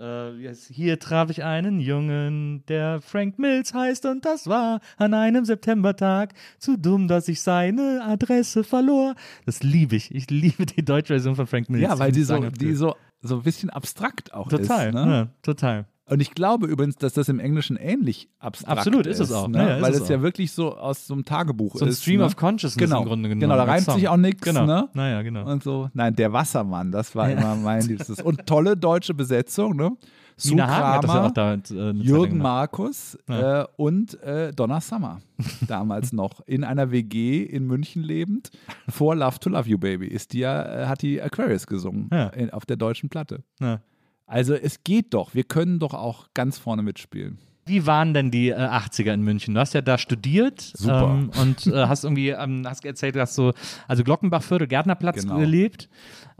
äh, hier traf ich einen Jungen, der Frank Mills heißt und das war an einem Septembertag zu dumm, dass ich seine Adresse verlor. Das liebe ich. Ich liebe die deutsche Version von Frank Mills. Ja, weil die so, die so, so ein bisschen abstrakt auch total, ist. Ne? ja, total. Und ich glaube übrigens, dass das im Englischen ähnlich abstrakt Absolut, ist. ist es auch. Ne? Ja, ja, Weil es ja wirklich so aus so einem Tagebuch So ein ist. Stream ne? of Consciousness genau. im Grunde genommen. Genau, da reimt sich auch nichts. Genau. Ne? Naja, genau. Und so. Nein, der Wassermann, das war immer mein Liebstes. Und tolle deutsche Besetzung, ne? Sue Nina Hagen hat das ja Kramer, auch da äh, Jürgen. Markus Ja. äh, und äh, Donna Summer. Damals noch in einer WG in München lebend. Vor Love to Love You Baby ist die ja, äh, hat die Aquarius gesungen Ja. in, auf der deutschen Platte. Ja. Also es geht doch. Wir können doch auch ganz vorne mitspielen. Wie waren denn die äh, 80er in München? Du hast ja da studiert Super. Ähm, und äh, hast irgendwie, ähm, hast erzählt, du hast so, also Glockenbachviertel, Gärtnerplatz Genau. gelebt.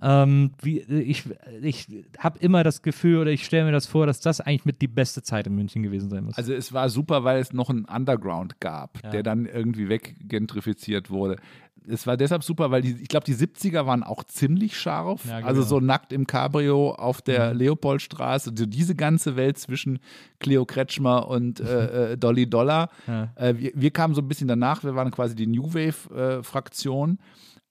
Ähm, wie, äh, ich ich habe immer das Gefühl oder ich stelle mir das vor, dass das eigentlich mit die beste Zeit in München gewesen sein muss. Also es war super, weil es noch einen Underground gab, der dann irgendwie weggentrifiziert wurde. Es war deshalb super, weil die, ich glaube, die 70er waren auch ziemlich scharf. Ja, genau. Also so nackt im Cabrio auf der Leopoldstraße. Also diese ganze Welt zwischen Cleo Kretschmer und äh, äh, Dolly Dollar. Ja. Äh, wir, wir kamen so ein bisschen danach. Wir waren quasi die New Wave-Fraktion.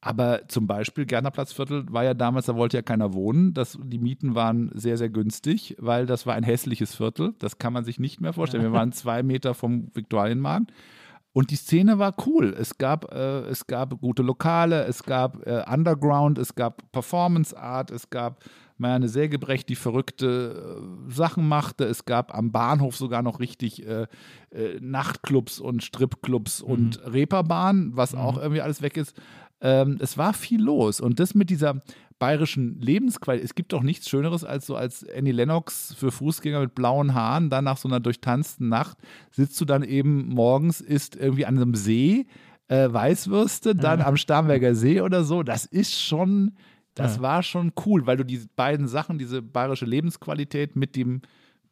aber zum Beispiel Gärtnerplatzviertel war ja damals, da wollte ja keiner wohnen. Das, die Mieten waren sehr, sehr günstig, weil das war ein hässliches Viertel. Das kann man sich nicht mehr vorstellen. Wir waren zwei Meter vom Viktualienmarkt. Und die Szene war cool. Es gab, äh, es gab gute Lokale, es gab äh, Underground, es gab Performance Art, es gab Marianne Sägebrecht, die verrückte äh, Sachen machte. Es gab am Bahnhof sogar noch richtig äh, äh, Nachtclubs und Stripclubs und Reeperbahn, was auch irgendwie alles weg ist. Ähm, es war viel los. Und das mit dieser bayerischen Lebensqualität, es gibt doch nichts Schöneres als so als Annie Lennox für Fußgänger mit blauen Haaren, dann nach so einer durchtanzten Nacht sitzt du dann eben morgens, isst irgendwie an einem See äh, Weißwürste, dann am Starnberger See oder so. Das ist schon, das war schon cool, weil du diese beiden Sachen, diese bayerische Lebensqualität mit dem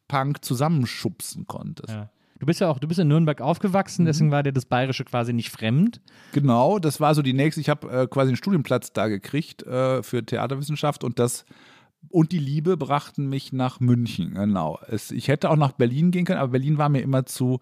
Punk zusammenschubsen konntest. Ja. Du bist ja auch, du bist in Nürnberg aufgewachsen, deswegen war dir das Bayerische quasi nicht fremd. Genau, das war so die nächste. Ich habe äh, quasi einen Studienplatz da gekriegt äh, für Theaterwissenschaft und das und die Liebe brachten mich nach München. Genau. Es, ich hätte auch nach Berlin gehen können, aber Berlin war mir immer zu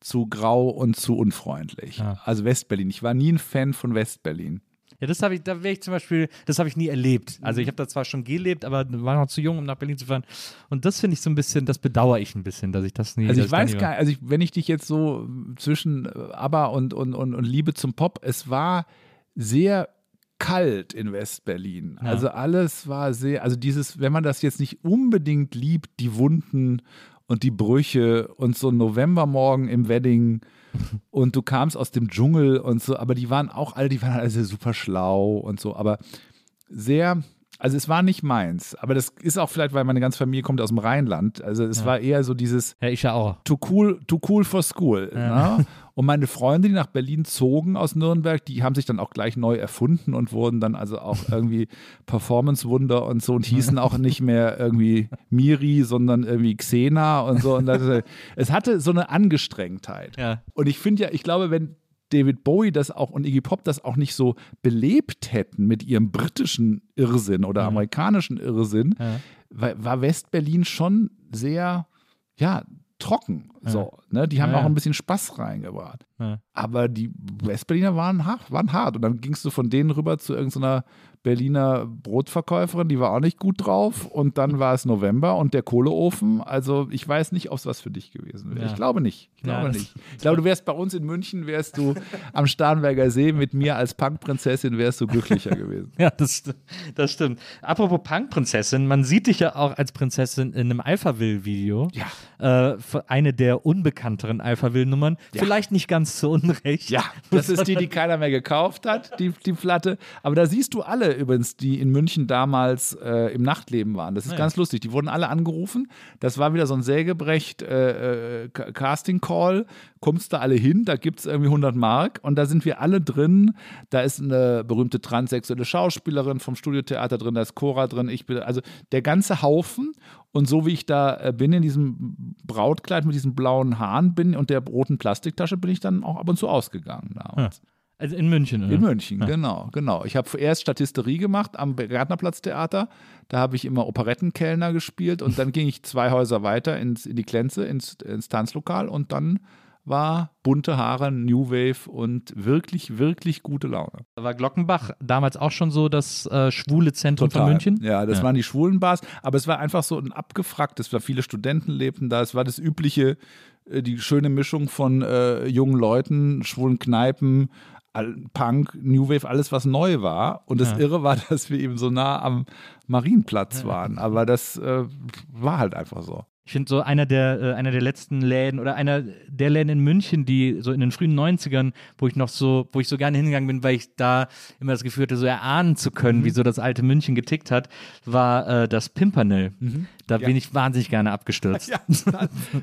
zu grau und zu unfreundlich. Ja. Also Westberlin. Ich war nie ein Fan von Westberlin. Ja, das habe ich, da wäre ich zum Beispiel, das habe ich nie erlebt. Also ich habe da zwar schon gelebt, aber war noch zu jung, um nach Berlin zu fahren. Und das finde ich so ein bisschen, das bedauere ich ein bisschen, dass ich das nie. Also ich weiß gar nicht, also ich, wenn ich dich jetzt so zwischen äh, ABBA und, und, und, und Liebe zum Pop, es war sehr kalt in Westberlin. Ja. Also alles war sehr, also dieses, wenn man das jetzt nicht unbedingt liebt, die Wunden und die Brüche und so ein Novembermorgen im Wedding und du kamst aus dem Dschungel und so, aber die waren auch alle, die waren alle super schlau und so, aber sehr, also es war nicht meins, aber das ist auch vielleicht, weil meine ganze Familie kommt aus dem Rheinland, also es war eher so dieses, Ja, ich ja auch. too cool, too cool for school. Ne? Und meine Freunde, die nach Berlin zogen aus Nürnberg, die haben sich dann auch gleich neu erfunden und wurden dann also auch irgendwie Performance-Wunder und so und hießen auch nicht mehr irgendwie Miri, sondern irgendwie Xena und so. Und das, es hatte so eine Angestrengtheit. Ja. Und ich finde ja, ich glaube, wenn David Bowie das auch und Iggy Pop das auch nicht so belebt hätten mit ihrem britischen Irrsinn oder amerikanischen Irrsinn, Ja. war, Westberlin schon sehr, ja, trocken. So, ne? Die haben Ja, auch ja. ein bisschen Spaß reingebracht. Ja. Aber die Westberliner waren hart, waren hart. Und dann gingst du von denen rüber zu irgendeiner Berliner Brotverkäuferin, die war auch nicht gut drauf. Und dann war es November und der Kohleofen. Also ich weiß nicht, ob es was für dich gewesen wäre. Ja. Ich glaube nicht. Ich Ja, glaube das- nicht. Ich glaube, du wärst bei uns in München, wärst du am Starnberger See mit mir als Punkprinzessin, wärst du glücklicher gewesen. Ja, das, das stimmt. Apropos Punk-Prinzessin, man sieht dich ja auch als Prinzessin in einem Alphaville-Video. Ja. Äh, eine der unbekannteren Alphaville-Nummern. Vielleicht nicht ganz ganz zu Unrecht. Ja, das ist die, die keiner mehr gekauft hat, die, die Platte. Aber da siehst du alle übrigens, die in München damals äh, im Nachtleben waren. Das ist Ja. ganz lustig. Die wurden alle angerufen. Das war wieder so ein Sägebrecht äh, äh, Ca- Casting Call. Kommst du alle hin, da gibt es irgendwie 100 Mark und da sind wir alle drin. Da ist eine berühmte transsexuelle Schauspielerin vom Studiotheater drin, da ist Cora drin. Ich bin, also der ganze Haufen. Und so wie ich da äh, bin, in diesem Brautkleid mit diesen blauen Haaren bin und der roten Plastiktasche, bin ich dann auch ab und zu ausgegangen damals. Also in München, oder? In München, genau, genau. Ich habe erst Statisterie gemacht am Gärtnerplatztheater. Da habe ich immer Operettenkellner gespielt und dann ging ich zwei Häuser weiter ins, in die Klenze, ins, ins Tanzlokal und dann war bunte Haare, New Wave und wirklich, wirklich gute Laune. Da war Glockenbach damals auch schon so das äh, schwule Zentrum von München? Ja, das waren die schwulen Bars, aber es war einfach so ein abgefragtes, war viele Studenten lebten da, es war das übliche, äh, die schöne Mischung von äh, jungen Leuten, schwulen Kneipen, Punk, New Wave, alles was neu war. Und das Ja. Irre war, dass wir eben so nah am Marienplatz waren. Aber das äh, war halt einfach so. Ich finde so einer der, äh, einer der letzten Läden oder einer der Läden in München, die so in den frühen 90ern, wo ich noch so, wo ich so gerne hingegangen bin, weil ich da immer das Gefühl hatte, so erahnen zu Mhm. können, wie so das alte München getickt hat, war äh, das Pimpernel. Da Ja. bin ich wahnsinnig gerne abgestürzt. Ja, das,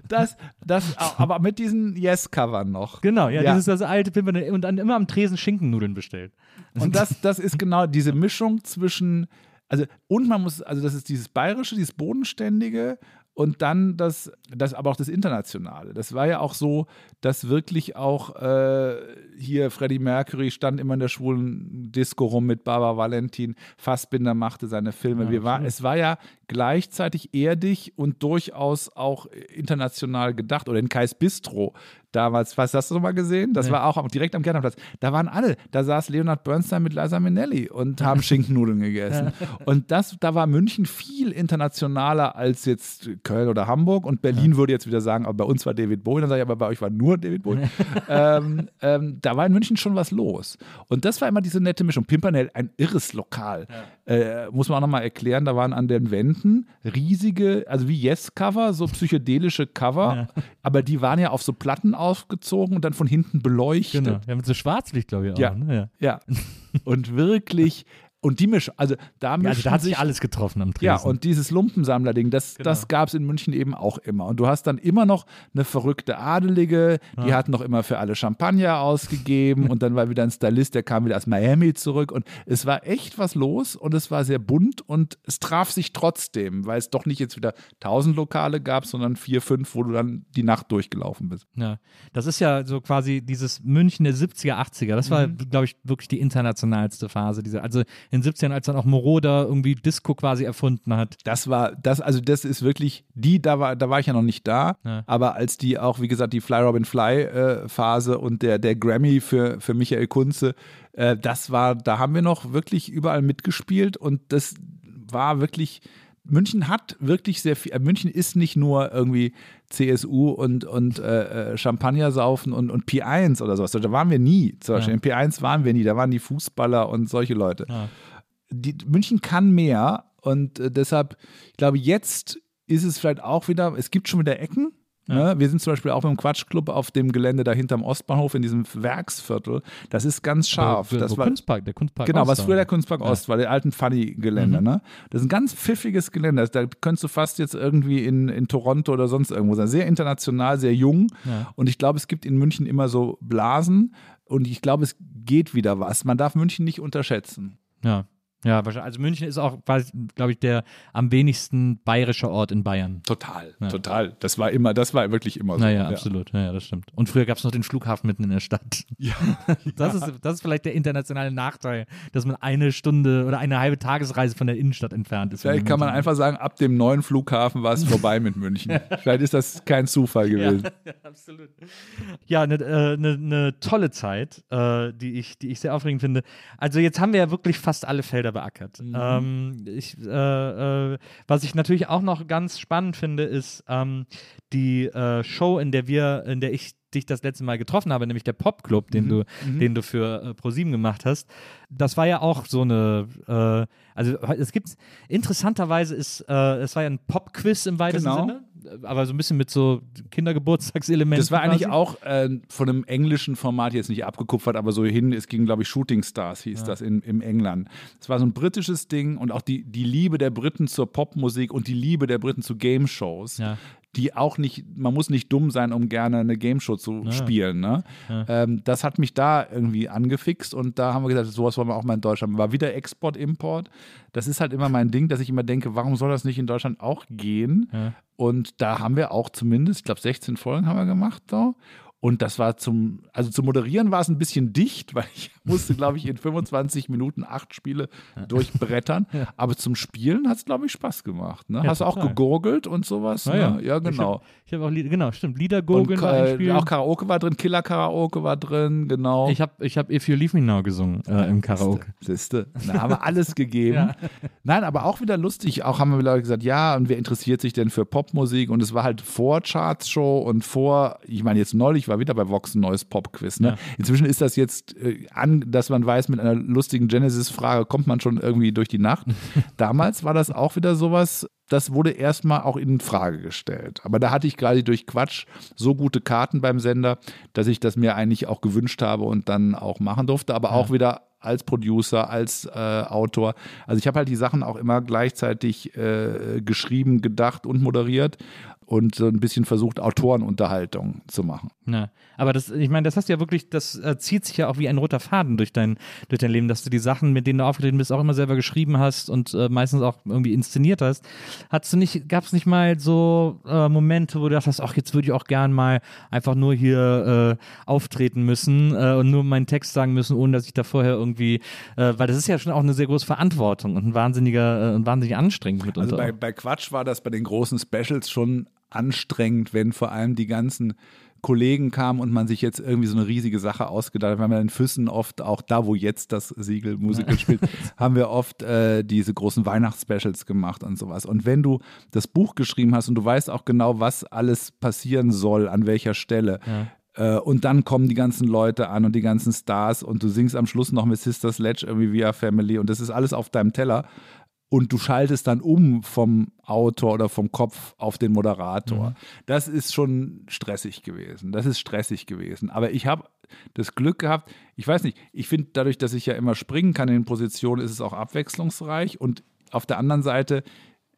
das, das, aber mit diesen Yes-Covern noch. Genau, ja, Ja. dieses das alte Pimpernel und dann immer am Tresen Schinkennudeln bestellt. Und das, das ist genau diese Mischung zwischen, also, und man muss, also das ist dieses Bayerische, dieses Bodenständige und dann das, das aber auch das Internationale. Das war ja auch so, dass wirklich auch äh, hier Freddie Mercury stand immer in der schwulen Disco rum mit Barbara Valentin, Fassbinder machte seine Filme. Wir war, es war ja gleichzeitig erdig und durchaus auch international gedacht. Oder in Kais Bistro damals, was hast du noch mal gesehen? Das Nee. war auch direkt am Gärtnerplatz. Da waren alle. Da saß Leonard Bernstein mit Liza Minnelli und haben Schinkennudeln gegessen. Und das, da war München viel internationaler als jetzt Köln oder Hamburg. Und Berlin würde jetzt wieder sagen, aber bei uns war David Bowie. Dann sage ich, aber bei euch war nur David Bowie. ähm, ähm, da war in München schon was los. Und das war immer diese nette Mischung. Pimpernel, ein irres Lokal. Äh, muss man auch nochmal erklären, da waren an den Wänden riesige, also wie Yes-Cover, so psychedelische Cover, aber die waren ja auf so Platten aufgezogen und dann von hinten beleuchtet. Genau. Ja, mit so Schwarzlicht, glaube ich, auch. Ja. Ne? Ja. Und wirklich, und die Mischung, also da Ja, also da hat sich sich alles getroffen am Tresen. ja, und dieses Lumpensammler-Ding, das, Genau. das gab es in München eben auch immer. Und du hast dann immer noch eine verrückte Adelige, die hat noch immer für alle Champagner ausgegeben und dann war wieder ein Stylist, der kam wieder aus Miami zurück und es war echt was los und es war sehr bunt und es traf sich trotzdem, weil es doch nicht jetzt wieder tausend Lokale gab, sondern vier, fünf, wo du dann die Nacht durchgelaufen bist. Ja, das ist ja so quasi dieses München der 70er, 80er. Das war, glaube ich, wirklich die internationalste Phase. Diese, also in den 70ern, als dann auch Moroder irgendwie Disco quasi erfunden hat. Das war, das, also das ist wirklich, die, da war, da war ich ja noch nicht da, Ja. aber als die auch, wie gesagt, die Fly Robin Fly äh, Phase und der, der Grammy für, für Michael Kunze, äh, das war, da haben wir noch wirklich überall mitgespielt und das war wirklich, München hat wirklich sehr viel, äh, München ist nicht nur irgendwie CSU und, und äh, äh, Champagner saufen und, und P1 oder sowas, da waren wir nie, zum Beispiel Ja. in P1 waren wir nie, da waren die Fußballer und solche Leute Ja. die, München kann mehr und äh, deshalb, ich glaube, jetzt ist es vielleicht auch wieder, es gibt schon wieder Ecken. Ne? Wir sind zum Beispiel auch beim Quatschclub auf dem Gelände da hinterm Ostbahnhof in diesem Werksviertel. Das ist ganz scharf. Wo, das war, Kunstpark, der Kunstpark Genau, Ost was früher der Kunstpark Ost war, der alten Funny-Gelände. Mhm. Ne? Das ist ein ganz pfiffiges Gelände. Da könntest du fast jetzt irgendwie in, in Toronto oder sonst irgendwo sein. Sehr international, sehr jung. Ja. Und ich glaube, es gibt in München immer so Blasen. Und ich glaube, es geht wieder was. Man darf München nicht unterschätzen. Ja. Ja, wahrscheinlich. Also München ist auch, glaube ich, der am wenigsten bayerische Ort in Bayern. Total, Ja. total. Das war immer, das war wirklich immer so. Naja, absolut. Ja, das stimmt. Und früher gab es noch den Flughafen mitten in der Stadt. Ja. Das, ist, das ist vielleicht der internationale Nachteil, dass man eine Stunde oder eine halbe Tagesreise von der Innenstadt entfernt ist. Vielleicht kann man einfach sagen, ab dem neuen Flughafen war es vorbei mit München. Vielleicht ist das kein Zufall gewesen. Ja, absolut. Ja, eine äh, ne, ne tolle Zeit, äh, die, ich, die ich sehr aufregend finde. Also jetzt haben wir ja wirklich fast alle Felder beackert. Ähm, ich, äh, äh, was ich natürlich auch noch ganz spannend finde, ist ähm, die äh, Show, in der wir, in der ich dich das letzte Mal getroffen habe, nämlich der Popclub, den du, den du für äh, ProSieben gemacht hast. Das war ja auch so eine, äh, also es gibt interessanterweise ist, äh, es war ja ein Popquiz im weitesten Genau. Sinne. aber so ein bisschen mit so Kindergeburtstagselementen. Das war eigentlich quasi. auch äh, von einem englischen Format jetzt nicht abgekupfert, aber so hin, es ging, glaube ich, Shooting Stars hieß das in, im England. Es war so ein britisches Ding und auch die, die Liebe der Briten zur Popmusik und die Liebe der Briten zu Game Shows. Ja. Die auch nicht, man muss nicht dumm sein, um gerne eine Game Show zu spielen. Ne? Ähm, das hat mich da irgendwie angefixt und da haben wir gesagt, sowas wollen wir auch mal in Deutschland. War wieder Export, Import. Das ist halt immer mein Ding, dass ich immer denke, warum soll das nicht in Deutschland auch gehen? Und da haben wir auch zumindest, ich glaube, 16 Folgen haben wir gemacht. So. Und das war zum, also zum Moderieren war es ein bisschen dicht, weil ich musste, glaube ich, in 25 Minuten acht Spiele durchbrettern. Aber zum Spielen hat es, glaube ich, Spaß gemacht. Ne? Ja, Hast du auch gegurgelt und sowas? Ja, ja. Ne? ja genau. Ich habe hab auch Lieder, genau, stimmt. Lieder gurgeln war ein äh, Spiel. auch Karaoke war drin, Killer-Karaoke war drin, genau. ich habe ich hab If You Leave Me Now gesungen äh, im Karaoke. Siehste, da haben wir alles gegeben. Ja. Nein, aber auch wieder lustig. Auch haben wir Leute gesagt, ja, und wer interessiert sich denn für Popmusik? Und es war halt vor Charts-Show und vor, ich meine, jetzt neulich war wieder bei Vox ein neues Pop-Quiz. Ne? Ja. Inzwischen ist das jetzt äh, an, dass man weiß, mit einer lustigen Genesis-Frage kommt man schon irgendwie durch die Nacht. Damals war das auch wieder sowas, das wurde erstmal auch in Frage gestellt. Aber da hatte ich gerade durch Quatsch so gute Karten beim Sender, dass ich das mir eigentlich auch gewünscht habe und dann auch machen durfte. Aber auch wieder als Producer, als äh, Autor. Also ich habe halt die Sachen auch immer gleichzeitig äh, geschrieben, gedacht und moderiert und so ein bisschen versucht, Autorenunterhaltung zu machen. Ja, aber das, ich meine, das hast du ja wirklich, das äh, zieht sich ja auch wie ein roter Faden durch dein, durch dein Leben, dass du die Sachen, mit denen du aufgetreten bist, auch immer selber geschrieben hast und äh, meistens auch irgendwie inszeniert hast. Hattest du nicht, gab es nicht mal so äh, Momente, wo du dachtest, ach, jetzt würde ich auch gern mal einfach nur hier äh, auftreten müssen äh, und nur meinen Text sagen müssen, ohne dass ich da vorher irgendwie, äh, weil das ist ja schon auch eine sehr große Verantwortung und ein wahnsinniger, äh, wahnsinnig anstrengend mitunter. Also bei, bei Quatsch war das bei den großen Specials schon anstrengend, wenn vor allem die ganzen Kollegen kamen und man sich jetzt irgendwie so eine riesige Sache ausgedacht hat. Wir haben ja in Füssen oft, auch da, wo jetzt das Siegel Musical spielt, haben wir oft äh, diese großen Weihnachtsspecials gemacht und sowas. Und wenn du das Buch geschrieben hast und du weißt auch genau, was alles passieren soll, an welcher Stelle, äh, und dann kommen die ganzen Leute an und die ganzen Stars und du singst am Schluss noch mit Sister Sledge irgendwie via Family und das ist alles auf deinem Teller und du schaltest dann um vom Autor oder vom Kopf auf den Moderator. Das ist schon stressig gewesen. Das ist stressig gewesen. Aber ich habe das Glück gehabt, ich weiß nicht, ich finde dadurch, dass ich ja immer springen kann in Positionen, ist es auch abwechslungsreich und auf der anderen Seite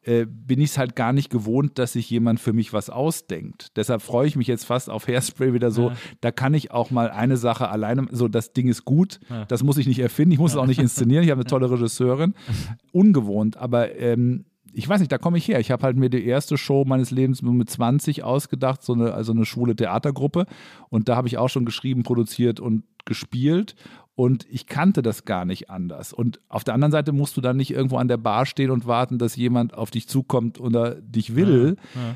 äh, bin ich es halt gar nicht gewohnt, dass sich jemand für mich was ausdenkt. Deshalb freue ich mich jetzt fast auf Hairspray wieder so. Da kann ich auch mal eine Sache alleine, so das Ding ist gut, das muss ich nicht erfinden, ich muss es auch nicht inszenieren. Ich habe eine tolle Regisseurin. Ungewohnt, aber ähm, ich weiß nicht, da komme ich her. Ich habe halt mir die erste Show meines Lebens mit 20 ausgedacht, so eine, also eine schwule Theatergruppe. Und da habe ich auch schon geschrieben, produziert und gespielt. Und ich kannte das gar nicht anders. Und auf der anderen Seite musst du dann nicht irgendwo an der Bar stehen und warten, dass jemand auf dich zukommt oder dich will,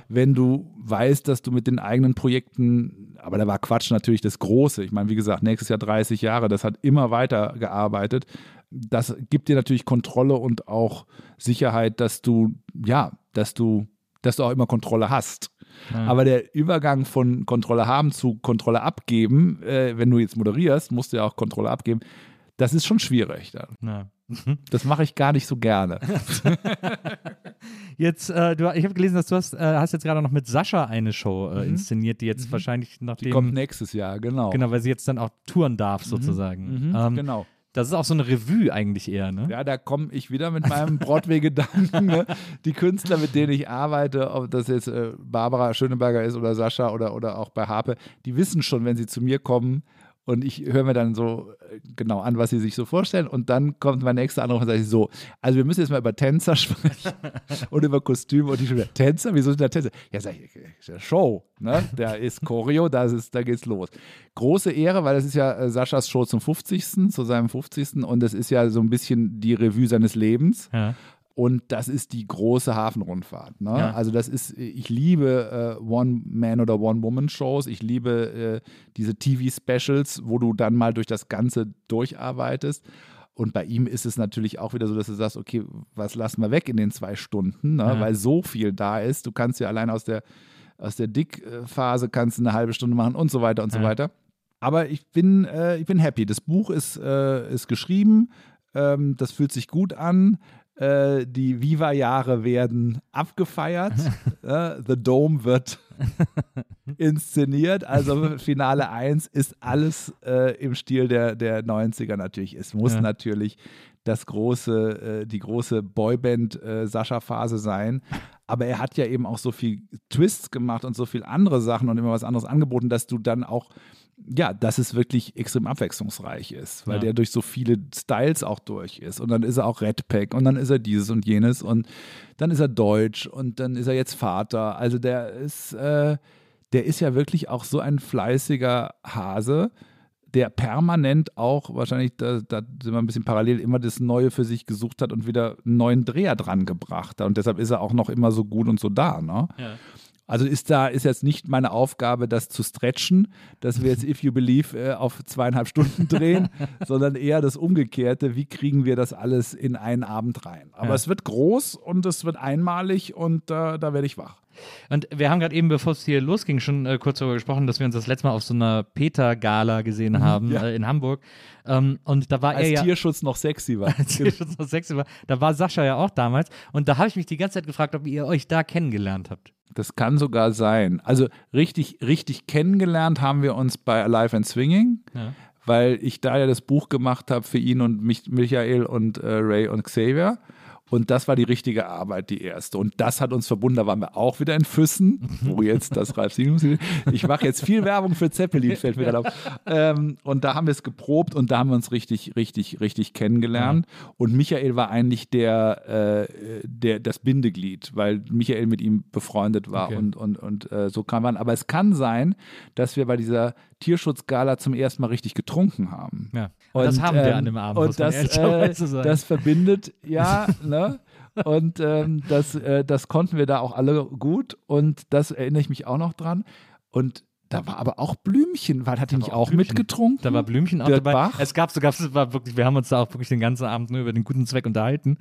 wenn du weißt, dass du mit den eigenen Projekten, aber da war Quatsch natürlich das Große. Ich meine, wie gesagt, nächstes Jahr 30 Jahre, das hat immer weiter gearbeitet. Das gibt dir natürlich Kontrolle und auch Sicherheit, dass du, ja, dass du, dass du auch immer Kontrolle hast. Aber der Übergang von Kontrolle haben zu Kontrolle abgeben, äh, wenn du jetzt moderierst, musst du ja auch Kontrolle abgeben. Das ist schon schwierig. Dann. Ja. Das mache ich gar nicht so gerne. Jetzt, äh, du, ich habe gelesen, dass du hast, äh, hast jetzt gerade noch mit Sascha eine Show äh, inszeniert, die jetzt wahrscheinlich Mhm. Die nachdem, kommt nächstes Jahr, genau. genau, weil sie jetzt dann auch touren darf sozusagen. Mhm, ähm, genau. Das ist auch so eine Revue eigentlich eher, ne? Ja, da komme ich wieder mit meinem Broadway-Gedanken. Ne? Die Künstler, mit denen ich arbeite, ob das jetzt äh, Barbara Schöneberger ist oder Sascha oder, oder auch bei Harpe, die wissen schon, wenn sie zu mir kommen, und ich höre mir dann so äh, genau an, was sie sich so vorstellen. Und dann kommt mein nächster Anruf und sage ich so, also wir müssen jetzt mal über Tänzer sprechen und über Kostüme. Und ich wieder, Tänzer? Wieso sind da Tänzer? Ja, sag ich, ist ja Show, ne? Da ist Choreo, da, ist, da geht's los. Große Ehre, weil das ist ja äh, Saschas Show zum 50., zu seinem 50. Und das ist ja so ein bisschen die Revue seines Lebens. Ja. Und das ist die große Hafenrundfahrt. Ne? Ja. Also das ist, ich liebe äh, One-Man- oder One-Woman-Shows. Ich liebe äh, diese TV-Specials, wo du dann mal durch das Ganze durcharbeitest. Und bei ihm ist es natürlich auch wieder so, dass du sagst, okay, was lassen wir weg in den zwei Stunden, ne? Ja. weil so viel da ist. Du kannst ja allein aus der, aus der Dickphase kannst eine halbe Stunde machen und so weiter und so Ja. weiter. Aber ich bin, äh, ich bin happy. Das Buch ist, äh, ist geschrieben, ähm, das fühlt sich gut an. Äh, die Viva-Jahre werden abgefeiert. äh, The Dome wird inszeniert. Also Finale 1 ist alles äh, im Stil der, der 90er natürlich. Es muss Ja. natürlich das große, äh, die große Boyband-Sascha-Phase sein. Aber er hat ja eben auch so viel Twists gemacht und so viel andere Sachen und immer was anderes angeboten, dass du dann auch, ja, dass es wirklich extrem abwechslungsreich ist, weil Ja. der durch so viele Styles auch durch ist. Und dann ist er auch Red Pack und dann ist er dieses und jenes und dann ist er Deutsch und dann ist er jetzt Vater. Also der ist, äh, der ist ja wirklich auch so ein fleißiger Hase, der permanent auch, wahrscheinlich, da, da sind wir ein bisschen parallel, immer das Neue für sich gesucht hat und wieder einen neuen Dreher dran gebracht hat. Und deshalb ist er auch noch immer so gut und so da. Ne? Ja. Also ist da ist jetzt nicht meine Aufgabe, das zu stretchen, dass wir jetzt If You Believe äh, auf zweieinhalb Stunden drehen, sondern eher das Umgekehrte. Wie kriegen wir das alles in einen Abend rein? Aber Ja. es wird groß und es wird einmalig und äh, da werde ich wach. Und wir haben gerade eben, bevor es hier losging, schon äh, kurz darüber gesprochen, dass wir uns das letzte Mal auf so einer Peter-Gala gesehen haben Mhm, ja. äh, in Hamburg. Ähm, und da war Als er ja. Tierschutz noch sexy war. als Tierschutz noch sexy war. Da war Sascha ja auch damals. Und da habe ich mich die ganze Zeit gefragt, ob ihr euch da kennengelernt habt. Das kann sogar sein. Also richtig, richtig kennengelernt haben wir uns bei Alive and Swinging, Ja. weil ich da ja das Buch gemacht habe für ihn und mich, Michael und äh, Ray und Xavier. Und das war die richtige Arbeit, die erste. Und das hat uns verbunden. Da waren wir auch wieder in Füssen, wo jetzt das Ralf Siemens. Ich mache jetzt viel Werbung für Zeppelin, fällt mir gerade auf. Ähm, und da haben wir es geprobt und da haben wir uns richtig, richtig, richtig kennengelernt. Und Michael war eigentlich der, äh, der, das Bindeglied, weil Michael mit ihm befreundet war Okay. und, und, und äh, so kam man. Aber es kann sein, dass wir bei dieser Tierschutzgala zum ersten Mal richtig getrunken haben. Ja. Und, das haben wir ähm, an dem Abend, Und das, äh, das verbindet, ja, ne? Und ähm, das, äh, das konnten wir da auch alle gut. Und das erinnere ich mich auch noch dran. Und da war aber auch Blümchen, weil hat er nicht auch Blümchen. mitgetrunken? Da war Blümchen auch Dirk dabei. Bach. Es gab sogar, es war wirklich, wir haben uns da auch wirklich den ganzen Abend nur über den guten Zweck unterhalten.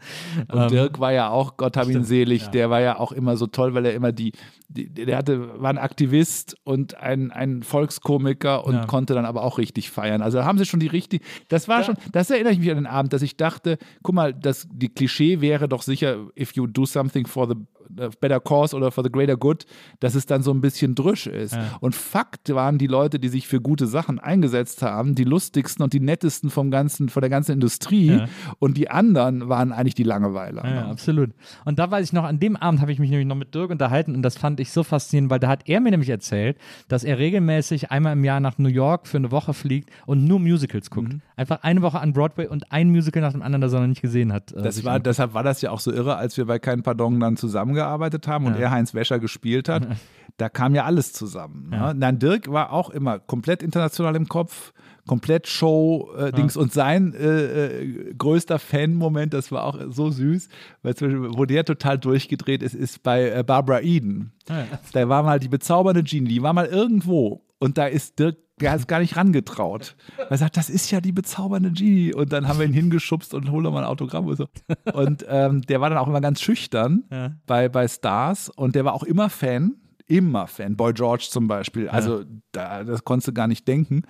Und Ähm, Dirk war ja auch, Gott hab ihn stimmt, selig, ja. der war ja auch immer so toll, weil er immer die, die der hatte, war ein Aktivist und ein, ein Volkskomiker und Ja. konnte dann aber auch richtig feiern. Also da haben sie schon die richtige, das war schon, das erinnere ich mich an den Abend, dass ich dachte, guck mal, das, die Klischee wäre doch sicher, if you do something for the better cause oder for the greater good, dass es dann so ein bisschen drüsch ist. Ja. Und Fakt waren die Leute, die sich für gute Sachen eingesetzt haben, die lustigsten und die nettesten vom ganzen, von der ganzen Industrie. Ja. Und die anderen waren eigentlich die Langeweiler. Ja, ne? absolut. Und da weiß ich noch, an dem Abend habe ich mich nämlich noch mit Dirk unterhalten und das fand ich so faszinierend, weil da hat er mir nämlich erzählt, dass er regelmäßig einmal im Jahr nach New York für eine Woche fliegt und nur Musicals guckt. Mhm. Einfach eine Woche an Broadway und ein Musical nach dem anderen, das er noch nicht gesehen hat. äh, Das war, deshalb war das ja auch so irre, als wir bei Kein Pardon dann zusammengearbeitet haben und Ja. er Heinz Wäscher gespielt hat. Da kam ja alles zusammen. Ne? Ja. Nein, Dirk war auch immer komplett international im Kopf, komplett Show-Dings und sein äh, äh, größter Fan-Moment, das war auch so süß, weil zum Beispiel, wo der total durchgedreht ist, ist bei äh, Barbara Eden. Ja. Da war mal die bezaubernde Genie, die war mal irgendwo und da ist Dirk der hat es gar nicht rangetraut. Er sagt, das ist ja die bezaubernde Genie. Und dann haben wir ihn hingeschubst und hol doch mal ein Autogramm und so. Und ähm, der war dann auch immer ganz schüchtern Ja. bei, bei Stars und der war auch immer Fan. Immer Fan. Boy George zum Beispiel. Also da, das konntest du gar nicht denken.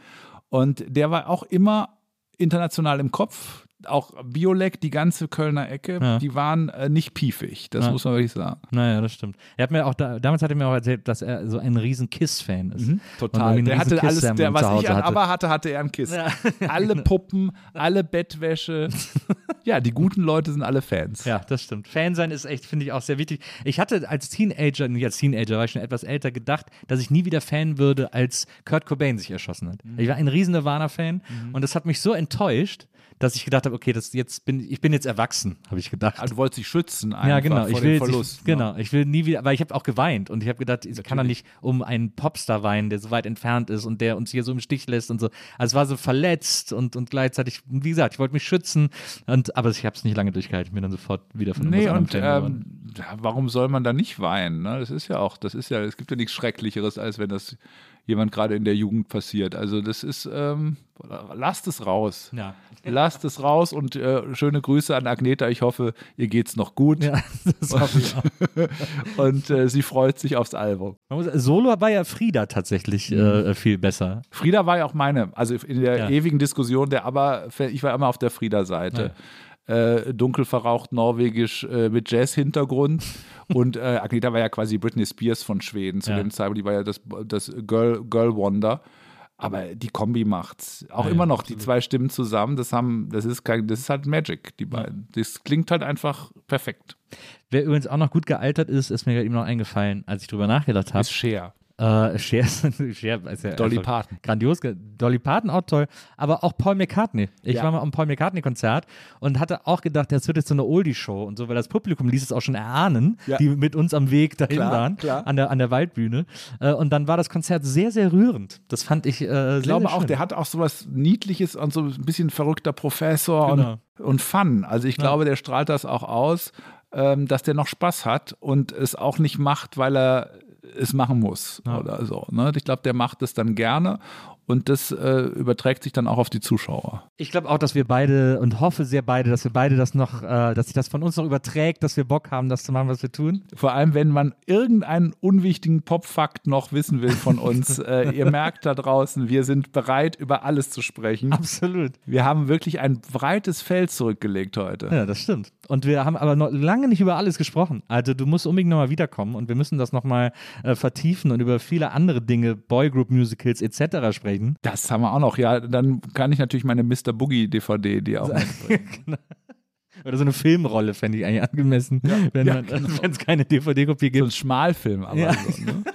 Und der war auch immer international im Kopf. Auch Biolek, die ganze Kölner Ecke, Ja. die waren äh, nicht piefig. Das Ja. muss man wirklich sagen. Naja, das stimmt. Er hat mir auch da, damals hat er mir auch erzählt, dass er so ein riesen Kiss-Fan ist. Mhm. Total. Der hatte alles, Kiss-Sam der, was ich an hatte. aber hatte, hatte er an Kiss. Alle Puppen, alle Bettwäsche. ja, die guten Leute sind alle Fans. Ja, das stimmt. Fan sein ist echt, finde ich, auch sehr wichtig. Ich hatte als Teenager, nicht als Teenager, war ich schon etwas älter, gedacht, dass ich nie wieder Fan würde, als Kurt Cobain sich erschossen hat. Mhm. Ich war ein riesen Nirvana-Fan und das hat mich so enttäuscht, dass ich gedacht habe, okay, das jetzt bin, ich bin jetzt erwachsen, habe ich gedacht. Also, du wolltest dich schützen einfach ja, genau. vor Ich dem will, Verlust. ich, genau. Ich will nie wieder, weil ich habe auch geweint und ich habe gedacht, ich kann doch nicht um einen Popstar weinen, der so weit entfernt ist und der uns hier so im Stich lässt und so. Also es war so verletzt und, und gleichzeitig, wie gesagt, ich wollte mich schützen und aber ich habe es nicht lange durchgehalten. Ich bin dann sofort wieder von Nee, und ähm, warum soll man da nicht weinen? Ne? Das ist ja auch, das ist ja, es gibt ja nichts Schrecklicheres, als wenn das jemand gerade in der Jugend passiert. Also das ist, ähm, lasst es raus. Ja. Lasst es raus und äh, schöne Grüße an Agneta. Ich hoffe, ihr geht's noch gut. Ja, das hoffe ich auch. und äh, sie freut sich aufs Album. Solo war ja Frieda tatsächlich äh, viel besser. Frieda war ja auch meine, also in der Ja. ewigen Diskussion der aber ich war immer auf der Frieda-Seite. Äh, dunkel verraucht norwegisch äh, mit Jazz-Hintergrund. Und äh, Agneta war ja quasi Britney Spears von Schweden zu Ja. dem Zeitpunkt. Die war ja das, das Girl, Girl Wonder. Aber die Kombi macht's. Auch Ja, immer ja, noch die zwei Stimmen zusammen. Das haben, das ist kein, das ist halt Magic, die beiden. Das klingt halt einfach perfekt. Wer übrigens auch noch gut gealtert ist, ist mir gerade eben noch eingefallen, als ich drüber nachgedacht habe. Ist Cher. Äh, Cher, ist- Cher ist ja Dolly Parton. Grandios. Dolly Parton auch toll. Aber auch Paul McCartney. Ich Ja. war mal am Paul McCartney-Konzert und hatte auch gedacht, das wird jetzt so eine Oldie-Show und so, weil das Publikum ließ es auch schon erahnen, Ja. die mit uns am Weg dahin Klar, waren, klar. An, der, an der Waldbühne. Äh, und dann war das Konzert sehr, sehr rührend. Das fand ich äh, sehr, Ich glaube sehr auch, der hat auch sowas Niedliches und so ein bisschen verrückter Professor Genau. und, und Fun. Also ich glaube, der strahlt das auch aus, ähm, dass der noch Spaß hat und es auch nicht macht, weil er es machen muss oder so. Ne? Ich glaube, der macht es dann gerne und das äh, überträgt sich dann auch auf die Zuschauer. Ich glaube auch, dass wir beide und hoffe sehr beide, dass wir beide das noch, äh, dass sich das von uns noch überträgt, dass wir Bock haben, das zu machen, was wir tun. Vor allem, wenn man irgendeinen unwichtigen Pop-Fakt noch wissen will von uns. äh, ihr merkt da draußen, wir sind bereit, über alles zu sprechen. Absolut. Wir haben wirklich ein breites Feld zurückgelegt heute. Ja, das stimmt. Und wir haben aber noch lange nicht über alles gesprochen. Also du musst unbedingt nochmal wiederkommen und wir müssen das nochmal äh, vertiefen und über viele andere Dinge, Boygroup-Musicals etc. sprechen. Das haben wir auch noch. Ja, dann kann ich natürlich meine Mr. Boogie DVD die auch mitbringen. Oder so eine Filmrolle fände ich eigentlich angemessen, wenn ja, es keine DVD-Kopie So gibt. ein Schmalfilm, aber Ja. so, ne?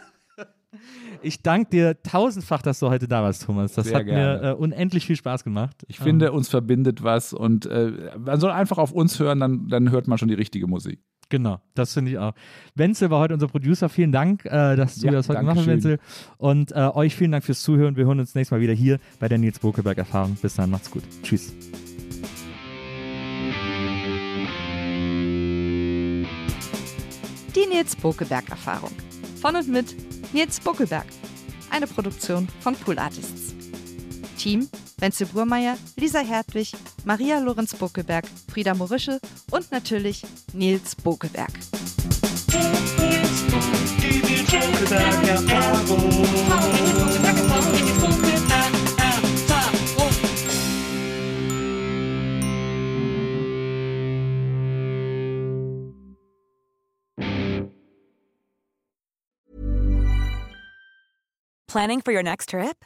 Ich danke dir tausendfach, dass du heute da warst, Thomas. Das Sehr hat gerne. mir äh, unendlich viel Spaß gemacht. Ich finde, uns verbindet was und äh, man soll einfach auf uns hören, dann, dann hört man schon die richtige Musik. Genau, das finde ich auch. Wenzel war heute unser Producer. Vielen Dank, äh, dass du Ja, das heute gemacht hast. Wenzel. Und äh, euch vielen Dank fürs Zuhören. Wir hören uns nächstes Mal wieder hier bei der Nils Bokelberg Erfahrung. Bis dann, macht's gut. Tschüss. Die Nils Bokelberg Erfahrung. Von und mit Nils Bokelberg. Eine Produktion von Pool Artists. Team Wenzel Burmeier, Lisa Hertwig, Maria Lorenz Bokelberg, Frieda Morische und natürlich Nils Bokelberg. Planning for your next trip?